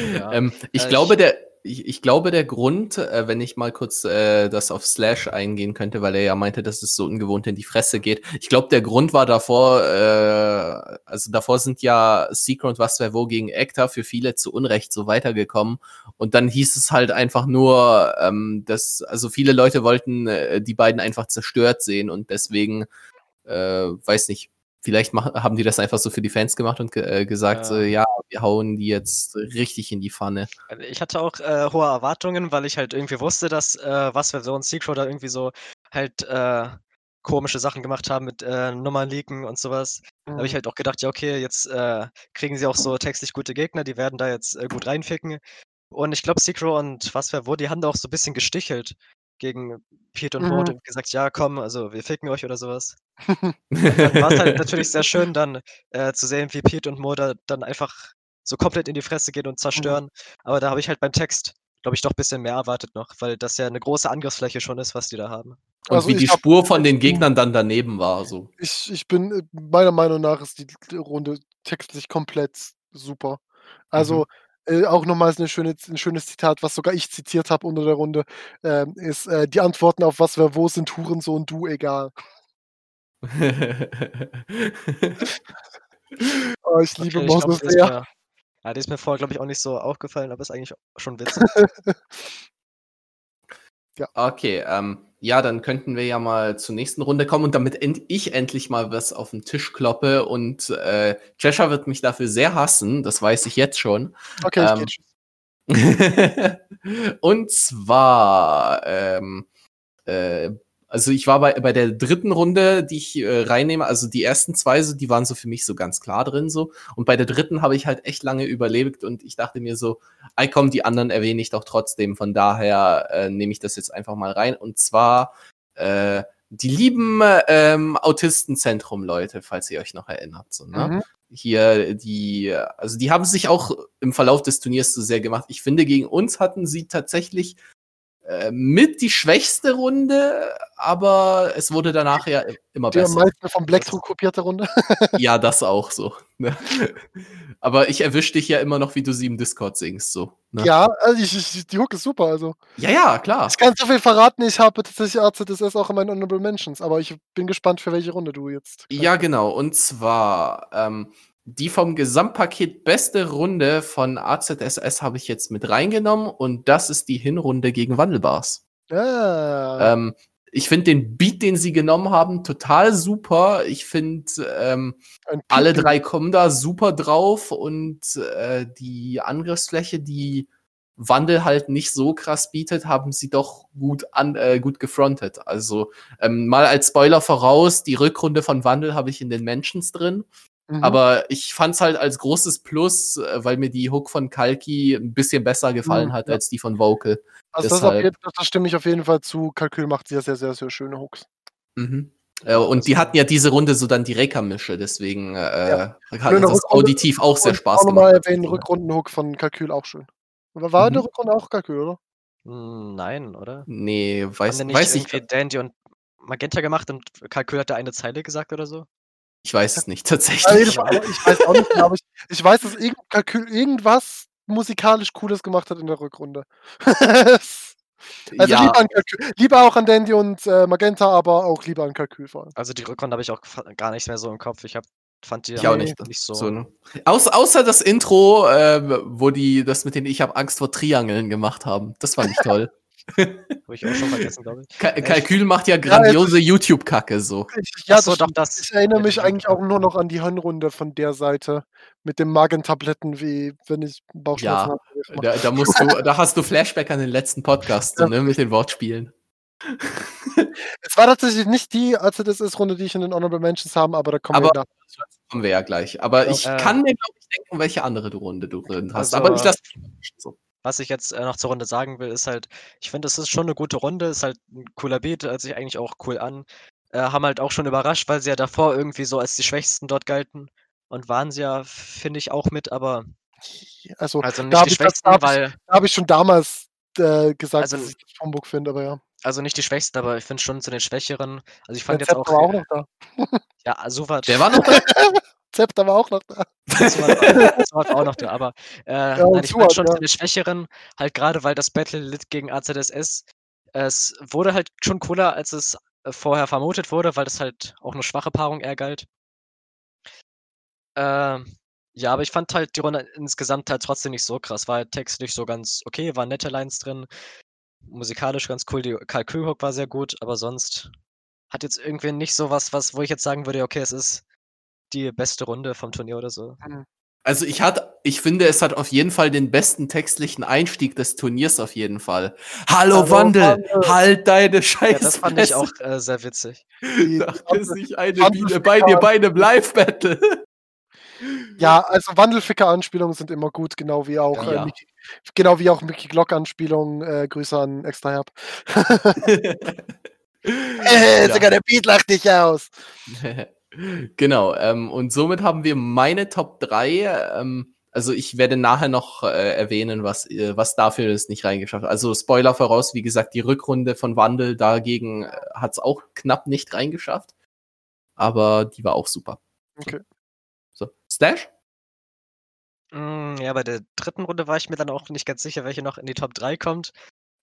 Ja, Ähm, ich äh, glaube, ich der ich ich glaube, der Grund, äh, wenn ich mal kurz, äh, das auf Slash eingehen könnte, weil er ja meinte, dass es so ungewohnt in die Fresse geht. Ich glaube, der Grund war davor äh, also, davor sind ja Secret und was wer wo gegen Ekta für viele zu Unrecht so weitergekommen und dann hieß es halt einfach nur, ähm, dass also, viele Leute wollten, äh, die beiden einfach zerstört sehen und deswegen, äh, weiß nicht, vielleicht mach haben die das einfach so für die Fans gemacht und ge äh, gesagt so: Ja. „Ja, wir hauen die jetzt richtig in die Pfanne.“ Also, ich hatte auch, äh, hohe Erwartungen, weil ich halt irgendwie wusste, dass, äh, was und Secret da irgendwie so halt, äh, komische Sachen gemacht haben mit, äh, Nummern leaken und so was. Da habe ich Mhm. halt auch gedacht: „Ja, okay, jetzt, äh, kriegen sie auch so textlich gute Gegner, die werden da jetzt, äh, gut reinficken.“ Und ich glaube, Secret und was wer wo, die haben da auch so bisschen gestichelt gegen Pete und Mo Mhm. und gesagt: „Ja, komm, also, wir ficken euch“ oder so was. Und dann war's halt natürlich sehr schön dann, äh, zu sehen, wie Pete und Mo da dann einfach so komplett in die Fresse gehen und Mhm. zerstören. Aber da habe ich halt beim Text, glaube ich, doch bisschen mehr erwartet noch, weil das ja 'ne große Angriffsfläche schon ist, was die da haben. Und Also, wie die Spur von den Gegnern dann daneben war, so. Ich ich bin äh, meiner Meinung nach ist die Runde textlich komplett super. Mhm. Äh, auch nochmals 'ne schöne 'n schönes Zitat, was sogar ich zitiert habe unter der Runde, ähm, ist, äh: „Die Antworten auf was wer wo sind Hurensohn, du egal.“ Oh, ich liebe Okay, ich Mo glaube, so die ist sehr. ja, die ist mir vorher, glaube ich, auch nicht so aufgefallen, aber ist eigentlich schon witzig. Ja. Okay, ähm, ja, dann könnten wir ja mal zur nächsten Runde kommen und damit end ich endlich mal was auf 'n Tisch kloppe und, äh, Cheshire wird mich dafür sehr hassen, das weiß ich jetzt schon. Okay, ich Ähm, tschüss. und zwar, ähm, äh, Also ich war bei, bei der dritten Runde, die ich äh, reinnehme, also die ersten zwei, so, die waren so für mich so ganz klar drin so. Und bei der dritten habe ich halt echt lange überlebt und ich dachte mir so, ey komm, die anderen erwähne ich doch trotzdem. Von daher äh, nehme ich das jetzt einfach mal rein. Und zwar äh, die lieben ähm, Autistenzentrum-Leute, falls ihr euch noch erinnert. So, ne? Mhm. Hier, die, also die haben sich auch im Verlauf des Turniers so sehr gemacht. Ich finde, gegen uns hatten sie tatsächlich äh, mit die schwächste Runde, aber es wurde danach ja immer die besser. Die am meisten vom Blackthrough kopierte Runde. ja, das auch so. Ne? Aber ich erwische dich ja immer noch, wie du sie im Discord singst. So, ne? Ja, also ich, ich, die Hook ist super. Also. Ja, ja, klar. Ich kann so viel verraten, ich habe tatsächlich AZSS auch in meinen Honorable Mentions, aber ich bin gespannt, für welche Runde du jetzt. Ja, genau. Und zwar ähm, die vom Gesamtpaket beste Runde von AZSS habe ich jetzt mit reingenommen und das ist die Hinrunde gegen Wandelbars. Ah. Ähm, ich finde den Beat, den sie genommen haben, total super. Ich finde, ähm, alle drei kommen da super drauf und äh, die Angriffsfläche, die Wandel halt nicht so krass bietet, haben sie doch gut an, äh, gut gefrontet. Also ähm, mal als Spoiler voraus, die Rückrunde von Wandel habe ich in den Mentions drin. Mhm. Aber ich fand's halt als großes Plus, äh, weil mir die Hook von Kalki ein bisschen besser gefallen mhm, hat ja. als die von Vocal. Also das, jeden, das, stimme ich auf jeden Fall zu. Kalkül macht sehr, sehr, sehr, sehr schöne Hooks. Mhm. Äh, und die hatten ja diese Runde so dann die Reka-Mische, deswegen äh, ja. hat das Rückrunde, auditiv auch sehr Spaß auch gemacht. Auch nochmal erwähnen, Rückrundenhook von Kalkül auch schön. War mhm. der Rückrunde auch Kalkül, oder? Hm, nein, oder? Nee, weiß, Haben nicht weiß ich. Dandy und Magenta gemacht und Kalkül hat da eine Zeile gesagt oder so? Ich weiß es nicht, tatsächlich. ich weiß auch nicht, aber ich, ich weiß, dass irgendwas musikalisch Cooles gemacht hat in der Rückrunde. also ja. lieber, an Kalkül, lieber auch an Dandy und äh, Magenta, aber auch lieber an Kalkül vor allem. Also die Rückrunde habe ich auch gar nicht mehr so im Kopf. Ich hab, fand die ich auch nicht, nicht so. so ne? außer, außer das Intro, äh, wo die das mit den Ich habe Angst vor Triangeln gemacht haben. Das fand ich toll. Habe ich auch schon vergessen, glaube ich. Ka Kalkül macht ja grandiose ja, YouTube-Kacke so. ja, so, doch, das, ich erinnere mich eigentlich auch nur noch an die Hinrunde von der Seite mit den Magentabletten, wie wenn ich Bauchschmerzen ja, habe. Da, da, musst du, da hast du Flashback an den letzten Podcast, ja. ne, mit den Wortspielen. es war tatsächlich nicht die AZSS-Runde, die ich in den Honorable Mentions habe, aber da kommen aber, wir kommen wir ja gleich. Aber ich äh, kann mir, glaube ich, denken, welche andere Runde du drin hast. Also, aber ich lasse so was ich jetzt äh, noch zur Runde sagen will, ist halt, ich finde, es ist schon eine gute Runde, ist halt ein cooler Beat, hört sich eigentlich auch cool an. Äh, haben halt auch schon überrascht, weil sie ja davor irgendwie so als die Schwächsten dort galten. Und waren sie ja, finde ich, auch mit, aber. Also, also nicht die Schwächsten, das, da weil. Da habe ich schon damals äh, gesagt, also, dass ich das Homburg finde, aber ja. Also nicht die Schwächsten, aber ich finde schon zu den Schwächeren. Also ich fand Der jetzt auch. War auch noch da. ja, so war Der war noch da. Zepter war auch noch da. Das war, das war auch noch da, aber äh, ja, nein, ich meine schon ja. seine Schwächeren, halt gerade weil das Battle Lit gegen AZSS, es wurde halt schon cooler, als es äh, vorher vermutet wurde, weil das halt auch eine schwache Paarung eher galt. Äh, ja, aber ich fand halt die Runde insgesamt halt trotzdem nicht so krass. War halt textlich so ganz okay, waren nette Lines drin, musikalisch ganz cool, die Kalkülhook war sehr gut, aber sonst hat jetzt irgendwie nicht so was, was, wo ich jetzt sagen würde, okay, es ist die beste Runde vom Turnier oder so. Also ich hatte, ich finde, es hat auf jeden Fall den besten textlichen Einstieg des Turniers auf jeden Fall. Hallo, Hallo Wandel, Wandel, halt deine Scheiße. Ja, das fand ich auch äh, sehr witzig. Dachte sich eine Biene bei dir bei einem Live-Battle. Ja, also Wandelficker-Anspielungen sind immer gut, genau wie auch, ja, äh, Mickey, genau wie auch Mickey Glock-Anspielungen. Äh, Grüße an Extra Herb. äh, sogar der Beat lacht dich aus. Genau, ähm, und somit haben wir meine Top 3. Ähm, also ich werde nachher noch äh, erwähnen, was, äh, was dafür es nicht reingeschafft hat. Also Spoiler voraus, wie gesagt, die Rückrunde von Wandel dagegen äh, hat es auch knapp nicht reingeschafft. Aber die war auch super. Okay. So, Stash? Mm, ja, bei der dritten Runde war ich mir dann auch nicht ganz sicher, welche noch in die Top 3 kommt.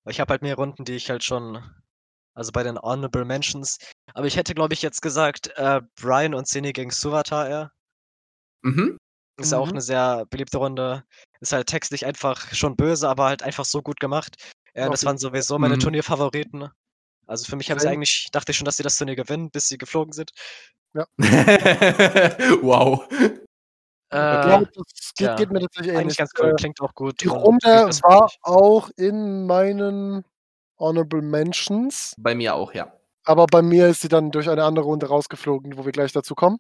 Ich habe halt mehr Runden, die ich halt schon also bei den Honorable Mentions. Aber ich hätte, glaube ich, jetzt gesagt, äh, Brian und Cine gegen Suvatar eher. Mhm. Ist ja mhm. auch eine sehr beliebte Runde. Ist halt textlich einfach schon böse, aber halt einfach so gut gemacht. Äh, das waren sowieso meine mhm. Turnierfavoriten. Also für mich haben sie eigentlich, dachte ich schon, dass sie das Turnier gewinnen, bis sie geflogen sind. Ja. wow. Äh, ja, das geht, ja. geht, mir tatsächlich ähnlich. ganz cool, äh, klingt auch gut. Die Runde war auch in meinen Honorable Mentions. Bei mir auch, ja. Aber bei mir ist sie dann durch eine andere Runde rausgeflogen, wo wir gleich dazu kommen.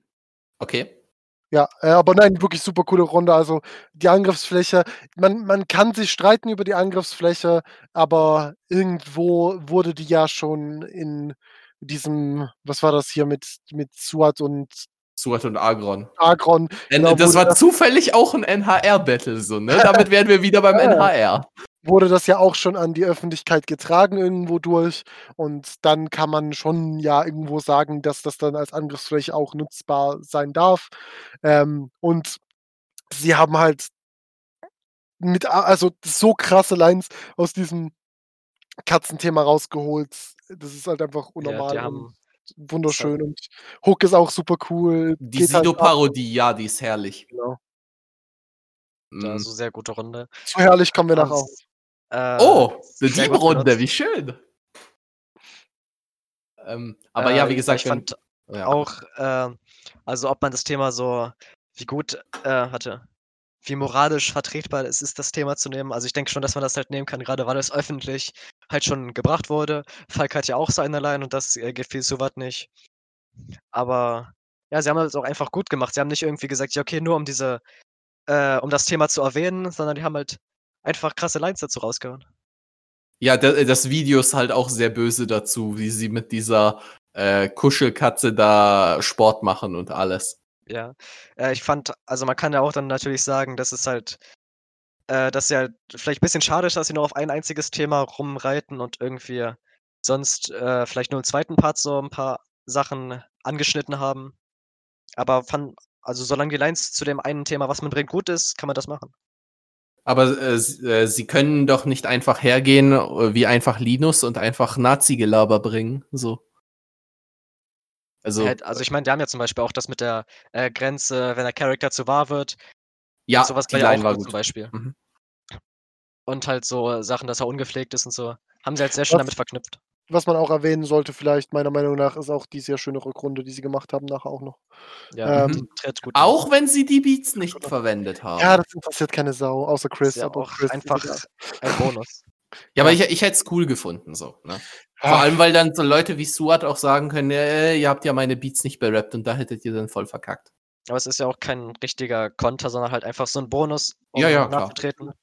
Okay. Ja, äh, aber nein, wirklich super coole Runde. Also die Angriffsfläche, man, man kann sich streiten über die Angriffsfläche, aber irgendwo wurde die ja schon in diesem, was war das hier mit, mit Suat und Suat und Agron. Agron. Genau, das war zufällig auch ein NHR-Battle, so, ne? Damit wären wir wieder beim NHR wurde das ja auch schon an die Öffentlichkeit getragen irgendwo durch. Und dann kann man schon ja irgendwo sagen, dass das dann als Angriffsfläche auch nutzbar sein darf. Ähm, und sie haben halt mit, also so krasse Lines aus diesem Katzenthema rausgeholt. Das ist halt einfach unnormal. Ja, wunderschön und Hook ist auch super cool. Die halt Sido-Parodie, halt ja, die ist herrlich. Genau. Also sehr gute Runde. So herrlich kommen wir nachher auch. Äh, oh, eine Siebenrunde, wie schön. Ähm, aber äh, ja, wie gesagt, ich fand ja. auch, äh, also ob man das Thema so, wie gut, äh, hatte, wie moralisch vertretbar es ist, das Thema zu nehmen. Also ich denke schon, dass man das halt nehmen kann, gerade weil es öffentlich halt schon gebracht wurde. Falk hat ja auch seine Line und das äh, gefiel Suvat nicht. Aber ja, sie haben es auch einfach gut gemacht. Sie haben nicht irgendwie gesagt, ja, okay, nur um diese, äh, um das Thema zu erwähnen, sondern die haben halt einfach krasse Lines dazu rausgehauen. Ja, das Video ist halt auch sehr böse dazu, wie sie mit dieser äh, Kuschelkatze da Sport machen und alles. Ja, äh, ich fand, also man kann ja auch dann natürlich sagen, dass es halt, äh, dass ja vielleicht ein bisschen schade ist, dass sie nur auf ein einziges Thema rumreiten und irgendwie sonst äh, vielleicht nur im zweiten Part so ein paar Sachen angeschnitten haben. Aber fand, also solange die Lines zu dem einen Thema, was man bringt, gut ist, kann man das machen. Aber äh, äh, sie können doch nicht einfach hergehen äh, wie einfach Linus und einfach Nazi-Gelaber bringen. So. Also, also ich meine, die haben ja zum Beispiel auch das mit der äh, Grenze, wenn der Charakter zu wahr wird. Ja, sowas bei ja auch zum Beispiel. Mhm. Und halt so Sachen, dass er ungepflegt ist und so. Haben sie halt sehr schön Was? damit verknüpft was man auch erwähnen sollte, vielleicht meiner Meinung nach, ist auch die sehr schöne Rückrunde, die sie gemacht haben, nachher auch noch. Ja, ähm, gut. Auch wenn sie die Beats nicht verwendet haben. Ja, das interessiert keine Sau, außer Chris. Ja aber auch Chris einfach ein Bonus. Ja, aber ich, ich hätte es cool gefunden, so. Ne? Vor allem, weil dann so Leute wie Suat auch sagen können, äh, ihr habt ja meine Beats nicht berappt und da hättet ihr dann voll verkackt. Aber es ist ja auch kein richtiger Konter, sondern halt einfach so ein Bonus, um ja, ja, nachzutreten. Klar.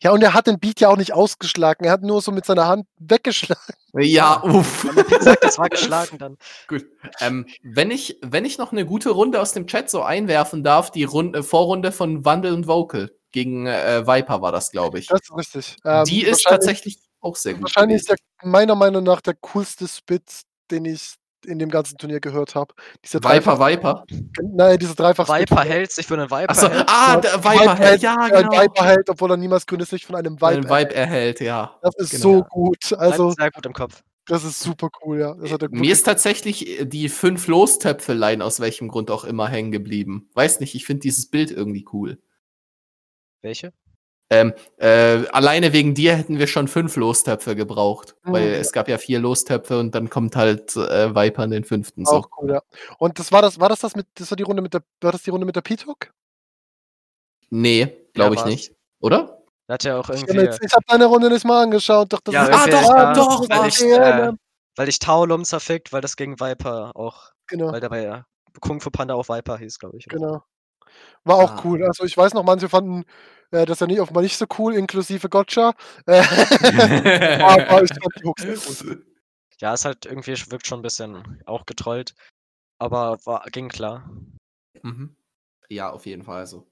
Ja, und er hat den Beat ja auch nicht ausgeschlagen. Er hat nur so mit seiner Hand weggeschlagen. Ja, uff. Wie gesagt, das war geschlagen dann. Gut. Ähm, wenn, ich, wenn ich noch eine gute Runde aus dem Chat so einwerfen darf, die Runde, Vorrunde von Wandel und Vocal gegen äh, Viper war das, glaube ich. Das ist richtig. Ähm, die ist tatsächlich auch sehr gut. Wahrscheinlich ist der meiner Meinung nach der coolste Spit, den ich in dem ganzen Turnier gehört habe. Viper, Dreifach Viper? Nein, diese dreifach Viper hält sich für einen Viper. Achso, ah, der Viper hält, ja, genau. Ein Viper hält, obwohl er niemals grünes Licht von einem Viper, ein Vibe erhält. ja. Das ist genau. so gut. Also, sehr gut im Kopf. Das ist super cool, ja. Mir ist tatsächlich die fünf Lostöpfelein aus welchem Grund auch immer hängen geblieben. Weiß nicht, ich finde dieses Bild irgendwie cool. Welche? Ähm, äh, alleine wegen dir hätten wir schon fünf Lostöpfe gebraucht, mhm. weil es gab ja vier Lostöpfe und dann kommt halt äh, Viper in den fünften. So. Auch cool, ja. Und das war das, war das das mit, das war die Runde mit der, war das die Runde mit der P-Talk? Nee, glaube ja, ich nicht. Oder? Hat ja auch irgendwie. Ich habe hab deine Runde nicht mal angeschaut. Doch, das ja, ist ah, doch, ja, doch, weil ich, äh, weil ich Taulum zerfickt, weil das gegen Viper auch. Genau. Weil dabei ja Kung Fu Panda auch Viper hieß, glaube ich. Genau. War auch ah. cool. Also ich weiß noch, manche fanden äh, das ja nicht, offenbar nicht so cool, inklusive Gotcha. Äh, aber ich fand die Hooks cool. Ja, es halt irgendwie wirkt schon ein bisschen auch getrollt, aber war, ging klar. Mhm. Ja, auf jeden Fall so.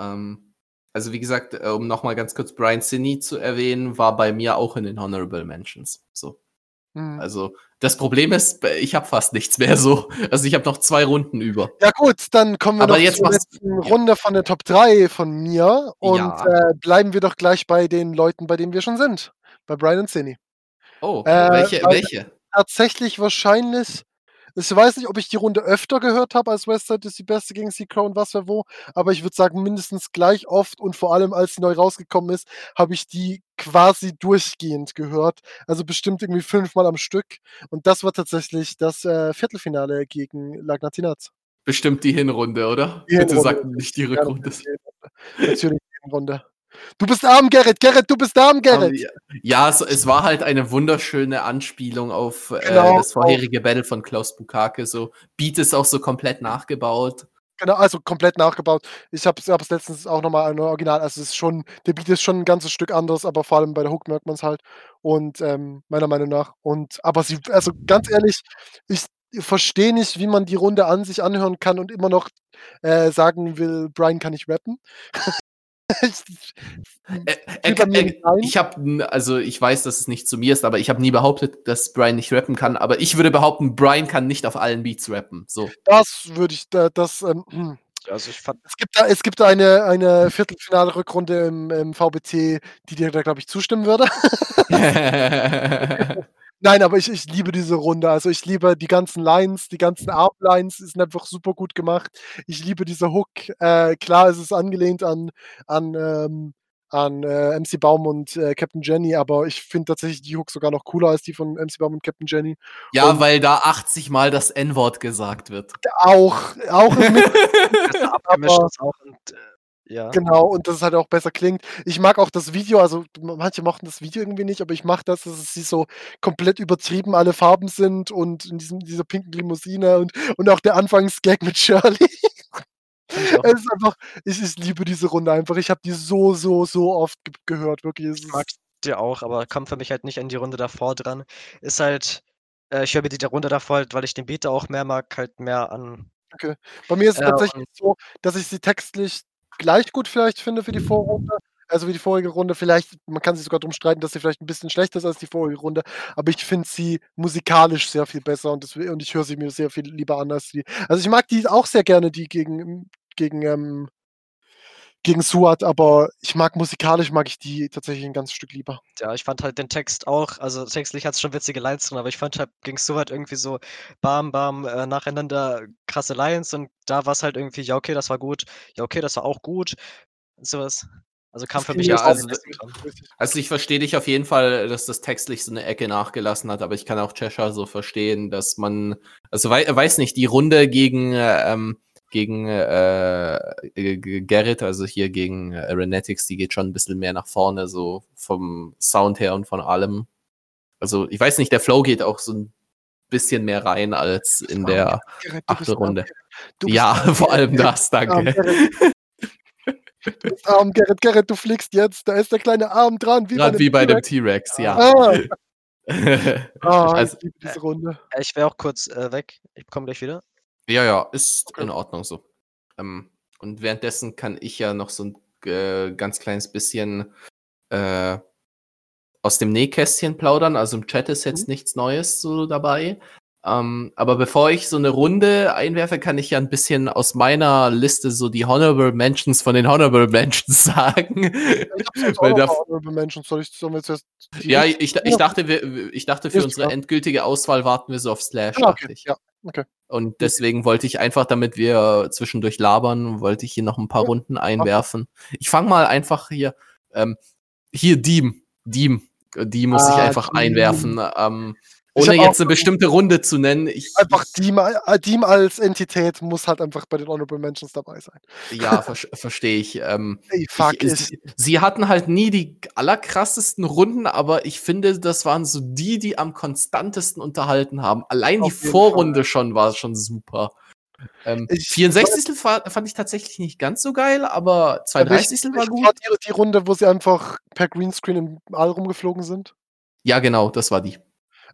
Ähm, also wie gesagt, äh, um nochmal ganz kurz Brian Sinney zu erwähnen, war bei mir auch in den Honorable Mentions. So. Mhm. Also das Problem ist, ich habe fast nichts mehr so. Also ich habe noch zwei Runden über. Ja gut, dann kommen wir Aber noch jetzt zur letzten Runde von der Top 3 von mir und ja. äh, bleiben wir doch gleich bei den Leuten, bei denen wir schon sind. Bei Brian und Cindy. Oh, äh, welche? welche? Tatsächlich wahrscheinlich ich weiß nicht, ob ich die Runde öfter gehört habe als Westside ist die beste gegen Secro und was für wo, aber ich würde sagen, mindestens gleich oft und vor allem, als sie neu rausgekommen ist, habe ich die quasi durchgehend gehört. Also bestimmt irgendwie fünfmal am Stück. Und das war tatsächlich das äh, Viertelfinale gegen Lagnatinaz. Bestimmt die Hinrunde, oder? Die Bitte sag nicht die Rückrunde. Natürlich die Hinrunde. Du bist arm, Gerrit. Gerrit, du bist arm, Gerrit. Ja, es, es war halt eine wunderschöne Anspielung auf äh, genau. das vorherige Battle von Klaus Bukake. So Beat ist auch so komplett nachgebaut. Genau, also komplett nachgebaut. Ich habe es letztens auch nochmal ein Original. Also es ist schon, der Beat ist schon ein ganzes Stück anders, aber vor allem bei der Hook merkt man es halt. Und ähm, meiner Meinung nach. Und aber sie, also ganz ehrlich, ich verstehe nicht, wie man die Runde an sich anhören kann und immer noch äh, sagen will, Brian kann nicht rappen. Äh, er, er, ich habe, also ich weiß, dass es nicht zu mir ist, aber ich habe nie behauptet, dass Brian nicht rappen kann. Aber ich würde behaupten, Brian kann nicht auf allen Beats rappen. So. Das würde ich, das. Ähm, hm. also ich fand es gibt da, es gibt eine, eine Viertelfinale-Rückrunde im, im VBT, die dir da, glaube ich, zustimmen würde. Nein, aber ich, ich liebe diese Runde. Also ich liebe die ganzen Lines, die ganzen Arm-Lines sind einfach super gut gemacht. Ich liebe diese Hook. Äh, klar, es ist angelehnt an, an, ähm, an äh, MC Baum und äh, Captain Jenny, aber ich finde tatsächlich die Hook sogar noch cooler als die von MC Baum und Captain Jenny. Ja, und weil da 80 Mal das N-Wort gesagt wird. Auch, auch im aber, auch und, äh, ja. Genau, und dass es halt auch besser klingt. Ich mag auch das Video, also manche mochten das Video irgendwie nicht, aber ich mag das, dass es so komplett übertrieben alle Farben sind und in diesem, dieser pinken Limousine und, und auch der Anfangsgag mit Shirley. es ist einfach, ich, ich liebe diese Runde einfach. Ich habe die so, so, so oft ge gehört, wirklich. ich mag die auch, aber kommt für mich halt nicht an die Runde davor dran. Ist halt, äh, ich höre mir die Runde davor halt, weil ich den Beat auch mehr mag, halt mehr an. Okay. Bei mir ist es äh, tatsächlich so, dass ich sie textlich gleich gut vielleicht finde für die Vorrunde. Also wie die vorige Runde. Vielleicht, man kann sich sogar darum streiten, dass sie vielleicht ein bisschen schlechter ist als die vorige Runde. Aber ich finde sie musikalisch sehr viel besser und, das, und ich höre sie mir sehr viel lieber an als die. Also ich mag die auch sehr gerne, die gegen, gegen, ähm, gegen Suat, aber ich mag musikalisch mag ich die tatsächlich ein ganzes Stück lieber. Ja, ich fand halt den Text auch, also textlich hat es schon witzige Lines drin, aber ich fand halt gegen Suat irgendwie so bam, bam, äh, nacheinander krasse Lines und da war es halt irgendwie, ja, okay, das war gut, ja, okay, das war auch gut, sowas. Also kam für mich ja, also, also ich verstehe dich auf jeden Fall, dass das textlich so eine Ecke nachgelassen hat, aber ich kann auch Cheshire so verstehen, dass man, also wei weiß nicht, die Runde gegen ähm, gegen äh, Gerrit, also hier gegen äh, Aeronetics, die geht schon ein bisschen mehr nach vorne, so vom Sound her und von allem. Also ich weiß nicht, der Flow geht auch so ein bisschen mehr rein als in der achten Runde. Ja, vor allem das, danke. Arm, Gerrit, Gerrit, du fliegst jetzt. Da ist der kleine Arm dran. Wie Gerade bei wie bei dem T-Rex, ja. Ah. ah, also, ich liebe diese Runde. Äh, ich wäre auch kurz äh, weg. Ich komme gleich wieder. Ja, ja, ist in Ordnung so. Ähm, und währenddessen kann ich ja noch so ein äh, ganz kleines bisschen äh, aus dem Nähkästchen plaudern. Also im Chat ist jetzt mhm. nichts Neues so dabei. Ähm, aber bevor ich so eine Runde einwerfe, kann ich ja ein bisschen aus meiner Liste so die Honorable Mentions von den Honorable Mentions sagen. Ich Weil da, Honorable Mentions. Soll ich, sollen wir jetzt ja, ich, ich, dachte, wir, ich dachte, für unsere endgültige Auswahl warten wir so auf Slash. Ah, okay. Ja, okay. Und deswegen wollte ich einfach, damit wir zwischendurch labern, wollte ich hier noch ein paar ja. Runden einwerfen. Ich fange mal einfach hier. Ähm, hier, Diem. Diem. Die muss ah, ich einfach Diem. einwerfen. Ähm, ohne jetzt eine bestimmte Runde zu nennen. Ich, einfach Diem, äh, als Entität muss halt einfach bei den Honorable Mentions dabei sein. Ja, ver verstehe ich. Ähm, Ey, fuck ich, sie, sie, hatten halt nie die allerkrassesten Runden, aber ich finde, das waren so die, die am konstantesten unterhalten haben. Allein Auf die Vorrunde Fall. schon war schon super. Ähm, ich, 64. fand ich tatsächlich nicht ganz so geil, aber 32. war gut. War die, die Runde, wo sie einfach per Greenscreen im All rumgeflogen sind? Ja, genau, das war die.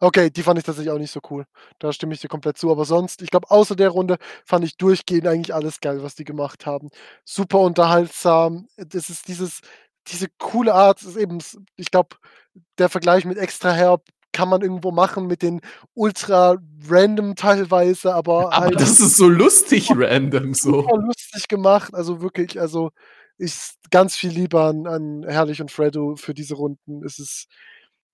Okay, die fand ich tatsächlich auch nicht so cool. Da stimme ich dir komplett zu. Aber sonst, ich glaube, außer der Runde fand ich durchgehend eigentlich alles geil, was die gemacht haben. Super unterhaltsam. Das ist dieses, diese coole Art, ist eben, ich glaube, der Vergleich mit Extra Herb kann man irgendwo machen mit den ultra random teilweise, aber. Aber halt das ist so lustig random so. Super lustig gemacht, also wirklich, also ich ganz viel lieber an, an Herrlich und Fredo für diese Runden. Es ist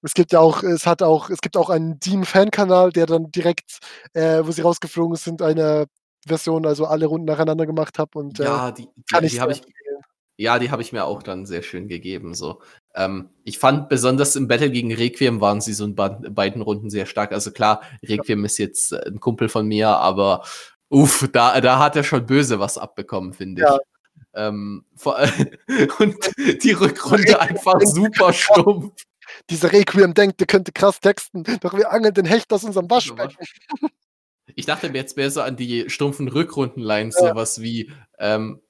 es gibt ja auch, es hat auch, es gibt auch einen Dean-Fan-Kanal, der dann direkt, äh, wo sie rausgeflogen sind, eine Version, also alle Runden nacheinander gemacht habe und äh, ja, die, die, kann die habe ich, ja, die habe ich mir auch dann sehr schön gegeben. So, ähm, ich fand besonders im Battle gegen Requiem waren sie so in beiden Runden sehr stark. Also klar, Requiem ja. ist jetzt ein Kumpel von mir, aber uff, da, da hat er schon böse was abbekommen, finde ich. Ja, Ähm, und die Rückrunde einfach super stumpf. Dieser Requiem denkt, der könnte krass texten, doch wir angeln den Hecht aus unserem Waschbecken. Ich dachte mir jetzt besser an die stumpfen Rückrundenlines, ja. sowas wie, ähm,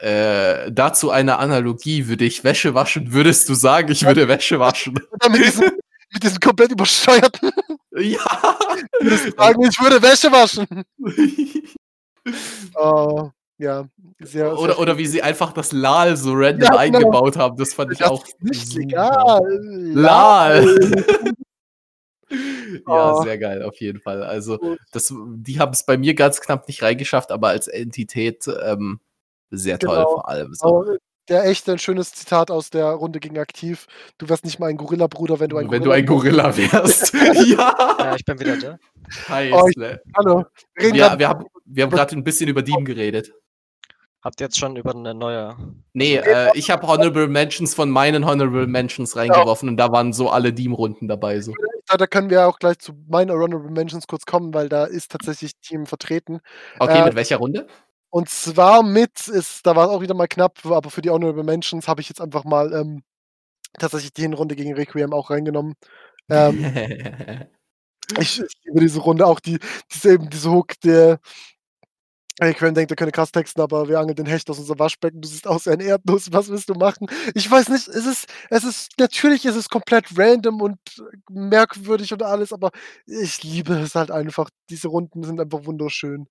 äh, dazu eine Analogie, würde ich Wäsche waschen, würdest du sagen, ich würde Wäsche waschen. mit, diesen, mit diesen komplett übersteuerten. Ja. sagen, ich würde Wäsche waschen. oh, ja. Sehr, oder, sehr oder wie sie einfach das Lal so random ja, genau. eingebaut haben, das fand ich das auch. Nicht legal. Lal. ja, oh. sehr geil, auf jeden Fall. Also, das, die haben es bei mir ganz knapp nicht reingeschafft, aber als Entität ähm, sehr toll genau. vor allem. So. Der echte ein schönes Zitat aus der Runde gegen Aktiv. Du wärst nicht mal ein Gorilla-Bruder, wenn du ein wenn Gorilla, du ein Gorilla wärst. ja. ja. ich bin wieder da. Hi, oh, ich, hallo. Wir, wir, wir haben, wir haben gerade ein bisschen über Dean geredet. Habt ihr jetzt schon über eine neue. Nee, äh, ich habe Honorable Mentions von meinen Honorable Mentions reingeworfen ja. und da waren so alle Deam-Runden dabei. So. Da, da, können wir auch gleich zu meinen Honorable Mentions kurz kommen, weil da ist tatsächlich Team vertreten. Okay, äh, mit welcher Runde? Und zwar mit, ist, da war es auch wieder mal knapp, aber für die Honorable Mentions habe ich jetzt einfach mal ähm, tatsächlich die Hinrunde gegen Requiem auch reingenommen. Ähm, ich, ich, liebe diese Runde, auch die, diese, eben diese Hook, der Requiem denkt, er könne krass texten, aber wir angeln den Hecht aus unserem Waschbecken, du siehst aus wie ein Erdnuss, was willst du machen? Ich weiß nicht, es ist, es ist, natürlich ist es komplett random und merkwürdig und alles, aber ich liebe es halt einfach. Diese Runden sind einfach wunderschön.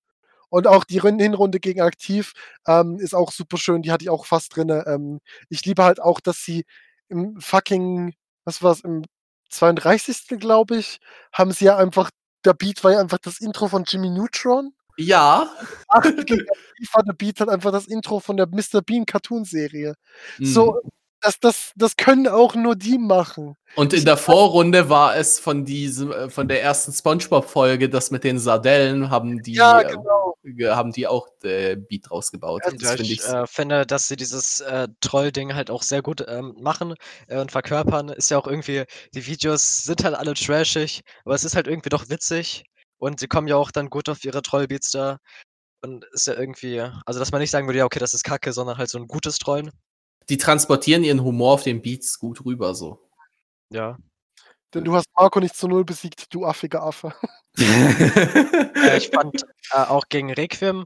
Und auch die Hinrunde gegen Aktiv ähm, ist auch super schön. Die hatte ich auch fast drin. Ähm, ich liebe halt auch, dass sie im fucking, was war es, im 32. glaube ich, haben sie ja einfach, der Beat war ja einfach das Intro von Jimmy Neutron. Ja. Ach, der Beat hat einfach das Intro von der Mr. Bean Cartoon-Serie. Mhm. So, das, das, das können auch nur die machen. Und in der Vorrunde war es von diesem, äh, von der ersten SpongeBob-Folge, das mit den Sardellen, haben die, ja, äh, genau. äh, haben die auch äh, Beat rausgebaut. Ja, das ich, ich äh, finde, dass sie dieses äh, Troll-Ding halt auch sehr gut ähm, machen und verkörpern. Ist ja auch irgendwie, die Videos sind halt alle trashig, aber es ist halt irgendwie doch witzig. Und sie kommen ja auch dann gut auf ihre Trollbeats da. Und ist ja irgendwie, also dass man nicht sagen würde, ja, okay, das ist Kacke, sondern halt so ein gutes Trollen die transportieren ihren Humor auf den Beats gut rüber, so. Ja. Denn du hast Marco nicht zu null besiegt, du affiger Affe. äh, ich fand äh, auch gegen Requiem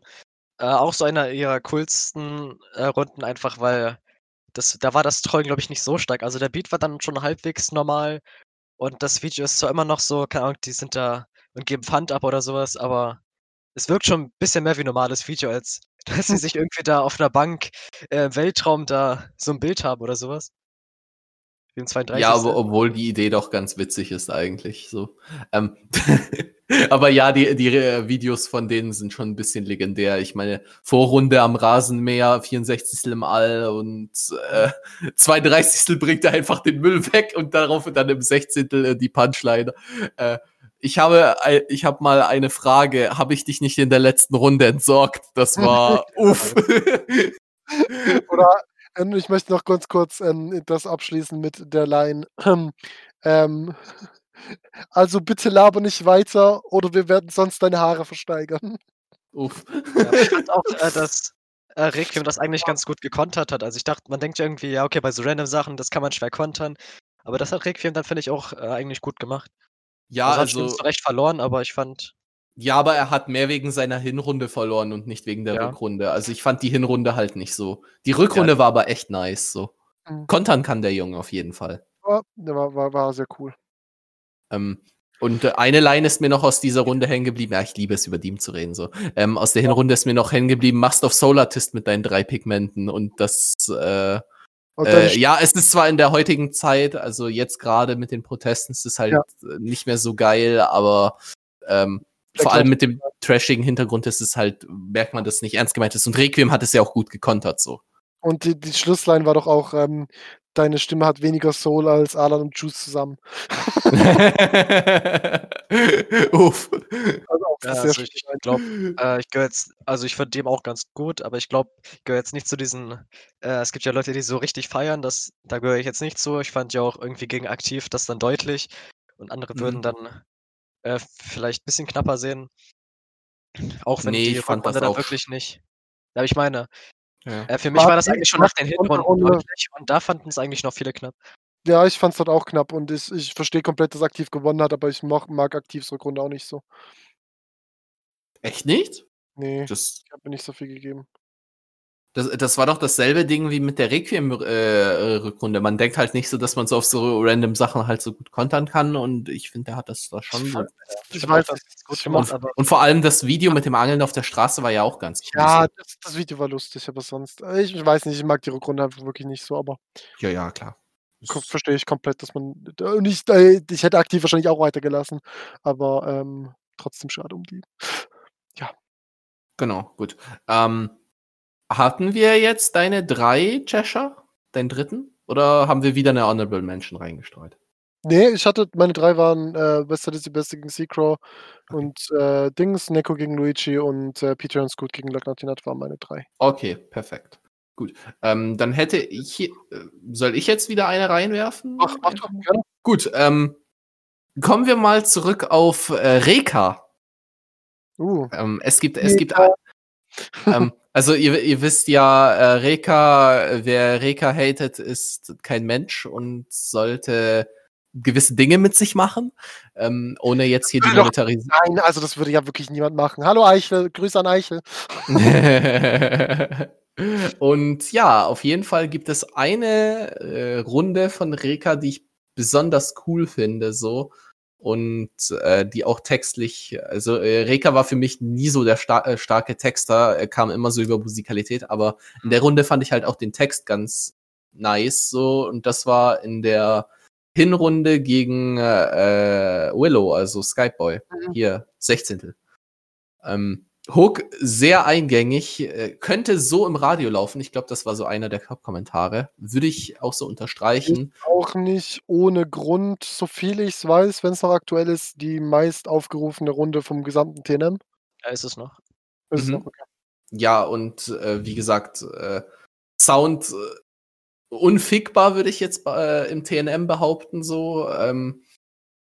äh, auch so einer ihrer coolsten äh, Runden, einfach weil das, da war das Trollen, glaube ich, nicht so stark. Also der Beat war dann schon halbwegs normal und das Video ist zwar immer noch so, keine Ahnung, die sind da und geben Pfand ab oder sowas, aber es wirkt schon ein bisschen mehr wie ein normales Video, als dass sie sich irgendwie da auf einer Bank äh, im Weltraum da so ein Bild haben oder sowas. Wie im 32. Ja, aber obwohl die Idee doch ganz witzig ist eigentlich so. Ähm, aber ja, die, die äh, Videos von denen sind schon ein bisschen legendär. Ich meine, Vorrunde am Rasenmäher, 64. im All und äh, 32. bringt er einfach den Müll weg und darauf dann im 16. Äh, die Punchline. Äh, ich habe, ich habe mal eine Frage. Habe ich dich nicht in der letzten Runde entsorgt? Das war uff. Oder ähm, ich möchte noch ganz kurz ähm, das abschließen mit der Line. Ähm, also bitte laber nicht weiter oder wir werden sonst deine Haare versteigern. Uff. Ja, ich fand auch, äh, dass äh, Requiem das eigentlich ganz gut gekontert hat. Also ich dachte, man denkt irgendwie, ja, okay, bei so random Sachen, das kann man schwer kontern. Aber das hat Requiem dann, finde ich, auch äh, eigentlich gut gemacht. Ja, also. also recht verloren, aber ich fand. Ja, aber er hat mehr wegen seiner Hinrunde verloren und nicht wegen der ja. Rückrunde. Also ich fand die Hinrunde halt nicht so. Die Rückrunde ja. war aber echt nice. So. Mhm. Kontern kann der Junge auf jeden Fall. Ja, war, war, war sehr cool. Ähm, und äh, eine Line ist mir noch aus dieser Runde hängen geblieben. Ja, ich liebe es, über Deem zu reden. So. Ähm, aus der Hinrunde ist mir noch hängen geblieben, Must of Solartist mit deinen drei Pigmenten. Und das, äh, äh, ja, es ist zwar in der heutigen Zeit, also jetzt gerade mit den Protesten ist es halt ja. nicht mehr so geil, aber ähm, vor allem mit dem trashigen Hintergrund ist es halt, merkt man, dass es nicht ernst gemeint ist. Und Requiem hat es ja auch gut gekontert so. Und die, die Schlussline war doch auch, ähm, deine Stimme hat weniger Soul als Alan und Juice zusammen. Uff. Also ja, also ich glaube, äh, ich gehöre jetzt, also ich finde dem auch ganz gut, aber ich glaube, ich gehöre jetzt nicht zu diesen, äh, es gibt ja Leute, die so richtig feiern, das, da gehöre ich jetzt nicht zu. Ich fand ja auch irgendwie gegen aktiv das dann deutlich und andere mhm. würden dann äh, vielleicht ein bisschen knapper sehen. Auch wenn nee, die fand das auch wirklich nicht. Ja, ich meine, Ja. Äh, für mich war das eigentlich schon nach den Hinrunden deutlich und da fanden es eigentlich noch viele knapp. Ja, ich fand es dort auch knapp und ich ich verstehe komplett, dass Aktiv gewonnen hat, aber ich mag mag Aktivs Rückrunde auch nicht so. Echt nicht? Ne, Das ich habe mir nicht so viel gegeben. Das, das war doch dasselbe Ding wie mit der Requiem-Rückrunde. Äh, man denkt halt nicht so, dass man so auf so random Sachen halt so gut kontern kann und ich finde, der hat das da schon ich, so. Ich weiß, dass es gut gemacht, und, und vor allem das Video mit dem Angeln auf der Straße war ja auch ganz cool. Ja, das, das, Video war lustig, aber sonst, äh, ich, ich, weiß nicht, ich mag die Rückrunde einfach wirklich nicht so, aber. Ja, ja, klar. Verstehe ich komplett, dass man. Nicht, äh, ich hätte aktiv wahrscheinlich auch weitergelassen, aber ähm, trotzdem schade um die. Ja. Genau, gut. Ähm, hatten wir jetzt deine drei Cheshire? Deinen dritten? Oder haben wir wieder eine Honorable Mention reingestreut? Nee, ich hatte, meine drei waren äh, Wester die Beste gegen Seacrow okay. und äh, Dings, Neko gegen Luigi und äh, Peter und Scoot gegen Lagnatinat waren meine drei. Okay, perfekt. Gut. Ähm, dann hätte ich, äh, soll ich jetzt wieder eine reinwerfen? Ach, mach doch, gerne. Gut, ähm, kommen wir mal zurück auf äh, Reka. Uh. Ähm, es gibt, es gibt, ähm, also ihr, ihr wisst ja, äh, Reka, wer Reka hatet, ist kein Mensch und sollte gewisse Dinge mit sich machen, ähm, ohne jetzt hier die Monetarisierung. Nein, also das würde ja wirklich niemand machen. Hallo Eichel, Grüße an Eichel. und ja, auf jeden Fall gibt es eine äh, Runde von Reka, die ich besonders cool finde, so und äh, die auch textlich, also äh, Reka war für mich nie so der star äh, starke Texter, er kam immer so über Musikalität, aber in der Runde fand ich halt auch den Text ganz nice so und das war in der Hinrunde gegen äh, Willow, also Skyboy, mhm. hier 16. Ähm, Hook sehr eingängig, äh, könnte so im Radio laufen. Ich glaube, das war so einer der Kommentare. Würde ich auch so unterstreichen. Ist auch nicht ohne Grund, so viel ich es weiß, wenn es noch aktuell ist, die meist aufgerufene Runde vom gesamten TNM. Ja, ist es noch. Ist mhm. noch okay. Ja, und äh, wie gesagt, äh, Sound äh, unfickbar, würde ich jetzt äh, im TNM behaupten, so. Ähm,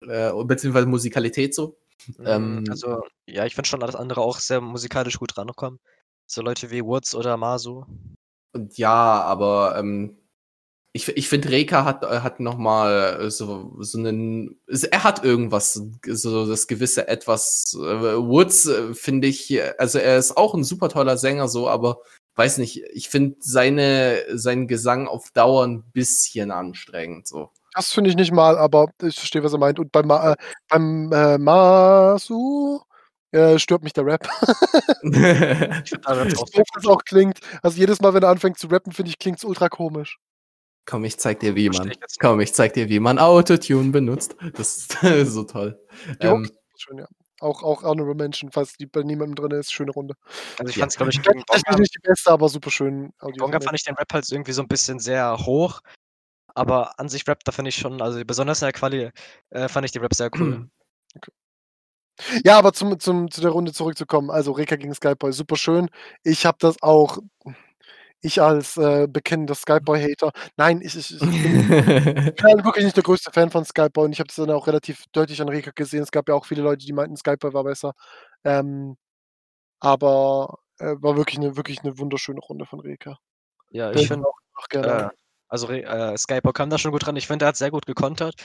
äh, beziehungsweise Musikalität so. Mhm, ähm, also, ja, ich finde schon alles andere auch sehr musikalisch gut rangekommen. So Leute wie Woods oder Masu. Und ja, aber ähm, ich, ich finde, Reka hat, äh, hat nochmal so, so einen. Er hat irgendwas, so das gewisse Etwas. Äh, Woods, äh, finde ich, also er ist auch ein super toller Sänger, so, aber weiß nicht, ich finde seine, seinen Gesang auf Dauer ein bisschen anstrengend, so. Das finde ich nicht mal, aber ich verstehe, was er meint. Und beim, Ma äh, beim äh, Masu äh, stört mich der Rap. ich finde das auch klingt. Also jedes Mal, wenn er anfängt zu rappen, finde ich, klingt es ultra komisch. Komm, ich zeig dir, wie man. Komm, ich zeig dir, wie man Autotune benutzt. Das ist so toll. Ähm, schön, ja. Auch, auch Honorable Mention, falls die bei niemandem drin ist, schöne Runde. Also ich fand es, glaube ich, gegen Bonga, nicht die beste, aber super schön. Bonga fand ich den Rap halt irgendwie so ein bisschen sehr hoch. Aber an sich Rap, da finde ich schon, also besonders in der Quali äh, fand ich die Rap sehr cool. Okay. Ja, aber zum, zum, zu der Runde zurückzukommen. Also Reka gegen Skyboy, super schön. Ich habe das auch, ich als äh, bekennender Skyboy-Hater, nein, ich, ich, ich, bin, ich, bin, wirklich nicht der größte Fan von Skyboy und ich habe das dann auch relativ deutlich an Reka gesehen. Es gab ja auch viele Leute, die meinten, Skyboy war besser. Ähm, aber äh, war wirklich eine, wirklich eine wunderschöne Runde von Reka. Ja, ich finde auch, auch gerne. Äh, also äh, Skyper kam da schon gut dran. Ich finde, er hat sehr gut gekontert.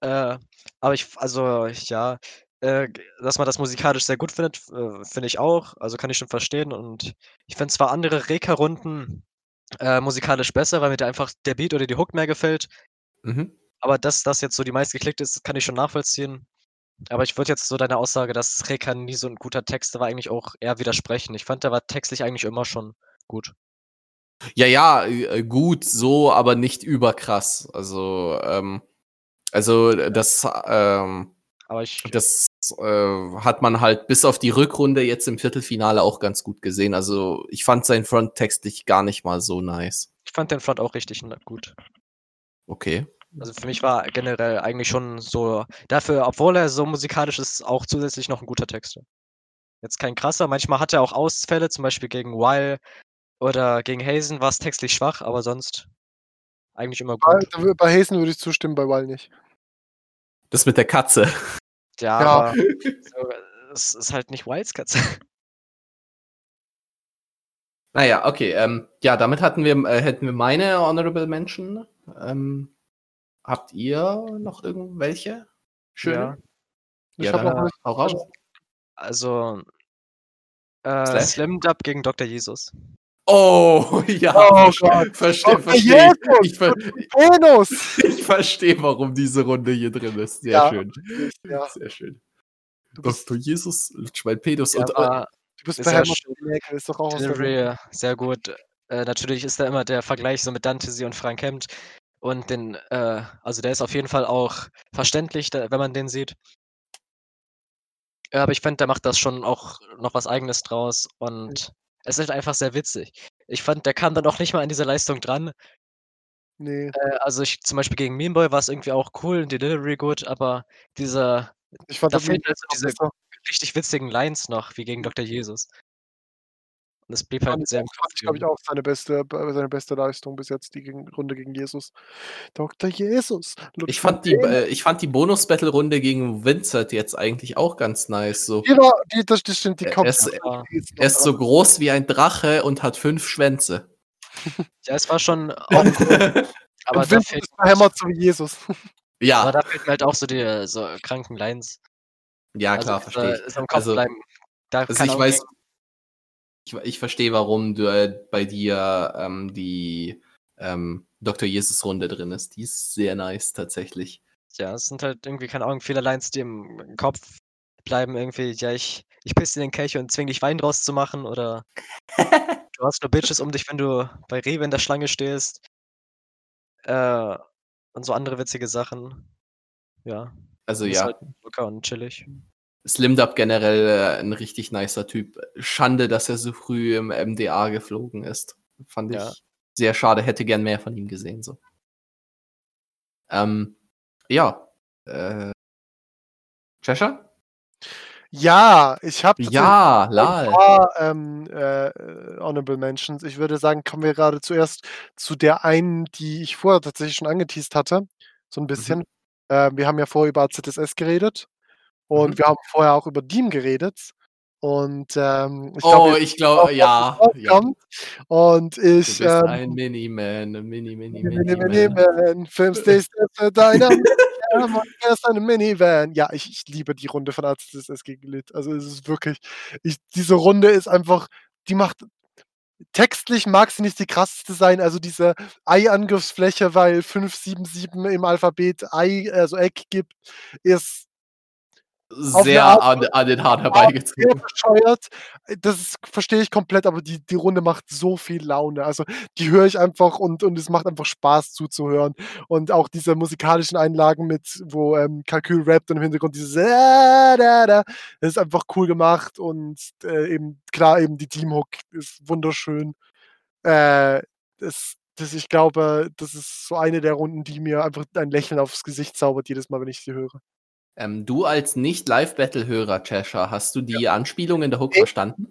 Äh, aber ich, also ja, äh, dass man das musikalisch sehr gut findet, äh, finde ich auch. Also kann ich schon verstehen. Und ich finde zwar andere Reka-Runden äh, musikalisch besser, weil mir da einfach der Beat oder die Hook mehr gefällt. Mhm. Aber dass das jetzt so die meistgeklickt ist, kann ich schon nachvollziehen. Aber ich würde jetzt so deine Aussage, dass Reka nie so ein guter Text war, eigentlich auch eher widersprechen. Ich fand, der war textlich eigentlich immer schon gut. Ja, ja, äh, gut, so, aber nicht überkrass. Also, ähm, also das, ähm, das äh, hat man halt bis auf die Rückrunde jetzt im Viertelfinale auch ganz gut gesehen. Also ich fand seinen Front textlich gar nicht mal so nice. Ich fand den Front auch richtig gut. Okay. Also für mich war generell eigentlich schon so, dafür, obwohl er so musikalisch ist, auch zusätzlich noch ein guter Text. Jetzt kein krasser, manchmal hat er auch Ausfälle, zum Beispiel gegen Weil oder gegen Hazen war es textlich schwach, aber sonst eigentlich immer gut. Bei, bei Hazen würde ich zustimmen, bei Wall nicht. Das mit der Katze. Ja, ja. aber so, es ist halt nicht Wilds Katze. Naja, okay. Ähm, ja, damit hatten wir, äh, hätten wir meine Honorable Mention. Ähm, habt ihr noch irgendwelche? Schöne? Ja. Ich Ja, hab dann hau raus. Also, äh? Slim Dub gegen Dr. Jesus. Oh, ja. Oh verstehe, verstehe, verstehe. Jesus! Ich, ver Venus! ich verstehe, warum diese Runde hier drin ist. Sehr Ja. schön. Ja, Sehr schön. du bist, Dr. Jesus, Lutschwein Pedus Ja, und aber du bist ist bei. Nägel, ist doch auch aus sehr gut. Äh, natürlich ist da immer der Vergleich so mit Dantesy und Frank Hemd. Und den, äh, also der ist auf jeden Fall auch verständlich, da, wenn man den sieht. Ja, aber ich finde, der macht das schon auch noch was Eigenes draus und es ist einfach sehr witzig. Ich fand, der kam dann auch nicht mal an diese Leistung dran. Nee, Äh, also ich zum Beispiel gegen Memeboy war es irgendwie auch cool, die Delivery gut, aber diese ich fand Da fehlen Lied so auch diese besser. richtig witzigen Lines noch, wie gegen Dr. Jesus. Und es blieb halt Fand sehr ich, Kopf glaube ich, auch seine beste, seine beste Leistung bis jetzt, die gegen, Runde gegen Jesus. Dr. Jesus. Ich fand die, äh, ich fand die Bonus-Battle-Runde gegen Vincent jetzt eigentlich auch ganz nice. So. Die war, die, das, das stimmt, die Er- kommt. er ist- Ja. Er ist so groß wie ein Drache und hat fünf Schwänze. Ja, es war schon auch cool, aber und da Vincent ist verhämmert so wie Jesus. aber ja, da fehlten halt auch so die äh, so kranken Lines. ja, Also klar, verstehe ich. So im Kopf Also- bleiben. Da Also ich weiß, ich, ich verstehe, warum du, äh, bei dir ähm, die ähm, Dr. Jesus-Runde drin ist. Die ist sehr nice tatsächlich. Ja, es sind halt irgendwie, keine Ahnung, viele Lines, die im Kopf bleiben irgendwie, ja, ich, ich pisse in den Kelch und zwing dich Wein draus zu machen oder du hast nur Bitches um dich, wenn du bei Rewe in der Schlange stehst. Äh, und so andere witzige Sachen. Ja. Also ist ja, Halt locker und chillig. Slimdub generell äh, ein richtig nicer Typ. Schande, dass er so früh im MDA geflogen ist. Fand ich Ja. sehr schade, hätte gern mehr von ihm gesehen. So. Ähm, ja. Äh, Cheshire? Ja, ich habe Ja, ein paar ähm, äh, Honorable Mentions. Ich würde sagen, kommen wir gerade zuerst zu der einen, die ich vorher tatsächlich schon angeteased hatte. So ein bisschen. Äh, wir haben ja vorher über ZSS geredet. Und Mhm. wir haben vorher auch über Deem geredet. Und ähm, ich oh, glaube, ich glaube, ja. ja. Und Du ich. bist ähm, ein Mini-Man, ein Mini, Mini, Mini, Mini, Man. Für deiner Er ist eine Minivan. Ja, ich, ich liebe die Runde von AZSS gegen Lit. Also es ist wirklich, ich, diese Runde ist einfach, die macht, textlich mag sie nicht die krasseste sein, also diese Ei-Angriffsfläche, weil 577 im Alphabet Ei, also Eck gibt, ist Sehr Art- an, an den sehr herbeigezogen. bescheuert. Das ist- verstehe ich komplett, aber die, die Runde macht so viel Laune. Also die höre ich einfach und, und es macht einfach Spaß zuzuhören. Und auch diese musikalischen Einlagen mit, wo ähm, Kalkül rappt und im Hintergrund dieses äh, da, da, das ist einfach cool gemacht und äh, eben, klar, eben die Teamhook ist wunderschön. Äh, das, das, ich glaube, das ist so eine der Runden, die mir einfach ein Lächeln aufs Gesicht zaubert, jedes Mal, wenn ich sie höre. Ähm, du als Nicht-Live-Battle-Hörer, Cheshire, hast du die Anspielung in der Hook Nee. verstanden?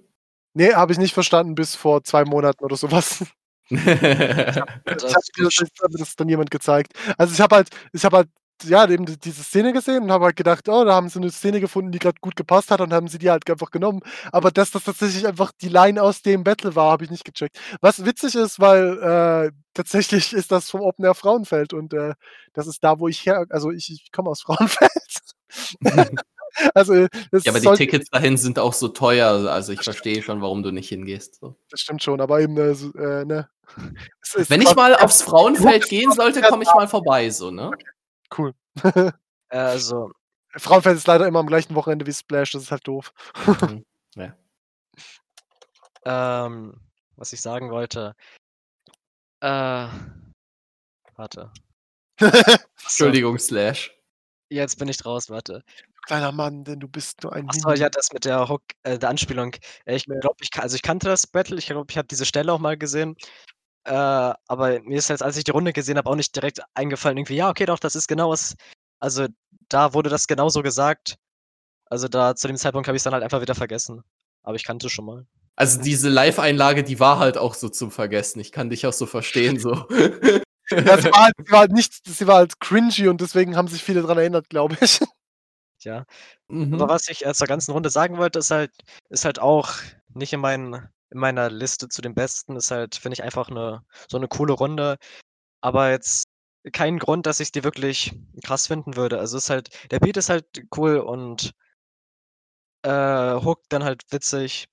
Nee, habe ich nicht verstanden bis vor zwei Monaten oder sowas. Ich habe mir das, ich hab mir das dann jemand gezeigt. Also ich habe halt, ich habe halt, ja, eben die- diese Szene gesehen und habe halt gedacht, oh, da haben sie eine Szene gefunden, die gerade gut gepasst hat und haben sie die halt einfach genommen. Aber dass das tatsächlich einfach die Line aus dem Battle war, habe ich nicht gecheckt. Was witzig ist, weil äh, tatsächlich ist das vom Open Air Frauenfeld und äh, das ist da, wo ich her, also ich, ich komme aus Frauenfeld. also das, ja, aber die Tickets dahin sind auch so teuer, also ich verstehe schon, warum du nicht hingehst. So. das stimmt schon, aber eben, äh, so, äh, ne. Es ist Wenn ich mal aufs Frauenfeld gehen sollte, komme ich mal vorbei, so, ne? cool. Also, Frauenfeld ist leider immer am gleichen Wochenende wie Splash, das ist halt doof. Mhm. ja. ähm, was ich sagen wollte. Äh, warte. Entschuldigung, Slash. Jetzt bin ich draus, warte. Kleiner Mann, denn du bist nur ein Achso, ja, das mit der Hook, äh, der Anspielung. Äh, Ich glaube, ich, also ich kannte das Battle, ich glaube, ich habe diese Stelle auch mal gesehen. Äh, aber mir ist jetzt, als ich die Runde gesehen habe, auch nicht direkt eingefallen, irgendwie, ja, okay, doch, das ist genau was. Also da wurde das genauso gesagt. Also da zu dem Zeitpunkt habe ich es dann halt einfach wieder vergessen. Aber ich kannte es schon mal. Also diese Live-Einlage, die war halt auch so zum Vergessen. Ich kann dich auch so verstehen, so. Ja, sie, war halt, sie, war halt nicht, sie war halt cringy und deswegen haben sich viele daran erinnert, glaube ich. Ja. Mhm. Aber was ich äh, zur ganzen Runde sagen wollte, ist halt, ist halt auch nicht in meinen in meiner Liste zu den Besten. Ist halt, finde ich, einfach 'ne so 'ne coole Runde, aber jetzt kein Grund, dass ich die wirklich krass finden würde. Also, ist halt der Beat ist halt cool und äh, Hook dann halt witzig,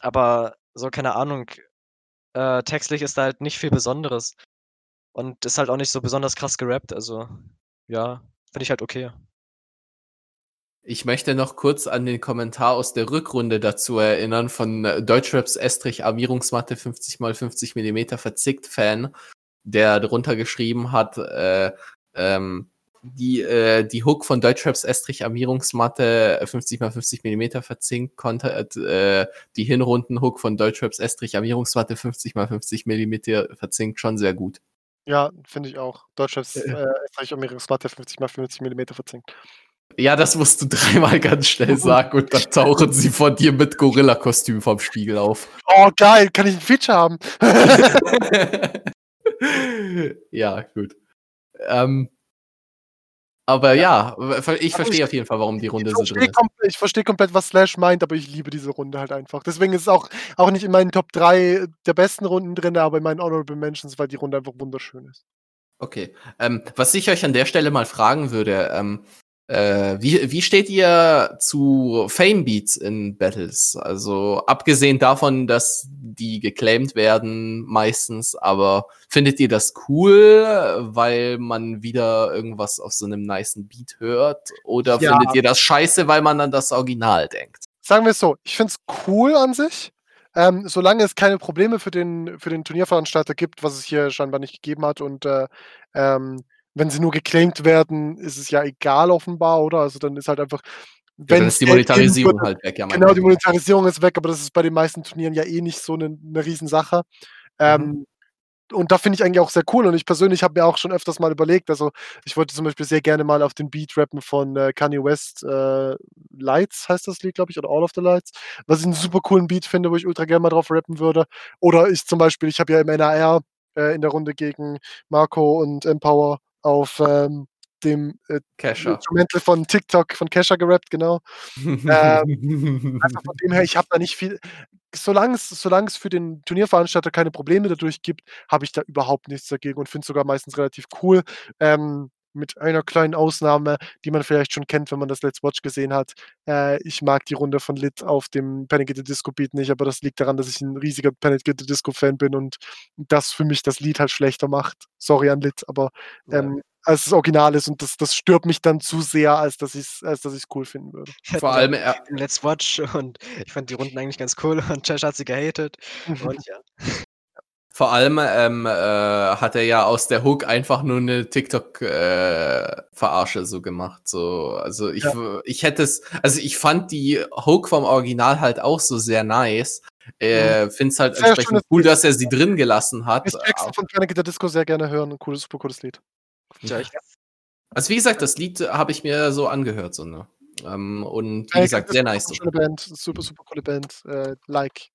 aber so, keine Ahnung, äh, textlich ist da halt nicht viel Besonderes und ist halt auch nicht so besonders krass gerappt, also ja, finde ich halt okay. Ich möchte noch kurz an den Kommentar aus der Rückrunde dazu erinnern von äh, Deutschraps Estrich Armierungsmatte 50 mal 50 Millimeter verzickt Fan, der drunter geschrieben hat, äh, ähm, die, äh, die Hook von Deutschraps Estrich Armierungsmatte 50 x 50 mm verzinkt konnte, äh, die Hinrunden-Hook von Deutschraps Estrich Armierungsmatte 50 x 50 mm verzinkt schon sehr gut. Ja, finde ich auch. Deutschraps äh, Estrich Armierungsmatte 50 x 50 mm verzinkt. Ja, das musst du dreimal ganz schnell sagen und dann tauchen sie von dir mit Gorilla-Kostüm vom Spiegel auf. Oh, geil, kann ich ein Feature haben? ja, gut. Ähm, aber ja, ich verstehe auf jeden Fall, warum die Runde so drin ist. Ich verstehe komplett, was Slash meint, aber ich liebe diese Runde halt einfach. Deswegen ist es auch, auch nicht in meinen Top 3 der besten Runden drin, aber in meinen Honorable Mentions, weil die Runde einfach wunderschön ist. Okay. Ähm, was ich euch an der Stelle mal fragen würde, ähm, äh, wie, wie steht ihr zu Fame Beats in Battles? Also abgesehen davon, dass die geclaimed werden meistens, aber findet ihr das cool, weil man wieder irgendwas auf so einem niceen Beat hört? Oder ja. findet ihr das scheiße, weil man an das Original denkt? Sagen wir es so, ich finde es cool an sich. Ähm, solange es keine Probleme für den, für den Turnierveranstalter gibt, was es hier scheinbar nicht gegeben hat und äh, ähm, wenn sie nur geclaimed werden, ist es ja egal offenbar, oder? Also dann ist halt einfach. Wenn ja, ist die Monetarisierung wird, halt weg, ja. Genau, die Monetarisierung ist weg, aber das ist bei den meisten Turnieren ja eh nicht so eine, eine Riesensache. Ähm, mhm. Ähm, und da finde ich eigentlich auch sehr cool. Und ich persönlich habe mir auch schon öfters mal überlegt, also ich wollte zum Beispiel sehr gerne mal auf den Beat rappen von äh, Kanye West, äh, Lights heißt das Lied, glaube ich, oder All of the Lights, was ich einen super coolen Beat finde, wo ich ultra gerne mal drauf rappen würde. Oder ich zum Beispiel, ich habe ja im NAR äh, in der Runde gegen Marco und Empower auf ähm, dem äh, Instrumental von TikTok von Kesha gerappt, genau. ähm, also von dem her, ich habe da nicht viel. Solange es, solange es für den Turnierveranstalter keine Probleme dadurch gibt, habe ich da überhaupt nichts dagegen und finde es sogar meistens relativ cool. Ähm, mit einer kleinen Ausnahme, die man vielleicht schon kennt, wenn man das Let's Watch gesehen hat. Äh, ich mag die Runde von Lit auf dem Panic at the Disco Beat nicht, aber das liegt daran, dass ich ein riesiger Panic at the Disco Fan bin und das für mich das Lied halt schlechter macht. Sorry an Lit, aber ähm, ja als das Original ist und das, das stört mich dann zu sehr, als dass ich es als cool finden würde. Vor allem er Let's Watch und ich fand die Runden eigentlich ganz cool und Josh hat sie gehatet und ja. Vor allem ähm, äh, hat er ja aus der Hook einfach nur eine TikTok-Verarsche äh, so gemacht. So, also ich, ja. ich hätte es, also ich fand die Hook vom Original halt auch so sehr nice. Äh, mhm. Finde es halt sehr entsprechend cool, dass er sie drin gelassen hat. Ich Jackson von Panic at the Disco sehr gerne hören. Ein cooles, super cooles Lied. Ja, ich, also wie gesagt, das Lied habe ich mir so angehört, so ne. Ähm, und wie gesagt, sehr nice. Schöne Band, super, super coole Band. Äh, like,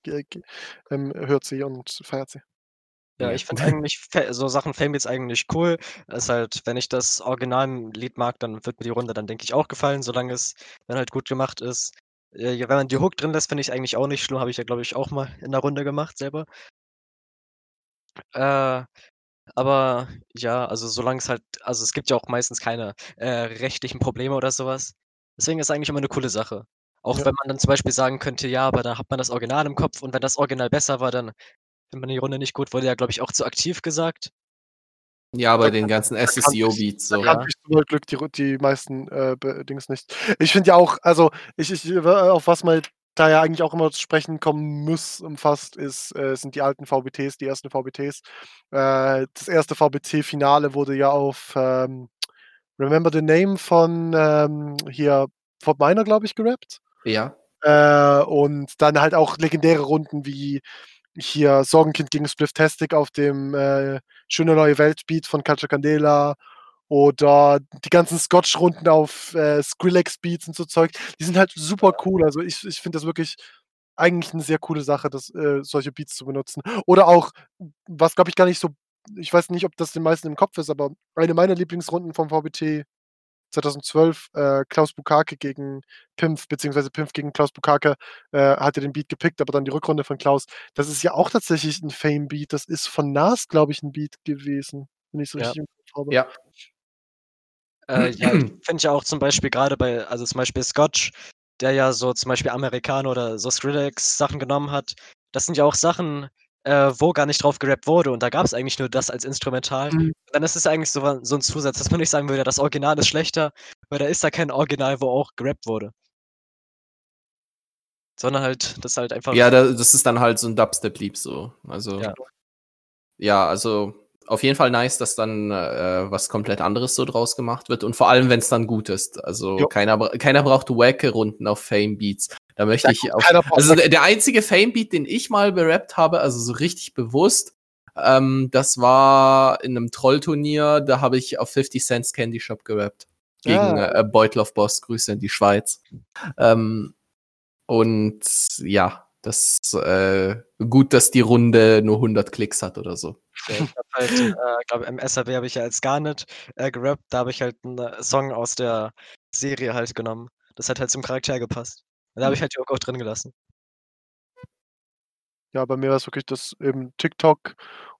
ähm, hört sie und feiert sie. Ja, ich finde eigentlich so Sachen Fame jetzt eigentlich cool. Ist halt, wenn ich das Originallied mag, dann wird mir die Runde dann, denke ich, auch gefallen, solange es dann halt gut gemacht ist. Äh, wenn man die Hook drin lässt, finde ich eigentlich auch nicht schlimm. Habe ich ja, glaube ich, auch mal in der Runde gemacht selber. Äh, aber ja, also solange es halt also es gibt ja auch meistens keine, äh, rechtlichen Probleme oder sowas. Deswegen ist es eigentlich immer eine coole Sache. Auch Ja. wenn man dann zum Beispiel sagen könnte: „Ja, aber da hat man das Original im Kopf und wenn das Original besser war, dann findet man die Runde nicht gut.“ Wurde ja, glaube ich, auch zu aktiv gesagt. Ja, bei den ganzen SSEO-Beats so. Da ich zum Glück die die meisten, äh, Dings nicht. Ich finde ja auch also, ich ich auf was man da ja eigentlich auch immer zu sprechen kommen muss umfasst, ist, äh, sind die alten VBTs, die ersten VBTs. Äh, das erste VBT-Finale wurde ja auf ähm, Remember the Name von ähm, hier Fort Minor, glaube ich, gerappt. Ja. Äh, und dann halt auch legendäre Runden wie hier Sorgenkind gegen Spliftastic auf dem äh, Schöne neue Welt-Beat von Culture Candela oder die ganzen Scotch-Runden auf äh, Skrillex-Beats und so Zeug, die sind halt super cool. Also ich, ich finde das wirklich eigentlich eine sehr coole Sache, das, äh, solche Beats zu benutzen. Oder auch, was glaube ich gar nicht so, ich weiß nicht, ob das den meisten im Kopf ist, aber eine meiner Lieblingsrunden vom VBT 2012 äh, Klaus Bukake gegen Pimpf, beziehungsweise Pimpf gegen Klaus Bukake, äh, hatte den Beat gepickt, aber dann die Rückrunde von Klaus. Das ist ja auch tatsächlich ein Fame-Beat. Das ist von Nas, glaube ich, ein Beat gewesen, wenn ich so ja. richtig im Kopf habe. Ja. Äh, ja, finde ich auch zum Beispiel gerade bei, also zum Beispiel Scotch, der ja so zum Beispiel Amerikaner oder so Skrillex Sachen genommen hat. Das sind ja auch Sachen, äh, wo gar nicht drauf gerappt wurde und da gab es eigentlich nur das als Instrumental. Mhm. Dann ist es eigentlich so, so ein Zusatz, dass man nicht sagen würde, das Original ist schlechter, weil da ist da kein Original, wo auch gerappt wurde. Sondern halt, das halt einfach. Ja, das ist dann halt so ein Dubstep-Lieb so. Also. Ja. ja, also auf jeden Fall nice, dass dann äh, was komplett anderes so draus gemacht wird und vor allem, wenn es dann gut ist. Also keiner, keiner braucht wacke Runden auf Fame Beats. Da möchte ja, ich auch. Also der, einzige Fame-Beat, den ich mal berappt habe, also so richtig bewusst, ähm, das war in einem Trollturnier, da habe ich auf 50 Cents Candy Shop gerappt. Gegen ja. äh, Beutel of Boss, Grüße in die Schweiz. Ähm, und ja, das äh, gut, dass die Runde nur 100 Klicks hat oder so. Ja, ich habe halt, äh, glaube im SAB habe ich ja als Garnet äh, gerappt, da habe ich halt einen äh, Song aus der Serie halt genommen. Das hat halt zum Charakter gepasst. Da habe ich mhm. halt die auch drin gelassen. Ja, bei mir war es wirklich das eben TikTok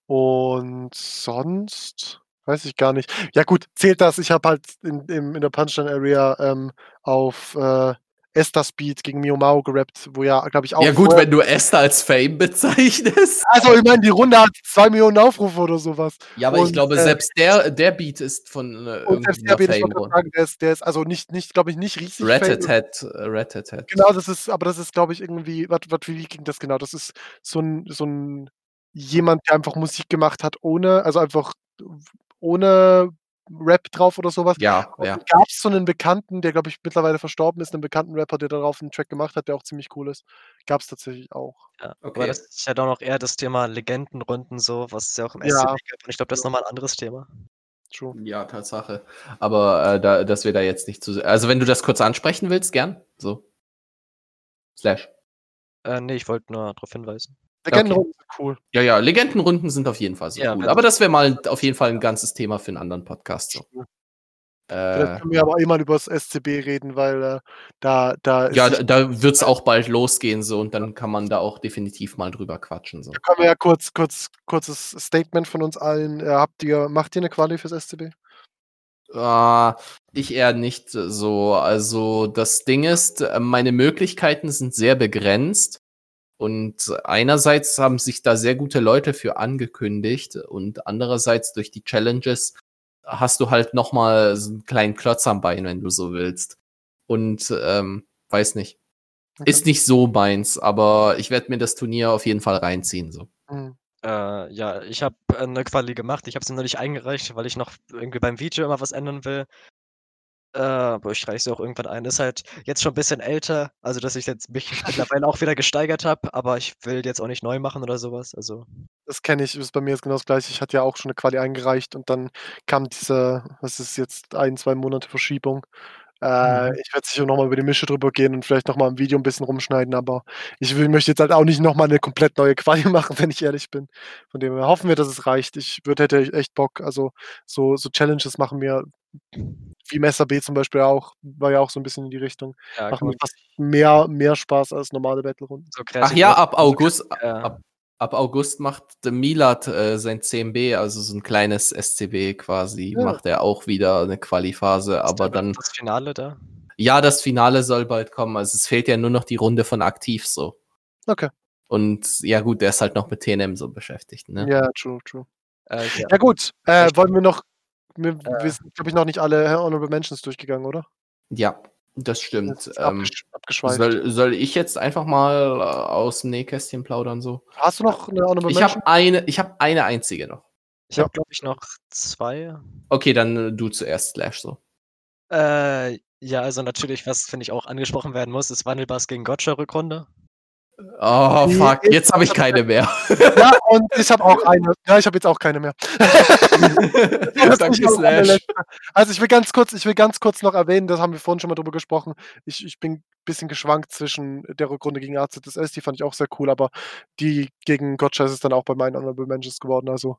und sonst weiß ich gar nicht. Ja gut, zählt das. Ich habe halt in im in der Punchline Area, ähm, auf, äh Esther Speed gegen Mio Mao gerappt, wo ja, glaube ich, auch. Ja, gut, wenn du Esther als Fame bezeichnest. Also, ich meine, die Runde hat zwei Millionen Aufrufe oder sowas. Ja, aber und, ich glaube, äh, selbst der, der Beat ist von äh, und selbst der Beat Fame. Sagen, der, ist, der ist also nicht, nicht glaube ich, nicht riesig. Rat-Tat, äh, Rat-Tat. Genau, das ist, aber das ist, glaube ich, irgendwie, was, was, wie ging das genau? Das ist so ein, so ein, jemand, der einfach Musik gemacht hat, ohne, also einfach ohne Rap drauf oder sowas. Ja, ja. Gab es so einen Bekannten, der, glaube ich, mittlerweile verstorben ist, einen bekannten Rapper, der darauf einen Track gemacht hat, der auch ziemlich cool ist. Gab es tatsächlich auch. Ja, okay. aber das ist ja doch noch eher das Thema Legendenrunden so, was es ja auch im ja. SCP gibt. Und ich glaube, das ist nochmal ein anderes Thema. True. Ja, Tatsache. Aber äh, da, dass wir da jetzt nicht zu. Also, wenn du das kurz ansprechen willst, gern. So. Slash. Äh, nee, ich wollte nur darauf hinweisen. Legendenrunden okay. sind cool. Ja, ja, Legendenrunden sind auf jeden Fall so ja, cool. Aber das wäre mal auf jeden Fall ein ganzes Thema für einen anderen Podcast. So. Vielleicht äh, können wir aber eh mal über das SCB reden, weil äh, da, da Ja, da, da wird es auch bald losgehen, so und dann kann man da auch definitiv mal drüber quatschen. So. Da können wir ja kurz, kurz, kurzes Statement von uns allen. Äh, habt ihr, macht ihr eine Quali fürs SCB? Uh, ich eher nicht so. Also das Ding ist, äh, meine Möglichkeiten sind sehr begrenzt. Und einerseits haben sich da sehr gute Leute für angekündigt und andererseits durch die Challenges hast du halt nochmal so einen kleinen Klotz am Bein, wenn du so willst. Und ähm, weiß nicht. Okay. Ist nicht so meins, aber ich werde mir das Turnier auf jeden Fall reinziehen. So. Mhm. Äh, ja, ich habe eine Quali gemacht. Ich habe sie noch nicht eingereicht, weil ich noch irgendwie beim Video immer was ändern will. Äh, aber ich reiche sie auch irgendwann ein. Ist halt jetzt schon ein bisschen älter, also dass ich jetzt mich mittlerweile auch wieder gesteigert habe, aber ich will jetzt auch nicht neu machen oder sowas. Also. Das kenne ich, ist bei mir jetzt genau das gleiche. Ich hatte ja auch schon eine Quali eingereicht und dann kam diese, was ist jetzt, ein, zwei Monate Verschiebung. Äh, mhm. Ich werde sicher nochmal über die Mische drüber gehen und vielleicht nochmal im Video ein bisschen rumschneiden, aber ich will, möchte jetzt halt auch nicht nochmal eine komplett neue Quali machen, wenn ich ehrlich bin. Von dem her hoffen wir, dass es reicht. Ich würde hätte echt Bock. Also so, so Challenges machen mir wie Messer B zum Beispiel auch, war ja auch so ein bisschen in die Richtung. Ja, Machen mir fast mehr, mehr Spaß als normale Battle-Runden. So Ach ja, ab August, ja. ab, ab, August macht der Milat äh, sein CMB, also so ein kleines SCB quasi, ja. macht er auch wieder eine Quali-Phase, aber dann. Das Finale da? Ja, das Finale soll bald kommen. Also es fehlt ja nur noch die Runde von aktiv so. Okay. Und ja, gut, der ist halt noch mit TNM so beschäftigt, ne? Ja, true, true. Äh, ja. ja. gut, äh, wollen wir noch wir, äh, wir sind, glaube ich, noch nicht alle Honorable Mentions durchgegangen, oder? Ja, das stimmt. Ähm, soll, soll, ich jetzt einfach mal äh, aus dem Nähkästchen plaudern so? Hast du noch eine Honorable Mention? Ich habe eine, ich habe eine einzige noch. Ich ja. habe, glaube ich, noch zwei. Okay, dann äh, du zuerst, Slash so. Äh, ja, also natürlich, was finde ich auch angesprochen werden muss, ist Wandelbass gegen Gotcha-Rückrunde. Oh, fuck, jetzt habe ich keine mehr. Ja, und ich habe auch eine. Ja, ich habe jetzt auch keine mehr. Danke, Slash. Also ich will ganz kurz, ich will ganz kurz noch erwähnen, das haben wir vorhin schon mal drüber gesprochen. Ich, ich bin ein bisschen geschwankt zwischen der Rückrunde gegen AZSS, die fand ich auch sehr cool, aber die gegen Gotcha ist es dann auch bei meinen Honorable Mentions geworden. Also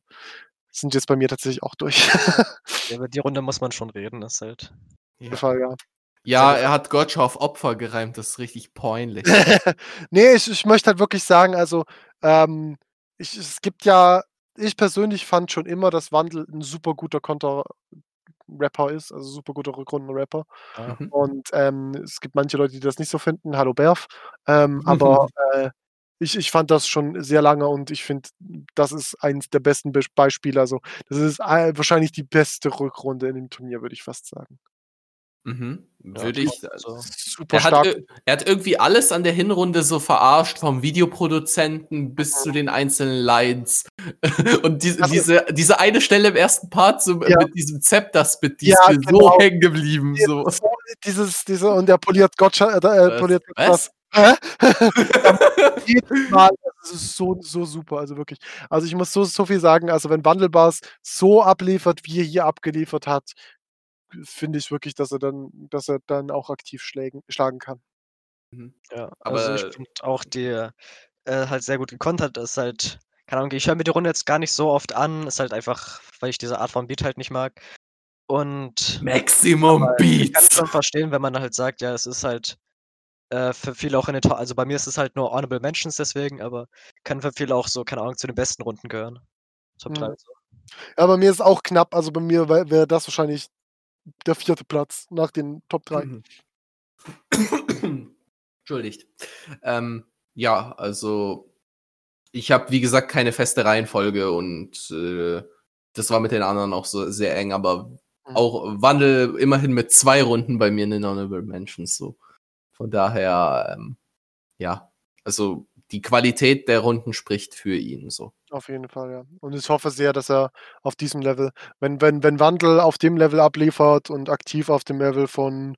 sind jetzt bei mir tatsächlich auch durch. ja, über die Runde muss man schon reden, das ist halt. Ja. Fall, ja. Ja, er hat Gotcha auf Opfer gereimt, das ist richtig peinlich. nee, ich, ich möchte halt wirklich sagen, also, ähm, ich, es gibt ja, ich persönlich fand schon immer, dass Wandel ein super guter Konter-Rapper ist, also super guter Rückrunden-Rapper. Mhm. Und ähm, es gibt manche Leute, die das nicht so finden. Hallo Berf. Ähm, aber äh, ich, ich fand das schon sehr lange und ich finde, das ist eines der besten Be Beispiele. Also, das ist äh, wahrscheinlich die beste Rückrunde in dem Turnier, würde ich fast sagen. Mhm. Ja, Würde ich. Also, super er, stark. Hat, er hat irgendwie alles an der Hinrunde so verarscht, vom Videoproduzenten bis zu den einzelnen Lines. Und die, also, diese, diese eine Stelle im ersten Part so ja. mit diesem Zepter-Spit, die ja, ist mir genau. so hängen geblieben. So. Dieses, diese, und der poliert Gotcha, äh, poliert was? Jedes Mal, das ist so, so super, also wirklich. Also ich muss so, so viel sagen, also wenn Wandelbars so abliefert, wie er hier abgeliefert hat, finde ich wirklich, dass er dann, dass er dann auch aktiv schlägen, schlagen kann. Mhm. Ja, aber also ich finde auch die äh, halt sehr gut gekontert ist halt, keine Ahnung, ich höre mir die Runde jetzt gar nicht so oft an, ist halt einfach, weil ich diese Art von Beat halt nicht mag. Und Maximum Beats. Ich kann schon verstehen, wenn man halt sagt, ja, es ist halt äh, für viele auch in den also bei mir ist es halt nur Honorable Mentions deswegen, aber kann für viele auch so, keine Ahnung, zu den besten Runden gehören. Top mhm. so. Ja, bei mir ist es auch knapp, also bei mir wäre das wahrscheinlich der vierte Platz nach den Top 3. Mhm. Entschuldigt. Ähm, ja, also ich habe, wie gesagt, keine feste Reihenfolge und äh, das war mit den anderen auch so sehr eng, aber mhm. auch Wandel immerhin mit zwei Runden bei mir in den Honorable Mentions so. Von daher, ähm, ja, also die Qualität der Runden spricht für ihn so. Auf jeden Fall, ja. Und ich hoffe sehr, dass er auf diesem Level, wenn, wenn, wenn Wandel auf dem Level abliefert und aktiv auf dem Level von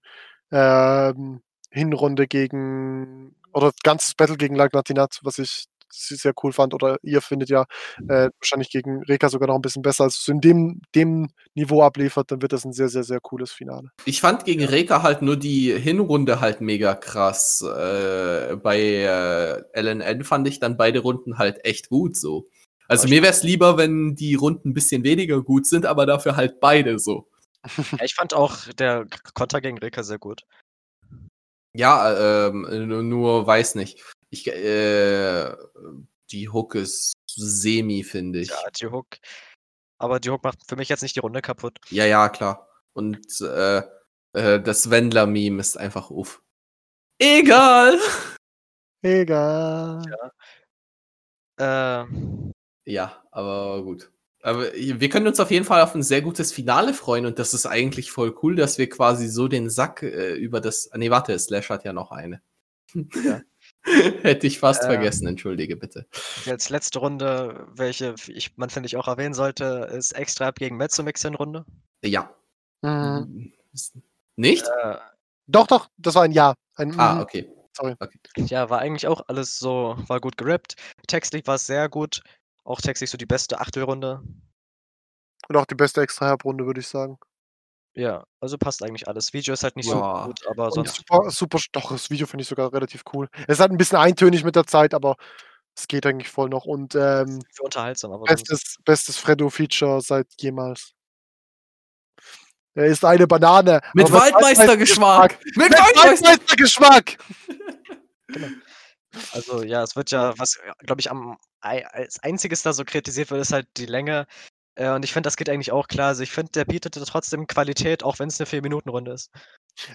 ähm, Hinrunde gegen oder ganzes Battle gegen Lagnatinat, was ich sehr cool fand, oder ihr findet ja äh, wahrscheinlich gegen Reka sogar noch ein bisschen besser, als es in dem, dem Niveau abliefert, dann wird das ein sehr, sehr, sehr cooles Finale. Ich fand gegen Reka halt nur die Hinrunde halt mega krass. Äh, bei äh, LNN fand ich dann beide Runden halt echt gut so. Also mir wäre es lieber, wenn die Runden ein bisschen weniger gut sind, aber dafür halt beide so. Ja, ich fand auch der Konter gegen Reka sehr gut. Ja, ähm, nur weiß nicht. Ich, äh, die Hook ist semi, finde ich. Ja, die Hook. Aber die Hook macht für mich jetzt nicht die Runde kaputt. Ja, ja, klar. Und äh, äh, das Wendler-Meme ist einfach uff. Egal! Egal. Ja. Äh. Ja, aber gut. Aber wir können uns auf jeden Fall auf ein sehr gutes Finale freuen und das ist eigentlich voll cool, dass wir quasi so den Sack äh, über das. Nee, warte, Slash hat ja noch eine. Ja. Hätte ich fast ähm, vergessen, entschuldige bitte. Jetzt letzte Runde, welche ich, man finde ich auch erwähnen sollte, ist Extra gegen Mezzomix in Runde. Ja. Mhm. Nicht? Äh, doch, doch, das war ein Ja. Ein, ah, okay. Sorry. Okay. Ja, war eigentlich auch alles so, war gut gerappt. Textlich war es sehr gut. Auch textlich so die beste Achtelrunde. Und auch die beste Extra-Herb-Runde, würde ich sagen. Ja, also passt eigentlich alles. Video ist halt nicht ja. so gut, aber sonst. Super, super, doch, das Video finde ich sogar relativ cool. Es ist halt ein bisschen eintönig mit der Zeit, aber es geht eigentlich voll noch. Und ähm, für unterhaltsam, aber. Bestes, bestes Freddo-Feature seit jemals. Er ist eine Banane. Mit Waldmeistergeschmack! Mit, mit Waldmeistergeschmack! genau. Also ja, es wird ja, was glaube ich am als einziges da so kritisiert wird, ist halt die Länge. Äh, und ich finde, das geht eigentlich auch klar. Also ich finde, der bietet trotzdem Qualität, auch wenn es eine 4-Minuten-Runde ist.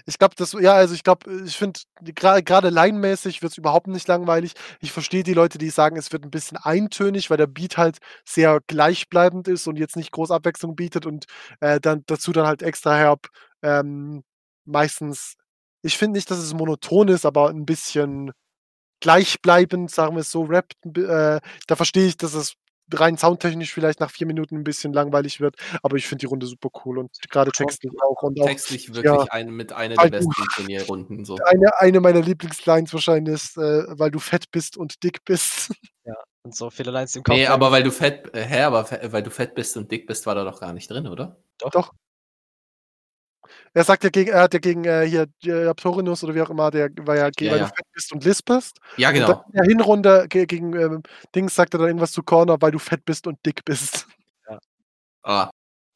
Ich glaube, das, ja, also ich glaube, ich finde, gerade line-mäßig wird es überhaupt nicht langweilig. Ich verstehe die Leute, die sagen, es wird ein bisschen eintönig, weil der Beat halt sehr gleichbleibend ist und jetzt nicht groß Abwechslung bietet und äh, dann dazu dann halt extra herb ähm, meistens, ich finde nicht, dass es monoton ist, aber ein bisschen gleichbleibend, sagen wir es so, rappt. Äh, da verstehe ich, dass es rein soundtechnisch vielleicht nach vier Minuten ein bisschen langweilig wird, aber ich finde die Runde super cool und gerade textlich auch. Und textlich auch, wirklich ja, eine, mit einer der besten Turnierrunden. So. Eine, eine meiner Lieblingslines wahrscheinlich ist, äh, weil du fett bist und dick bist. Ja, und so viele Lines im Kopf. Nee, aber weil du fett, äh, hä, aber weil du fett bist und dick bist, war da doch gar nicht drin, oder? Doch. Doch. Er sagt ja gegen, er hat ja gegen äh, hier äh, Ptorinus oder wie auch immer, der war ja, ja weil ja. du fett bist und lispest. Ja, genau. in der Hinrunde gegen äh, Dings sagt er dann irgendwas zu Corner, weil du fett bist und dick bist. Ja. Ah.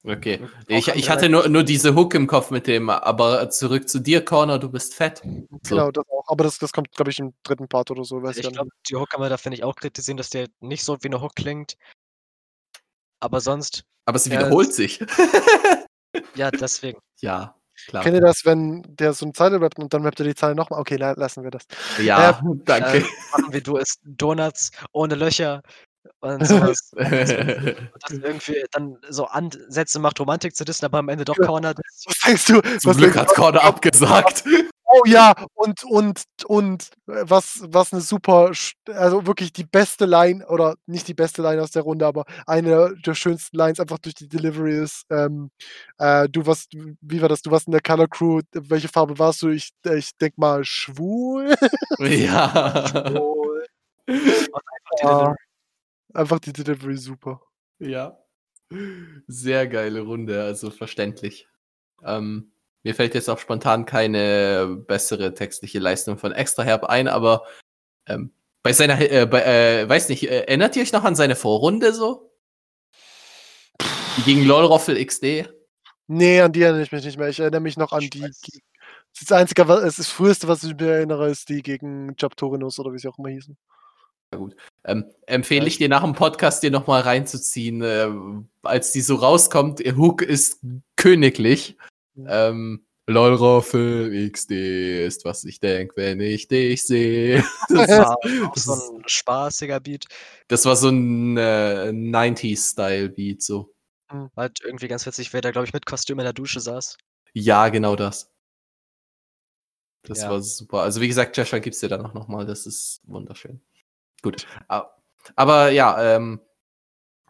Okay. Ich, ich hatte nur, nur diese Hook im Kopf mit dem, aber zurück zu dir, Corner, du bist fett. So. Genau, das auch. Aber das, das kommt, glaube ich, im dritten Part oder so. ich glaube, die Hook kann man da, finde ich, auch kritisieren, dass der nicht so wie eine Hook klingt. Aber sonst. Aber sie wiederholt äh, sich. ja, deswegen. Ja, klar. Kennt ihr das, wenn der so eine Zeile rappt und dann rappt er die Zeile nochmal? Okay, lassen wir das. Ja, äh, danke. Äh, machen wir du isst Donuts ohne Löcher und sowas. und das irgendwie dann so Ansätze macht, Romantik zu dissen, aber am Ende doch Corner. Was denkst du? Zum was Glück hat Corner abgesagt. Oh ja, und, und, und äh, was, was eine super, also wirklich die beste Line, oder nicht die beste Line aus der Runde, aber eine der schönsten Lines einfach durch die Delivery ist, ähm, äh, du warst, wie war das, du warst in der Color Crew, welche Farbe warst du? Ich, ich denk mal schwul. Ja. schwul. einfach, die einfach die Delivery super. Ja. Sehr geile Runde, also verständlich. Ähm, mir fällt jetzt auch spontan keine bessere textliche Leistung von Extra Herb ein, aber ähm, bei seiner, äh, bei, äh, weiß nicht, äh, erinnert ihr euch noch an seine Vorrunde so? Die gegen LOLroffel XD? Nee, an die erinnere ich mich nicht mehr. Ich erinnere mich noch an ich die. Das Einzige, was, das Früheste, was ich mir erinnere, ist die gegen Jabtorinus oder wie sie auch immer hießen. Ja, gut. Ähm, empfehle ich dir nach dem Podcast dir nochmal reinzuziehen, äh, als die so rauskommt. Hook ist königlich. Ähm, LOL-Roffel XD ist, was ich denke, wenn ich dich sehe. Das war das so ein spaßiger Beat. Das war so ein äh, 90s-Style-Beat, so. Mhm. Halt irgendwie ganz witzig, wer da, glaube ich, mit Kostüm in der Dusche saß. Ja, genau das. Das ja. war super. Also, wie gesagt, Joshua gibt's dir dann auch nochmal. Das ist wunderschön. Gut. Aber ja, ähm,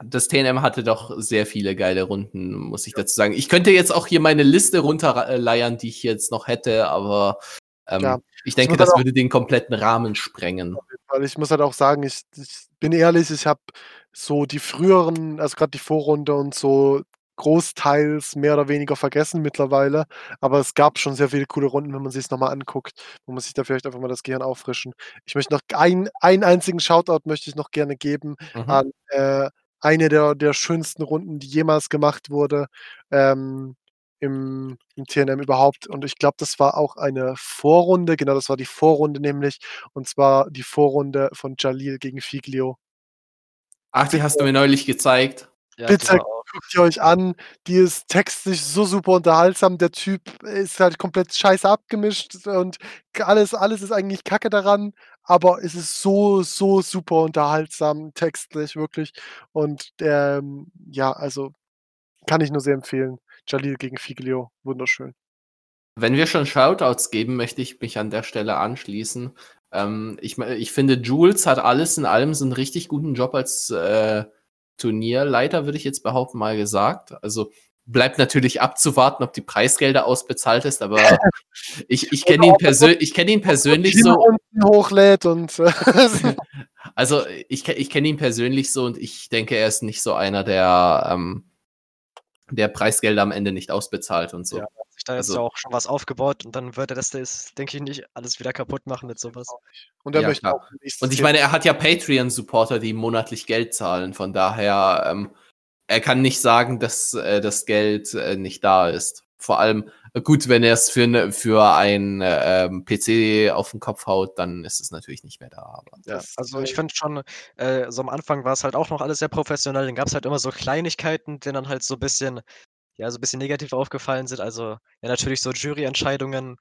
das TNM hatte doch sehr viele geile Runden, muss ich dazu sagen. Ich könnte jetzt auch hier meine Liste runterleiern, die ich jetzt noch hätte, aber ähm, ja. ich denke, das, das würde den kompletten Rahmen sprengen. Weil ich muss halt auch sagen, ich, ich bin ehrlich, ich habe so die früheren, also gerade die Vorrunde und so großteils mehr oder weniger vergessen mittlerweile. Aber es gab schon sehr viele coole Runden, wenn man sich es nochmal anguckt. Man muss sich da vielleicht einfach mal das Gehirn auffrischen. Ich möchte noch ein, einen einzigen Shoutout möchte ich noch gerne geben mhm. an äh, eine der, der schönsten Runden, die jemals gemacht wurde ähm, im, im TNM überhaupt. Und ich glaube, das war auch eine Vorrunde, genau, das war die Vorrunde nämlich, und zwar die Vorrunde von Jalil gegen Figlio. Ach, die hast du mir neulich gezeigt. Ja, Bitte guckt ihr euch an. Die ist textlich so super unterhaltsam. Der Typ ist halt komplett scheiße abgemischt und alles, alles ist eigentlich Kacke daran, aber es ist so, so super unterhaltsam, textlich, wirklich. Und ähm, ja, also kann ich nur sehr empfehlen. Jalil gegen Figlio, wunderschön. Wenn wir schon Shoutouts geben, möchte ich mich an der Stelle anschließen. Ähm, ich, ich finde, Jules hat alles in allem so einen richtig guten Job als äh, Turnierleiter, würde ich jetzt behaupten, mal gesagt. Also bleibt natürlich abzuwarten, ob die Preisgelder ausbezahlt ist, aber ich, ich kenne ihn, persö kenn ihn persönlich so. hochlädt und also ich, ich kenne ihn persönlich so und ich denke, er ist nicht so einer, der, ähm, der Preisgelder am Ende nicht ausbezahlt und so. Ja, sich da ist also, ja auch schon was aufgebaut und dann würde das, das, denke ich, nicht alles wieder kaputt machen mit sowas. Und er ja, möchte auch Und ich meine, er hat ja Patreon-Supporter, die monatlich Geld zahlen. Von daher, ähm, er kann nicht sagen, dass äh, das Geld äh, nicht da ist. Vor allem, äh, gut, wenn er es für, ne, für ein äh, ähm, PC auf den Kopf haut, dann ist es natürlich nicht mehr da. Aber ja, also ich finde schon, äh, so am Anfang war es halt auch noch alles sehr professionell. Dann gab es halt immer so Kleinigkeiten, die dann halt so ein bisschen ja, so ein bisschen negativ aufgefallen sind. Also, ja, natürlich so Juryentscheidungen.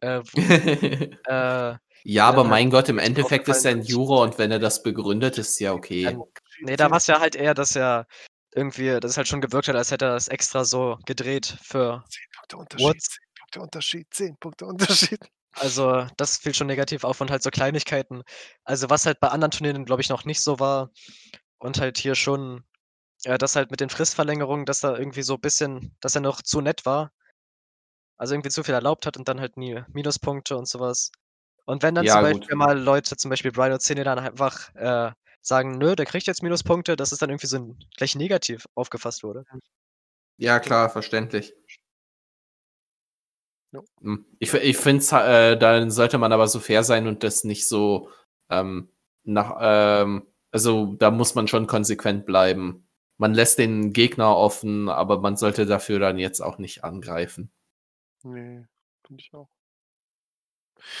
Äh, äh, ja, aber mein Gott, im Endeffekt ist er ein Juror und wenn er das begründet, ist ja okay. Ähm, nee, da war es ja halt eher, dass er irgendwie, dass es halt schon gewirkt hat, als hätte er das extra so gedreht für. 10 Punkte Unterschied, 10 Punkte Unterschied, 10 Punkte Unterschied. Also, das fiel schon negativ auf und halt so Kleinigkeiten. Also, was halt bei anderen Turnieren, glaube ich, noch nicht so war und halt hier schon ja, das halt mit den Fristverlängerungen, dass da irgendwie so ein bisschen dass er noch zu nett war. Also, irgendwie zu viel erlaubt hat und dann halt nie Minuspunkte und sowas. Und wenn dann Ja, zum gut. Beispiel mal Leute, zum Beispiel Brian O'Cine dann einfach, äh, sagen: „Nö, der kriegt jetzt Minuspunkte“, dass es dann irgendwie so 'n gleich negativ aufgefasst wurde. Ja, klar, verständlich. Hm, ich ich finde es äh, dann sollte man aber so fair sein und das nicht so, ähm, nach ähm also, da muss man schon konsequent bleiben man lässt den Gegner offen, aber man sollte dafür dann jetzt auch nicht angreifen. Nee, finde ich auch.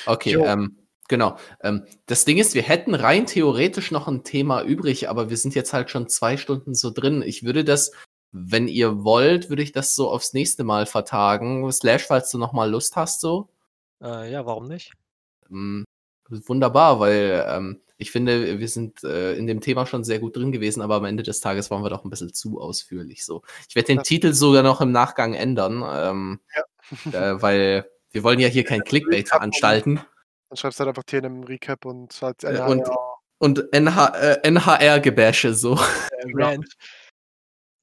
Okay, ähm, genau. Ähm, das Ding ist, wir hätten rein theoretisch noch ein Thema übrig, aber wir sind jetzt halt schon zwei Stunden so drin. Ich würde das, wenn ihr wollt, würde ich das so aufs nächste Mal vertagen. Slash, falls du noch mal Lust hast, so. Äh, ja, warum nicht? Ähm, wunderbar, weil ähm, ich finde, wir sind äh, in dem Thema schon sehr gut drin gewesen, aber am Ende des Tages waren wir doch ein bisschen zu ausführlich so. Ich werde den ja. Titel sogar noch im Nachgang ändern, ähm, ja. äh, weil wir wollen ja hier kein Clickbait veranstalten. Dann schreibst du halt einfach TNM Recap und halt NHR. Und, und NH, äh, NHR-Gebäsche so. Rant.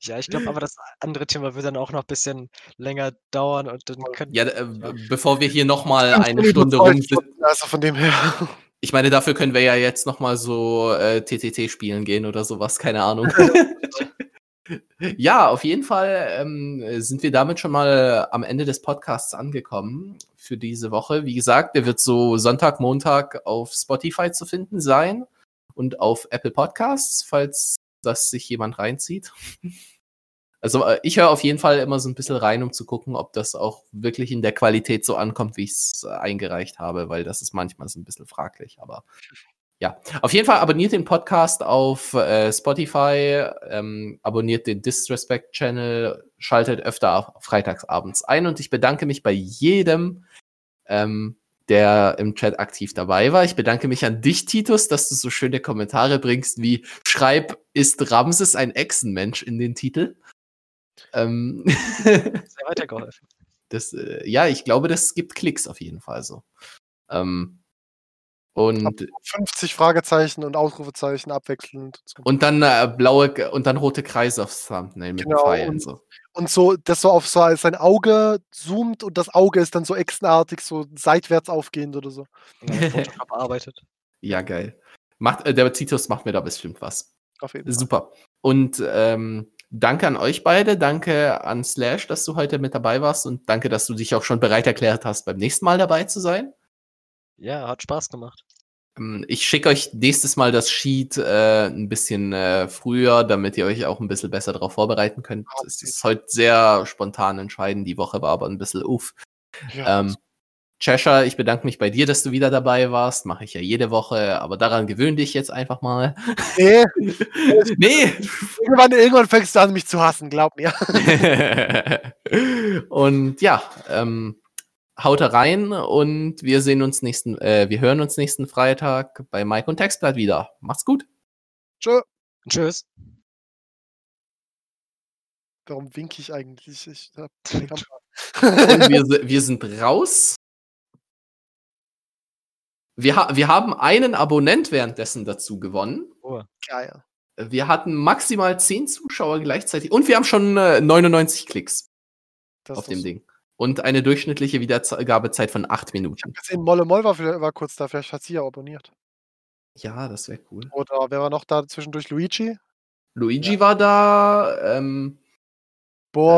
Ja, ich glaube aber, das andere Thema wird dann auch noch ein bisschen länger dauern und dann können. Ja, äh, bevor wir hier nochmal eine Stunde rumsitzen. Also von dem her. Ich meine, dafür können wir ja jetzt noch mal so äh, TTT spielen gehen oder sowas, keine Ahnung. Ja, auf jeden Fall ähm, sind wir damit schon mal am Ende des Podcasts angekommen für diese Woche. Wie gesagt, der wird so Sonntag, Montag auf Spotify zu finden sein und auf Apple Podcasts, falls das sich jemand reinzieht. Also äh, ich höre auf jeden Fall immer so ein bisschen rein, um zu gucken, ob das auch wirklich in der Qualität so ankommt, wie ich es eingereicht habe, weil das ist manchmal so ein bisschen fraglich. Aber ja, auf jeden Fall abonniert den Podcast auf äh, Spotify, ähm, abonniert den Disrespect Channel, schaltet öfter freitagsabends ein und ich bedanke mich bei jedem, ähm, der im Chat aktiv dabei war. Ich bedanke mich an dich, Titus, dass du so schöne Kommentare bringst wie Schreib, ist Ramses ein Echsenmensch in den Titel? Ähm, Sehr weitergeholfen. Das, äh, ja, ich glaube, das gibt Klicks auf jeden Fall so. Ähm, und 50 Fragezeichen und Ausrufezeichen abwechselnd. Und dann äh, blaue und dann rote Kreise aufs Thumbnail mit genau, Pfeilen. Und, so. und so, das so auf so sein Auge zoomt und das Auge ist dann so echsenartig, so seitwärts aufgehend oder so. arbeitet. Ja, geil. Macht, äh, der Titus macht mir da bestimmt was. Auf jeden Fall. Super. Und ähm, Danke an euch beide, danke an Slash, dass du heute mit dabei warst und danke, dass du dich auch schon bereit erklärt hast, beim nächsten Mal dabei zu sein. Ja, hat Spaß gemacht. Ähm, ich schicke euch nächstes Mal das Sheet äh, ein bisschen äh, früher, damit ihr euch auch ein bisschen besser darauf vorbereiten könnt. Okay. Es ist heute sehr spontan entscheidend, die Woche war aber ein bisschen uff. Ja, ähm, Cheshire, ich bedanke mich bei dir, dass du wieder dabei warst. Mache ich ja jede Woche, aber daran gewöhn dich jetzt einfach mal. Nee. nee. Irgendwann, irgendwann fängst du an, mich zu hassen, glaub mir. und ja, ähm, haut rein und wir sehen uns nächsten, äh, wir hören uns nächsten Freitag bei Mike und Textblatt wieder. Macht's gut. Tschö. Tschüss. Warum winke ich eigentlich? Ich hab wir, wir sind raus. Wir, ha wir haben einen Abonnent währenddessen dazu gewonnen. Oh, geil. Wir hatten maximal 10 Zuschauer gleichzeitig und wir haben schon äh, 99 Klicks das auf dem Ding. Und eine durchschnittliche Wiedergabezeit von 8 Minuten. Ich gesehen, Molle Moll war, war, kurz da, vielleicht hat sie ja abonniert. Ja, das wäre cool. Oder wer war noch da zwischendurch? Luigi? Luigi ja. war da. Ähm, Boah.